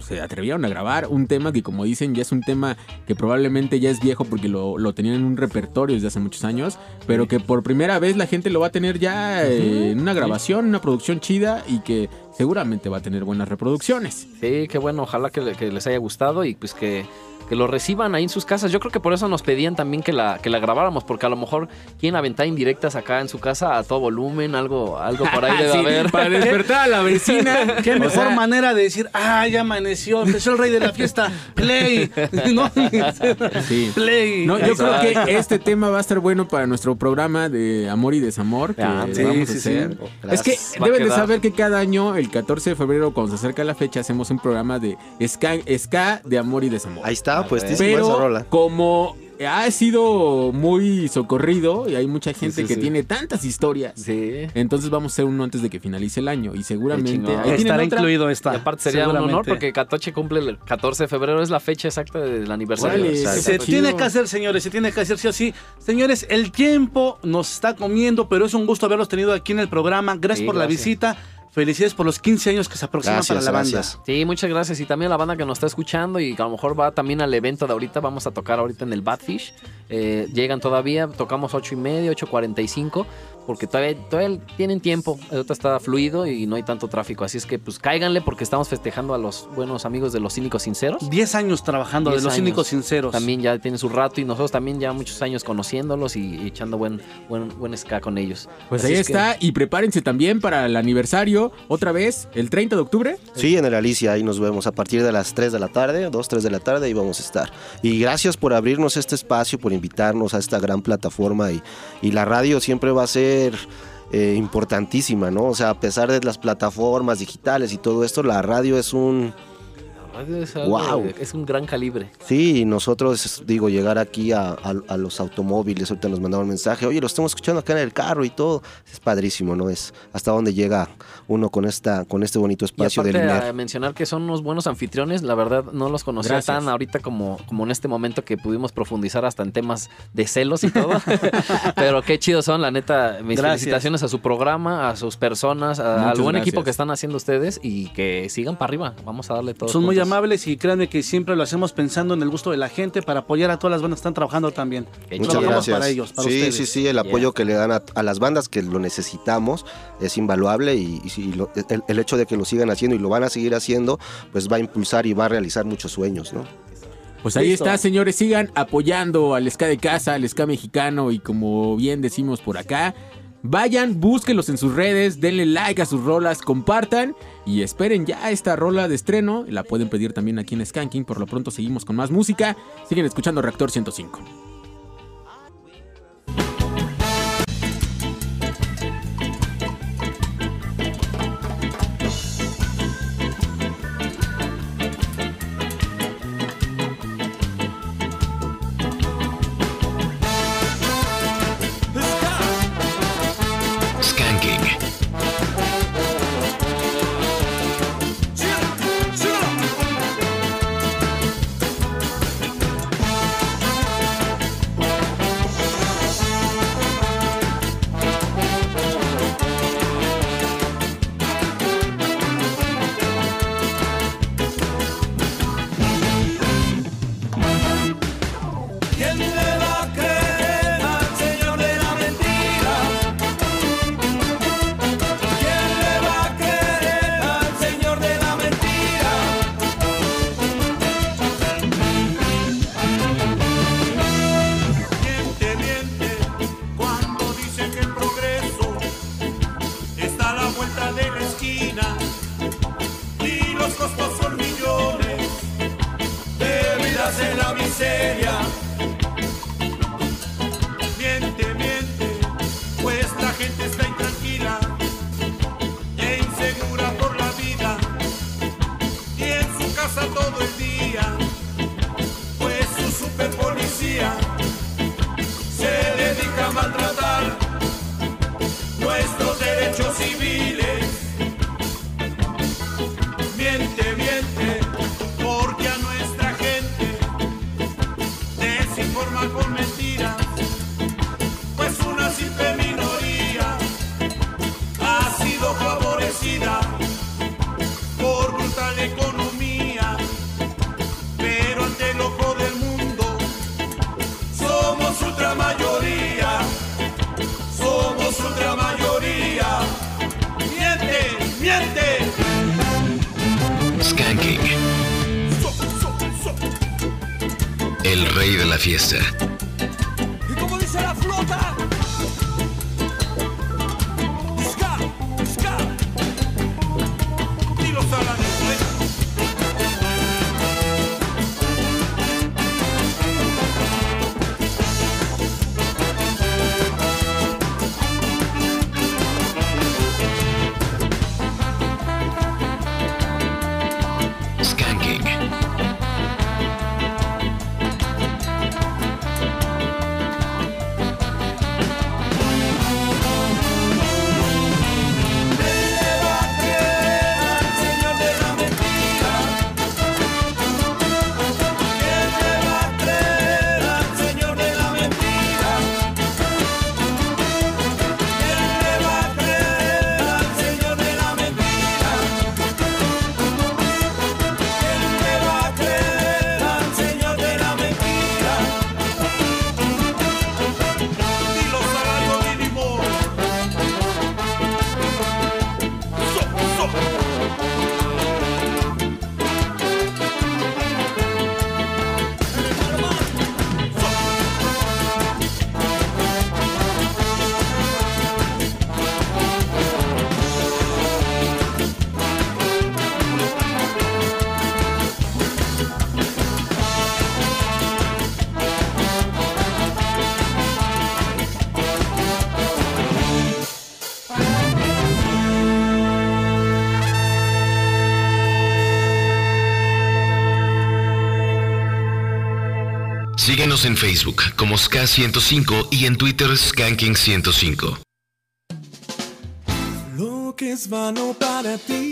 Speaker 1: se atrevieron a grabar un tema que como dicen ya es un tema que probablemente ya es viejo porque lo, lo tenían en un repertorio desde hace muchos años, pero que por primera vez la gente lo va a tener ya eh, en una grabación, una producción chida y que seguramente va a tener buenas reproducciones.
Speaker 22: Sí, qué bueno, ojalá que, le- que les haya gustado y pues que, que lo reciban ahí en sus casas. Yo creo que por eso nos pedían también que la, que la grabáramos, porque a lo mejor quieren aventar indirectas acá en su casa a todo volumen, algo, algo por ahí debe
Speaker 1: Sí,
Speaker 22: haber.
Speaker 1: Para despertar a la vecina.
Speaker 2: Qué
Speaker 1: O
Speaker 2: mejor
Speaker 1: sea,
Speaker 2: manera de decir, ah, ya amaneció, empezó el rey de la fiesta, play, ¿no?
Speaker 1: Sí.
Speaker 2: Play.
Speaker 1: No, yo creo que este tema va a estar bueno para nuestro programa de amor y desamor que
Speaker 22: Ah,
Speaker 1: vamos
Speaker 2: sí,
Speaker 1: a hacer.
Speaker 2: sí.
Speaker 1: Es que
Speaker 22: Va
Speaker 1: deben de saber que cada año, el 14 de febrero, cuando se acerca la fecha, hacemos un programa de ska, ska de amor y desamor.
Speaker 21: Ahí está, pues sí, esa
Speaker 1: Pero
Speaker 21: rola.
Speaker 1: como ha sido muy socorrido y hay mucha gente
Speaker 22: sí,
Speaker 1: que
Speaker 22: sí.
Speaker 1: tiene tantas historias,
Speaker 22: Sí.
Speaker 1: entonces vamos a hacer uno antes de que finalice el año y seguramente ahí
Speaker 2: Estará
Speaker 1: otra.
Speaker 2: incluido
Speaker 22: Y
Speaker 2: esta.
Speaker 22: aparte sería un honor porque Catoche cumple el 14 de febrero, es la fecha exacta del aniversario.
Speaker 1: Órale,
Speaker 22: O sea,
Speaker 2: Se tiene que hacer, señores, se tiene que hacer sí o sí. Señores, el tiempo nos está comiendo, pero es un gusto haberlos tenido aquí en el programa. Gracias
Speaker 22: Sí,
Speaker 2: por la visita. Felicidades por los 15 años que se aproximan
Speaker 21: Gracias,
Speaker 2: para la banda.
Speaker 21: gracias.
Speaker 22: Sí, muchas gracias. Y también a la banda que nos está escuchando y que a lo mejor va también al evento de ahorita. Vamos a tocar ahorita en el Badfish. Eh, llegan todavía, tocamos 8 y media, 8.45, porque todavía, todavía tienen tiempo. Ahorita está fluido y no hay tanto tráfico. Así es que pues cáiganle porque estamos festejando a los buenos amigos de los Cínicos Sinceros.
Speaker 2: 10 años trabajando de
Speaker 22: 10
Speaker 2: los
Speaker 22: años.
Speaker 2: cínicos sinceros.
Speaker 22: También ya tienen su rato y nosotros también ya muchos años conociéndolos y, y echando buen, buen, buen ska con ellos.
Speaker 1: Pues
Speaker 22: Así
Speaker 1: ahí
Speaker 22: es que-
Speaker 1: está y prepárense también para el aniversario otra vez el 30 de octubre.
Speaker 21: Sí, en el Alicia, ahí nos vemos a partir de las 3 de la tarde, 2, 3 de la tarde, ahí vamos a estar. Y gracias por abrirnos este espacio, por invitarnos a esta gran plataforma y, y la radio siempre va a ser eh, importantísima, ¿no? O sea, a pesar de las plataformas digitales y todo esto, la radio es un...
Speaker 22: Es, algo de- es un gran calibre.
Speaker 21: Sí, y nosotros, digo, llegar aquí a, a- a los automóviles, ahorita nos mandaron un mensaje, oye, lo estamos escuchando acá en el carro y todo, es padrísimo, ¿no? Es hasta dónde llega uno con esta con este bonito
Speaker 22: Y
Speaker 21: espacio del
Speaker 22: aparte
Speaker 21: INER.
Speaker 22: a mencionar que son unos buenos anfitriones, la verdad no los conocía
Speaker 1: Gracias.
Speaker 22: tan ahorita como, como en este momento que pudimos profundizar hasta en temas de celos y todo. Pero qué chidos son, la neta, mis
Speaker 2: Gracias.
Speaker 22: felicitaciones a su programa, a sus personas, a- al buen
Speaker 1: gracias.
Speaker 22: equipo que están haciendo ustedes y que sigan para arriba. Vamos a darle todo.
Speaker 2: Son muy amables y créanme que siempre lo hacemos pensando en el gusto de la gente para apoyar a todas las bandas que están trabajando también.
Speaker 21: Muchas.
Speaker 2: Trabajamos
Speaker 21: gracias.
Speaker 2: para ellos, para
Speaker 21: sí,
Speaker 2: ustedes.
Speaker 21: sí, sí, el apoyo que le dan a, a las bandas que lo necesitamos es invaluable y, y lo- el, el hecho de que lo sigan haciendo y lo van a seguir haciendo, pues va a impulsar y va a realizar muchos sueños, ¿no?
Speaker 1: Pues ahí
Speaker 2: Listo.
Speaker 1: está, señores, sigan apoyando al ska de casa, al ska mexicano y como bien decimos por acá, vayan, búsquenlos en sus redes, denle like a sus rolas, compartan y esperen ya esta rola de estreno, la pueden pedir también aquí en Skanking, por lo pronto seguimos con más música, siguen escuchando Reactor 105.
Speaker 15: En Facebook como Ska105 y en Twitter Skanking105.
Speaker 16: Lo que es vano para ti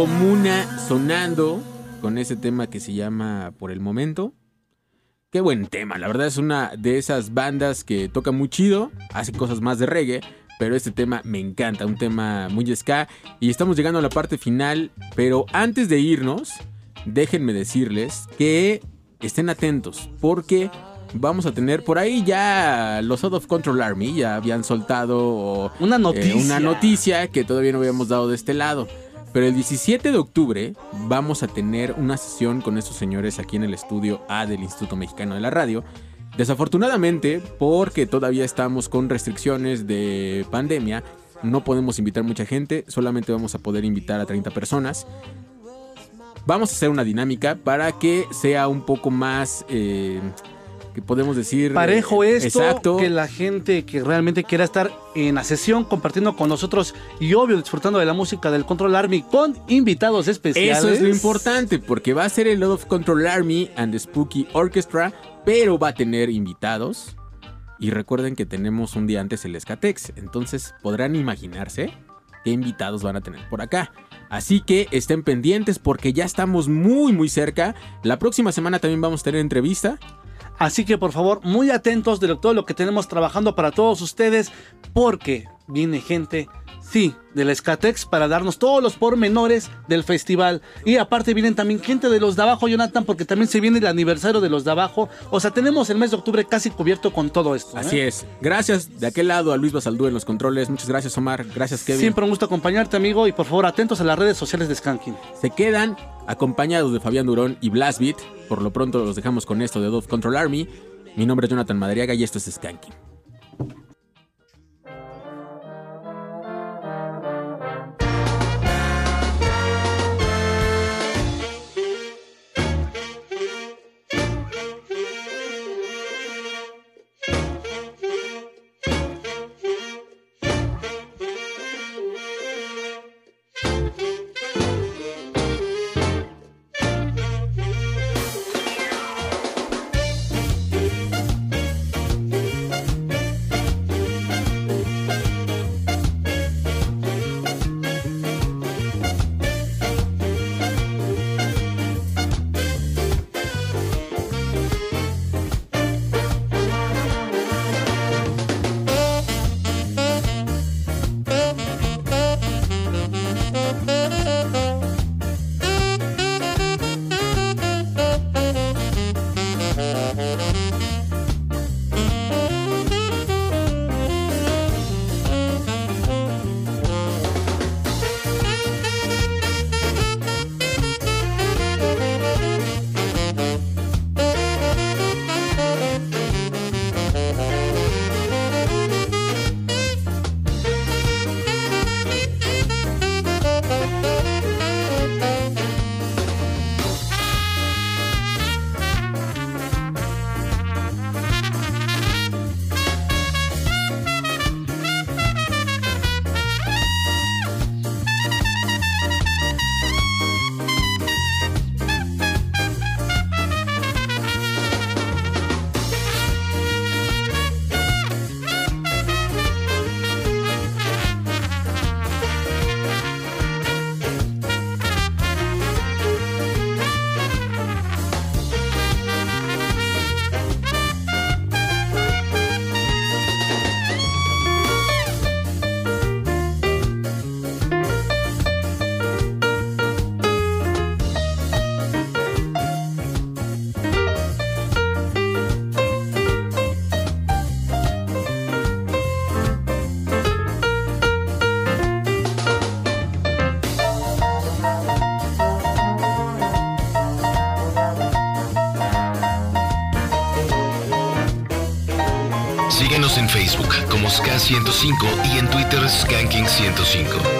Speaker 1: comuna sonando con ese tema que se llama Por el Momento. Qué buen tema, la verdad es una de esas bandas que toca muy chido, hace cosas más de reggae, pero este tema me encanta, un tema muy ska y estamos llegando a la parte final, pero antes de irnos, déjenme decirles que estén atentos porque vamos a tener por ahí ya los Out of Control Army, ya habían soltado
Speaker 2: Una
Speaker 1: eh,
Speaker 2: noticia.
Speaker 1: una noticia que todavía no habíamos dado de este lado. Pero el 17 de octubre vamos a tener una sesión con estos señores aquí en el estudio A del Instituto Mexicano de la Radio. Desafortunadamente, porque todavía estamos con restricciones de pandemia, no podemos invitar mucha gente, solamente vamos a poder invitar a 30 personas. Vamos a hacer una dinámica para que sea un poco más, eh, que podemos decir...
Speaker 2: Parejo
Speaker 1: eh,
Speaker 2: esto,
Speaker 1: Exacto.
Speaker 2: que la gente que realmente quiera estar en la sesión compartiendo con nosotros y obvio disfrutando de la música del Control Army con invitados especiales.
Speaker 1: Eso es lo importante, porque va a ser el Lord of Control Army and the Spooky Orchestra, pero va a tener invitados. Y recuerden que tenemos un día antes el Escatex, entonces podrán imaginarse qué invitados van a tener por acá. Así que estén pendientes porque ya estamos muy muy cerca. La próxima semana también vamos a tener entrevista.
Speaker 2: Así que por favor, muy atentos de todo lo que tenemos trabajando para todos ustedes, porque viene gente, sí, del Escatex para darnos todos los pormenores del festival. Y aparte vienen también gente de los de abajo, Jonathan, porque también se viene el aniversario de los de abajo. O sea, tenemos el mes de octubre casi cubierto con todo esto. ¿eh?
Speaker 1: Así es. Gracias de aquel lado a Luis Basaldú en los controles. Muchas gracias Omar. Gracias Kevin.
Speaker 2: Siempre un gusto acompañarte, amigo, y por favor, atentos a las redes sociales de Skanking.
Speaker 1: Se quedan acompañados de Fabián Durón y Blastbeat. Por lo pronto los dejamos con esto de Dove Control Army. Mi nombre es Jonathan Madriaga y esto es Skanking.
Speaker 15: 105 y en Twitter Skanking105.